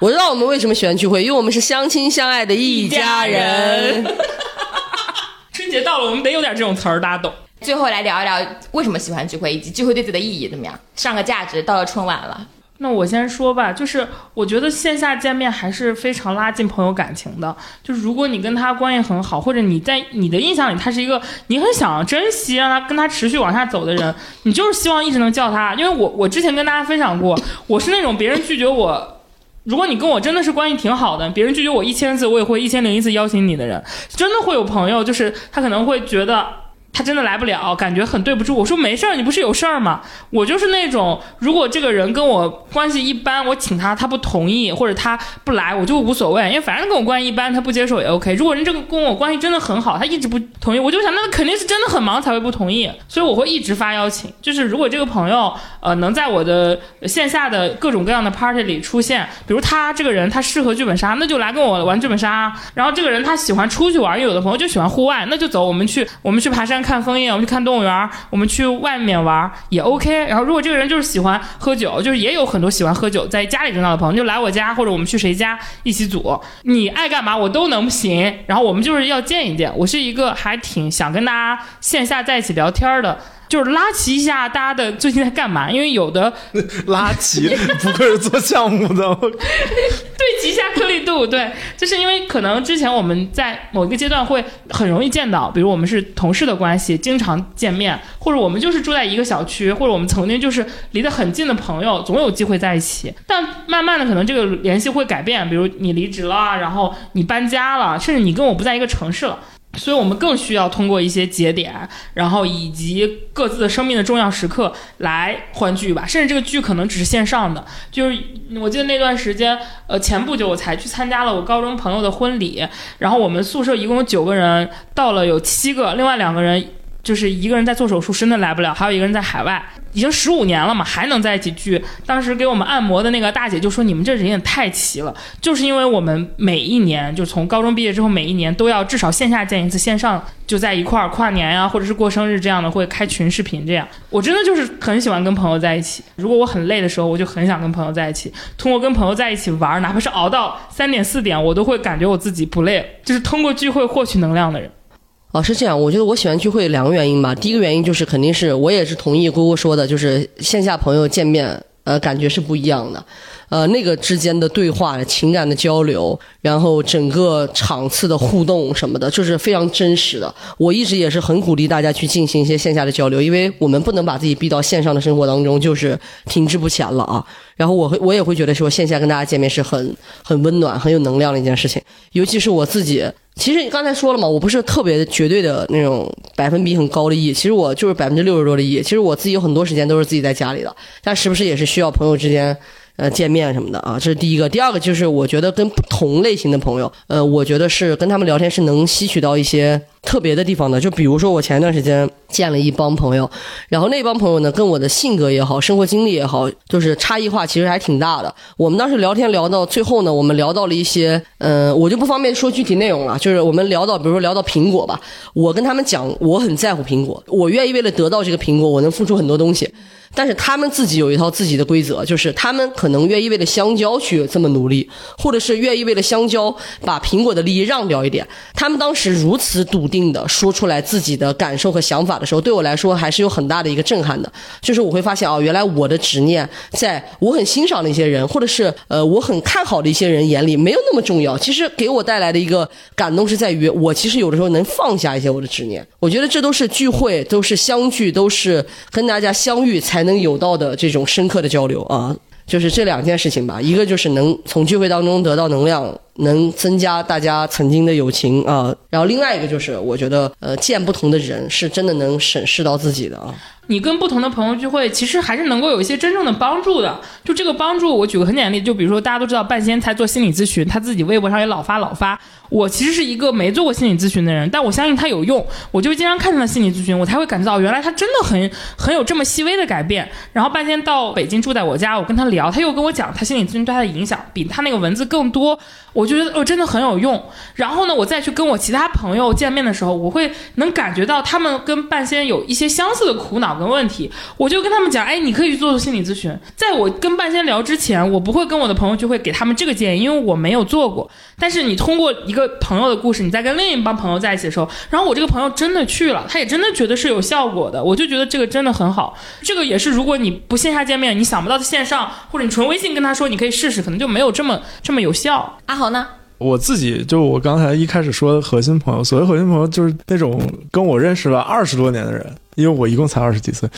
我知道我们为什么喜欢聚会，因为我们是相亲相爱的一家人。春节到了，我们得有点这种词儿，大家懂。最后来聊一聊为什么喜欢聚会，以及聚会对自己的意义怎么样？上个价值，到了春晚了，那我先说吧，就是我觉得线下见面还是非常拉近朋友感情的。就是如果你跟他关系很好，或者你在你的印象里他是一个你很想珍惜让他跟他持续往下走的人，你就是希望一直能叫他。因为我我之前跟大家分享过，我是那种别人拒绝我。如果你跟我真的是关系挺好的，别人拒绝我一千次，我也会一千零一次邀请你的人，真的会有朋友，就是他可能会觉得。他真的来不了，感觉很对不住。我说没事儿，你不是有事儿吗？我就是那种，如果这个人跟我关系一般，我请他，他不同意或者他不来，我就无所谓，因为反正跟我关系一般，他不接受也 OK。如果人这个跟我关系真的很好，他一直不同意，我就想那肯定是真的很忙才会不同意，所以我会一直发邀请。就是如果这个朋友呃能在我的线下的各种各样的 party 里出现，比如他这个人他适合剧本杀，那就来跟我玩剧本杀。然后这个人他喜欢出去玩，有的朋友就喜欢户外，那就走，我们去我们去爬山。看枫叶，我们去看动物园，我们去外面玩也 OK。然后，如果这个人就是喜欢喝酒，就是也有很多喜欢喝酒在家里热闹的朋友，就来我家，或者我们去谁家一起组，你爱干嘛我都能行。然后我们就是要见一见，我是一个还挺想跟大家线下在一起聊天的。就是拉齐一下大家的最近在干嘛，因为有的 拉齐不愧是做项目的，对齐一下颗粒度，对，就是因为可能之前我们在某一个阶段会很容易见到，比如我们是同事的关系，经常见面，或者我们就是住在一个小区，或者我们曾经就是离得很近的朋友，总有机会在一起。但慢慢的，可能这个联系会改变，比如你离职了，然后你搬家了，甚至你跟我不在一个城市了。所以我们更需要通过一些节点，然后以及各自的生命的重要时刻来欢聚吧。甚至这个聚可能只是线上的。就是我记得那段时间，呃，前不久我才去参加了我高中朋友的婚礼，然后我们宿舍一共有九个人，到了有七个，另外两个人。就是一个人在做手术，真的来不了；还有一个人在海外，已经十五年了嘛，还能在一起聚。当时给我们按摩的那个大姐就说：“你们这人也太齐了。”就是因为我们每一年，就从高中毕业之后，每一年都要至少线下见一次，线上就在一块儿跨年呀，或者是过生日这样的，会开群视频这样。我真的就是很喜欢跟朋友在一起。如果我很累的时候，我就很想跟朋友在一起。通过跟朋友在一起玩，哪怕是熬到三点四点，我都会感觉我自己不累。就是通过聚会获取能量的人。哦，是这样。我觉得我喜欢聚会两个原因吧。第一个原因就是肯定是我也是同意姑姑说的，就是线下朋友见面，呃，感觉是不一样的。呃，那个之间的对话、情感的交流，然后整个场次的互动什么的，就是非常真实的。我一直也是很鼓励大家去进行一些线下的交流，因为我们不能把自己逼到线上的生活当中，就是停滞不前了啊。然后我会，我也会觉得说，线下跟大家见面是很很温暖、很有能量的一件事情。尤其是我自己，其实你刚才说了嘛，我不是特别绝对的那种百分比很高的 E，其实我就是百分之六十多的 E。其实我自己有很多时间都是自己在家里的，但时不时也是需要朋友之间。呃，见面什么的啊，这是第一个。第二个就是我觉得跟不同类型的朋友，呃，我觉得是跟他们聊天是能吸取到一些特别的地方的。就比如说我前一段时间见了一帮朋友，然后那帮朋友呢，跟我的性格也好，生活经历也好，就是差异化其实还挺大的。我们当时聊天聊到最后呢，我们聊到了一些，嗯，我就不方便说具体内容了。就是我们聊到，比如说聊到苹果吧，我跟他们讲，我很在乎苹果，我愿意为了得到这个苹果，我能付出很多东西。但是他们自己有一套自己的规则，就是他们可能愿意为了香蕉去这么努力，或者是愿意为了香蕉把苹果的利益让掉一点。他们当时如此笃定的说出来自己的感受和想法的时候，对我来说还是有很大的一个震撼的。就是我会发现啊，原来我的执念，在我很欣赏的一些人，或者是呃我很看好的一些人眼里没有那么重要。其实给我带来的一个感动是在于，我其实有的时候能放下一些我的执念。我觉得这都是聚会，都是相聚，都是跟大家相遇才。才能有到的这种深刻的交流啊，就是这两件事情吧。一个就是能从聚会当中得到能量，能增加大家曾经的友情啊。然后另外一个就是，我觉得呃，见不同的人是真的能审视到自己的啊。你跟不同的朋友聚会，其实还是能够有一些真正的帮助的。就这个帮助，我举个很简单例子，就比如说大家都知道半仙才做心理咨询，他自己微博上也老发老发。我其实是一个没做过心理咨询的人，但我相信他有用，我就经常看他的心理咨询，我才会感觉到原来他真的很很有这么细微的改变。然后半仙到北京住在我家，我跟他聊，他又跟我讲他心理咨询对他的影响比他那个文字更多，我就觉得哦真的很有用。然后呢，我再去跟我其他朋友见面的时候，我会能感觉到他们跟半仙有一些相似的苦恼。跟问题，我就跟他们讲，哎，你可以去做做心理咨询。在我跟半仙聊之前，我不会跟我的朋友聚会给他们这个建议，因为我没有做过。但是你通过一个朋友的故事，你在跟另一帮朋友在一起的时候，然后我这个朋友真的去了，他也真的觉得是有效果的，我就觉得这个真的很好。这个也是，如果你不线下见面，你想不到线上或者你纯微信跟他说你可以试试，可能就没有这么这么有效。阿豪呢？我自己就我刚才一开始说的核心朋友，所谓核心朋友就是那种跟我认识了二十多年的人，因为我一共才二十几岁，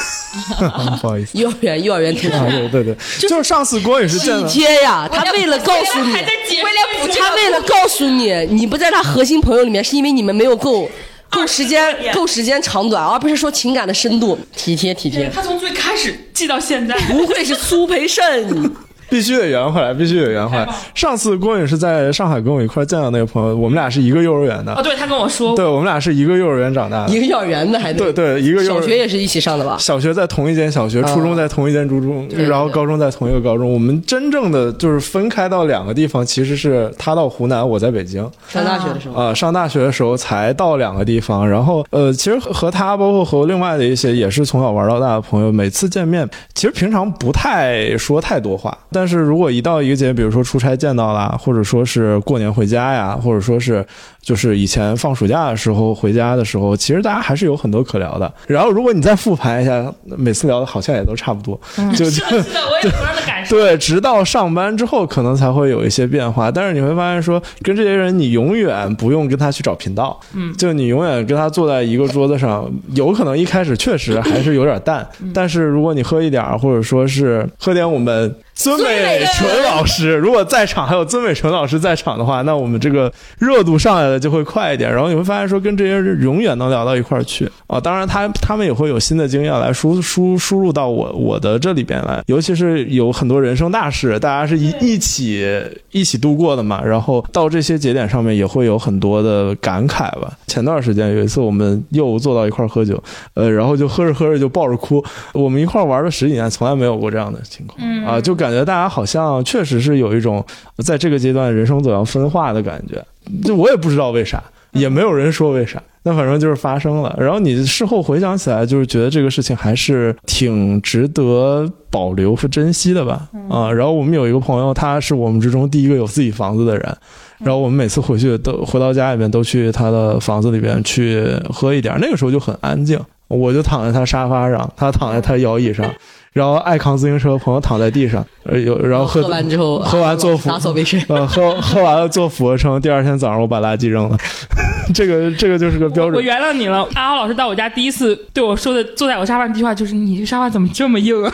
不好意思。幼儿园幼儿园同啊，学，对对对，就是上次郭也是见体了，贴呀，他为了告诉你，他为了告诉你，你不在他核心朋友里面，是因为你们没有够够时间够时间长短，而不是说情感的深度。体贴体贴，他从最开始记到现在，不愧是苏培盛。必须得圆回来，必须得圆回来。上次郭颖是在上海跟我一块儿见到那个朋友，我们俩是一个幼儿园的，哦，对他跟我说对我们俩是一个幼儿园长大的。一，个幼儿园的还得对对，一个幼儿小学也是一起上的吧？小学在同一间小学，初中在同一间初中，对然后高中在同一个高中。我们真正的就是分开到两个地方，其实是他到湖南，我在北京。上大学的时候，啊、上大学的时候才到两个地方，然后呃，其实和和他，包括和另外的一些也是从小玩到大的朋友，每次见面，其实平常不太说太多话，但是如果一到一个节，比如说出差见到了，或者说是过年回家呀，或者说是就是以前放暑假的时候回家的时候，其实大家还是有很多可聊的。然后如果你再复盘一下，每次聊的好像也都差不多，就就。的，我有同样的感受。对，直到上班之后，可能才会有一些变化。但是你会发现说，跟这些人，你永远不用跟他去找频道，嗯，就你永远跟他坐在一个桌子上，有可能一开始确实还是有点淡，但是如果你喝一点，或者说是喝点我们。孙美纯老师，如果在场还有孙美纯老师在场的话，那我们这个热度上来的就会快一点。然后你会发现说，跟这些人永远能聊到一块儿去啊。当然他，他们也会有新的经验来输输输入到我我的这里边来，尤其是有很多人生大事，大家是一一起一起度过的嘛。然后到这些节点上面也会有很多的感慨吧。前段时间有一次我们又坐到一块儿喝酒，呃，然后就喝着喝着就抱着哭。我们一块儿玩了十几年，从来没有过这样的情况、啊，就感觉大家好像确实是有一种在这个阶段人生走向分化的感觉。就我也不知道为啥，也没有人说为啥。那反正就是发生了，然后你事后回想起来，就是觉得这个事情还是挺值得保留和珍惜的吧。啊，然后我们有一个朋友，他是我们之中第一个有自己房子的人，然后我们每次回去都回到家里面都去他的房子里边去喝一点，那个时候就很安静，我就躺在他沙发上，他躺在他摇椅上，然后爱扛自行车的朋友躺在地上，呃有然后喝喝完之后，喝完做俯 打扫卫生。呃，喝喝完了做俯卧撑，第二天早上我把垃圾扔了，这个这个就是个标准我准。原谅你了。阿豪老师到我家第一次对我说的，坐在我沙发上第一句话就是：“你这沙发怎么这么硬啊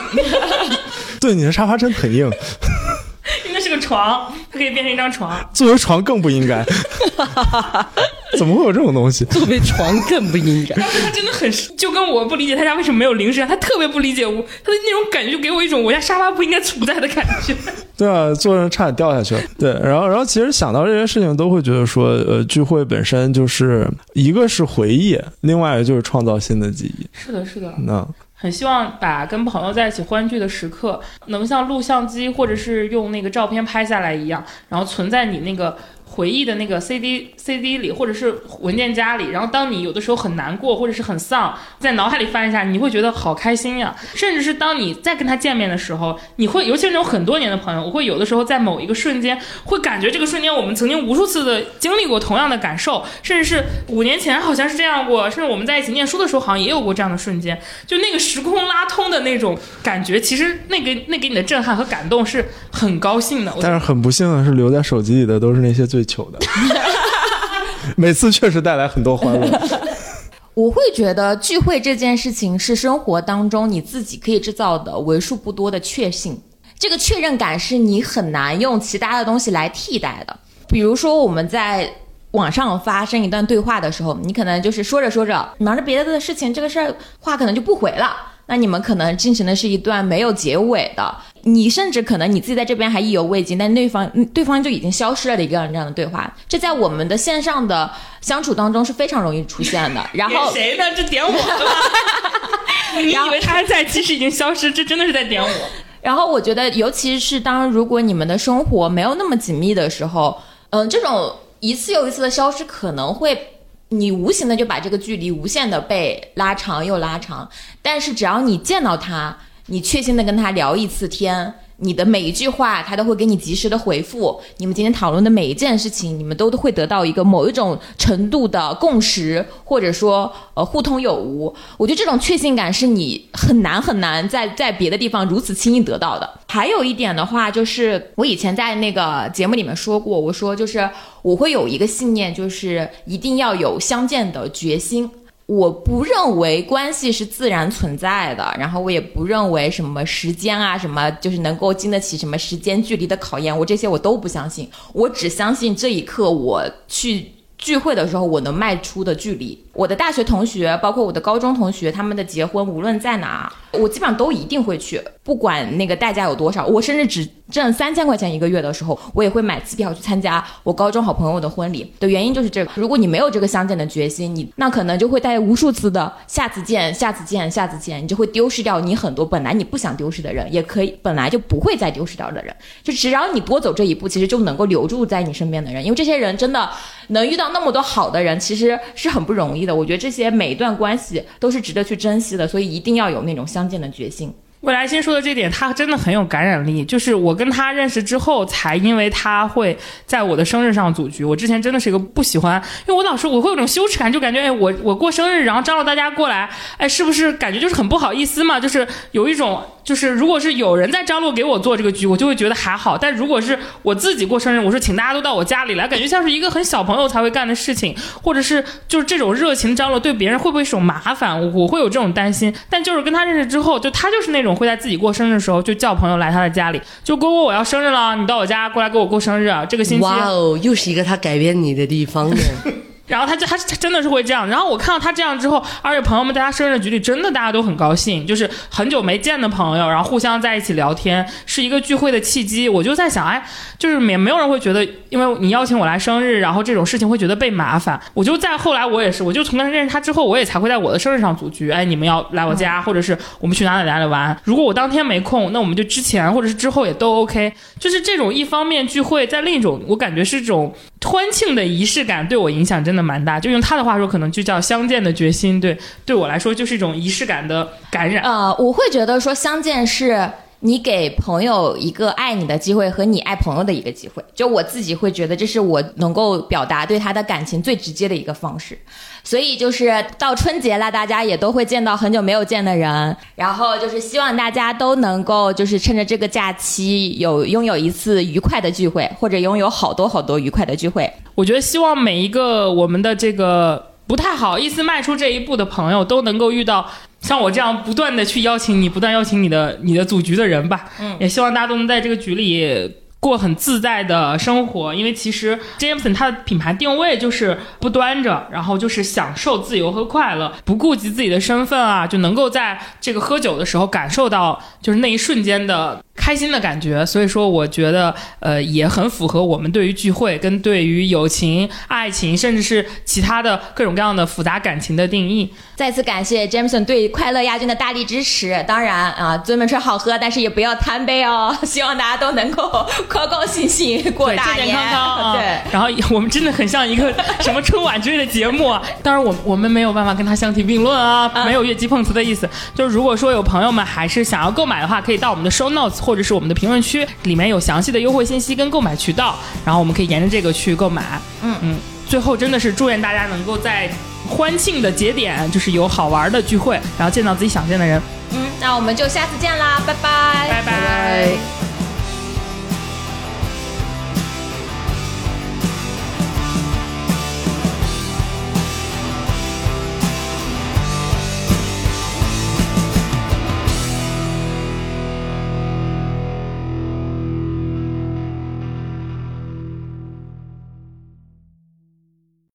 对，你的沙发真的很硬，？”个床，它可以变成一张床。作为床更不应该。怎么会有这种东西？作为床更不应该。但是他真的很，就跟我不理解他家为什么没有零食，他特别不理解我，他的那种感觉就给我一种我家沙发不应该存在的感觉。对啊，坐着差点掉下去了。对，然后然后其实想到这些事情，都会觉得说，呃，聚会本身就是一个是回忆，另外一个就是创造新的记忆。是的，是的。那很希望把跟朋友在一起欢聚的时刻，能像录像机或者是用那个照片拍下来一样，然后存在你那个回忆的那个 CD CD 里，或者是文件夹里。然后当你有的时候很难过或者是很丧，在脑海里翻一下，你会觉得好开心呀。甚至是当你再跟他见面的时候，你会，尤其是那种很多年的朋友，我会有的时候在某一个瞬间，会感觉这个瞬间我们曾经无数次的经历过同样的感受，甚至是五年前好像是这样过，甚至我们在一起念书的时候好像也有过这样的瞬间，就那个时空拉通的那种感觉，其实那个那给你的震撼和感动是很高兴的。但是很不幸的是，留在手机里的都是那些最糗的。每次确实带来很多欢乐。我会觉得聚会这件事情是生活当中你自己可以制造的为数不多的确信，这个确认感是你很难用其他的东西来替代的。比如说我们在网上发生一段对话的时候，你可能就是说着说着忙着别的的事情，这个事儿话可能就不回了。那你们可能进行的是一段没有结尾的，你甚至可能你自己在这边还意犹未尽，但对方嗯对方就已经消失了的一个这样的对话，这在我们的线上的相处当中是非常容易出现的。然后谁呢？这点我？你以为他还在，其实已经消失，这真的是在点我。然后我觉得，尤其是当如果你们的生活没有那么紧密的时候，嗯，这种一次又一次的消失可能会你无形的就把这个距离无限的被拉长又拉长。但是只要你见到他，你确信的跟他聊一次天。你的每一句话，他都会给你及时的回复。你们今天讨论的每一件事情，你们都会得到一个某一种程度的共识，或者说呃互通有无。我觉得这种确信感是你很难很难在在别的地方如此轻易得到的。还有一点的话，就是我以前在那个节目里面说过，我说就是我会有一个信念，就是一定要有相见的决心。我不认为关系是自然存在的，然后我也不认为什么时间啊，什么就是能够经得起什么时间距离的考验，我这些我都不相信，我只相信这一刻我去聚会的时候我能迈出的距离。我的大学同学，包括我的高中同学，他们的结婚无论在哪，我基本上都一定会去，不管那个代价有多少，我甚至只。挣三千块钱一个月的时候，我也会买机票去参加我高中好朋友的婚礼。的原因就是这个。如果你没有这个相见的决心，你那可能就会带无数次的下次见、下次见、下次见，你就会丢失掉你很多本来你不想丢失的人，也可以本来就不会再丢失掉的人。就只要你多走这一步，其实就能够留住在你身边的人。因为这些人真的能遇到那么多好的人，其实是很不容易的。我觉得这些每一段关系都是值得去珍惜的，所以一定要有那种相见的决心。未来先说的这点，他真的很有感染力。就是我跟他认识之后，才因为他会在我的生日上组局。我之前真的是一个不喜欢，因为我老是我会有种羞耻感，就感觉哎，我我过生日，然后招了大家过来，哎，是不是感觉就是很不好意思嘛？就是有一种。就是如果是有人在张罗给我做这个局，我就会觉得还好。但如果是我自己过生日，我说请大家都到我家里来，感觉像是一个很小朋友才会干的事情，或者是就是这种热情张罗对别人会不会是种麻烦，我会有这种担心。但就是跟他认识之后，就他就是那种会在自己过生日的时候就叫朋友来他的家里，就哥哥我要生日了，你到我家过来给我过生日啊，这个星期。哇哦，又是一个他改变你的地方呢。然后他就他真的是会这样，然后我看到他这样之后，而且朋友们在他生日局里真的大家都很高兴，就是很久没见的朋友，然后互相在一起聊天，是一个聚会的契机。我就在想，哎，就是没没有人会觉得，因为你邀请我来生日，然后这种事情会觉得被麻烦。我就在后来我也是，我就从他认识他之后，我也才会在我的生日上组局，哎，你们要来我家，或者是我们去哪里哪里玩。如果我当天没空，那我们就之前或者是之后也都 OK。就是这种一方面聚会，在另一种我感觉是这种。欢庆的仪式感对我影响真的蛮大，就用他的话说，可能就叫相见的决心。对，对我来说就是一种仪式感的感染。呃，我会觉得说相见是你给朋友一个爱你的机会和你爱朋友的一个机会。就我自己会觉得这是我能够表达对他的感情最直接的一个方式。所以就是到春节了，大家也都会见到很久没有见的人，然后就是希望大家都能够就是趁着这个假期有拥有一次愉快的聚会，或者拥有好多好多愉快的聚会。我觉得希望每一个我们的这个不太好意思迈出这一步的朋友，都能够遇到像我这样不断的去邀请你，不断邀请你的你的组局的人吧。嗯，也希望大家都能在这个局里。过很自在的生活，因为其实 Jameson 它的品牌定位就是不端着，然后就是享受自由和快乐，不顾及自己的身份啊，就能够在这个喝酒的时候感受到就是那一瞬间的。开心的感觉，所以说我觉得，呃，也很符合我们对于聚会、跟对于友情、爱情，甚至是其他的各种各样的复杂感情的定义。再次感谢 Jameson 对快乐亚军的大力支持。当然啊，尊们吃好喝，但是也不要贪杯哦。希望大家都能够高高兴兴过大年，健健康康。对，然后我们真的很像一个什么春晚之类的节目啊。当然，我我们没有办法跟他相提并论啊，没有越级碰瓷的意思。就是如果说有朋友们还是想要购买的话，可以到我们的 Show Notes。或者是我们的评论区里面有详细的优惠信息跟购买渠道，然后我们可以沿着这个去购买。嗯嗯，最后真的是祝愿大家能够在欢庆的节点，就是有好玩的聚会，然后见到自己想见的人。嗯，那我们就下次见啦，拜拜，拜拜。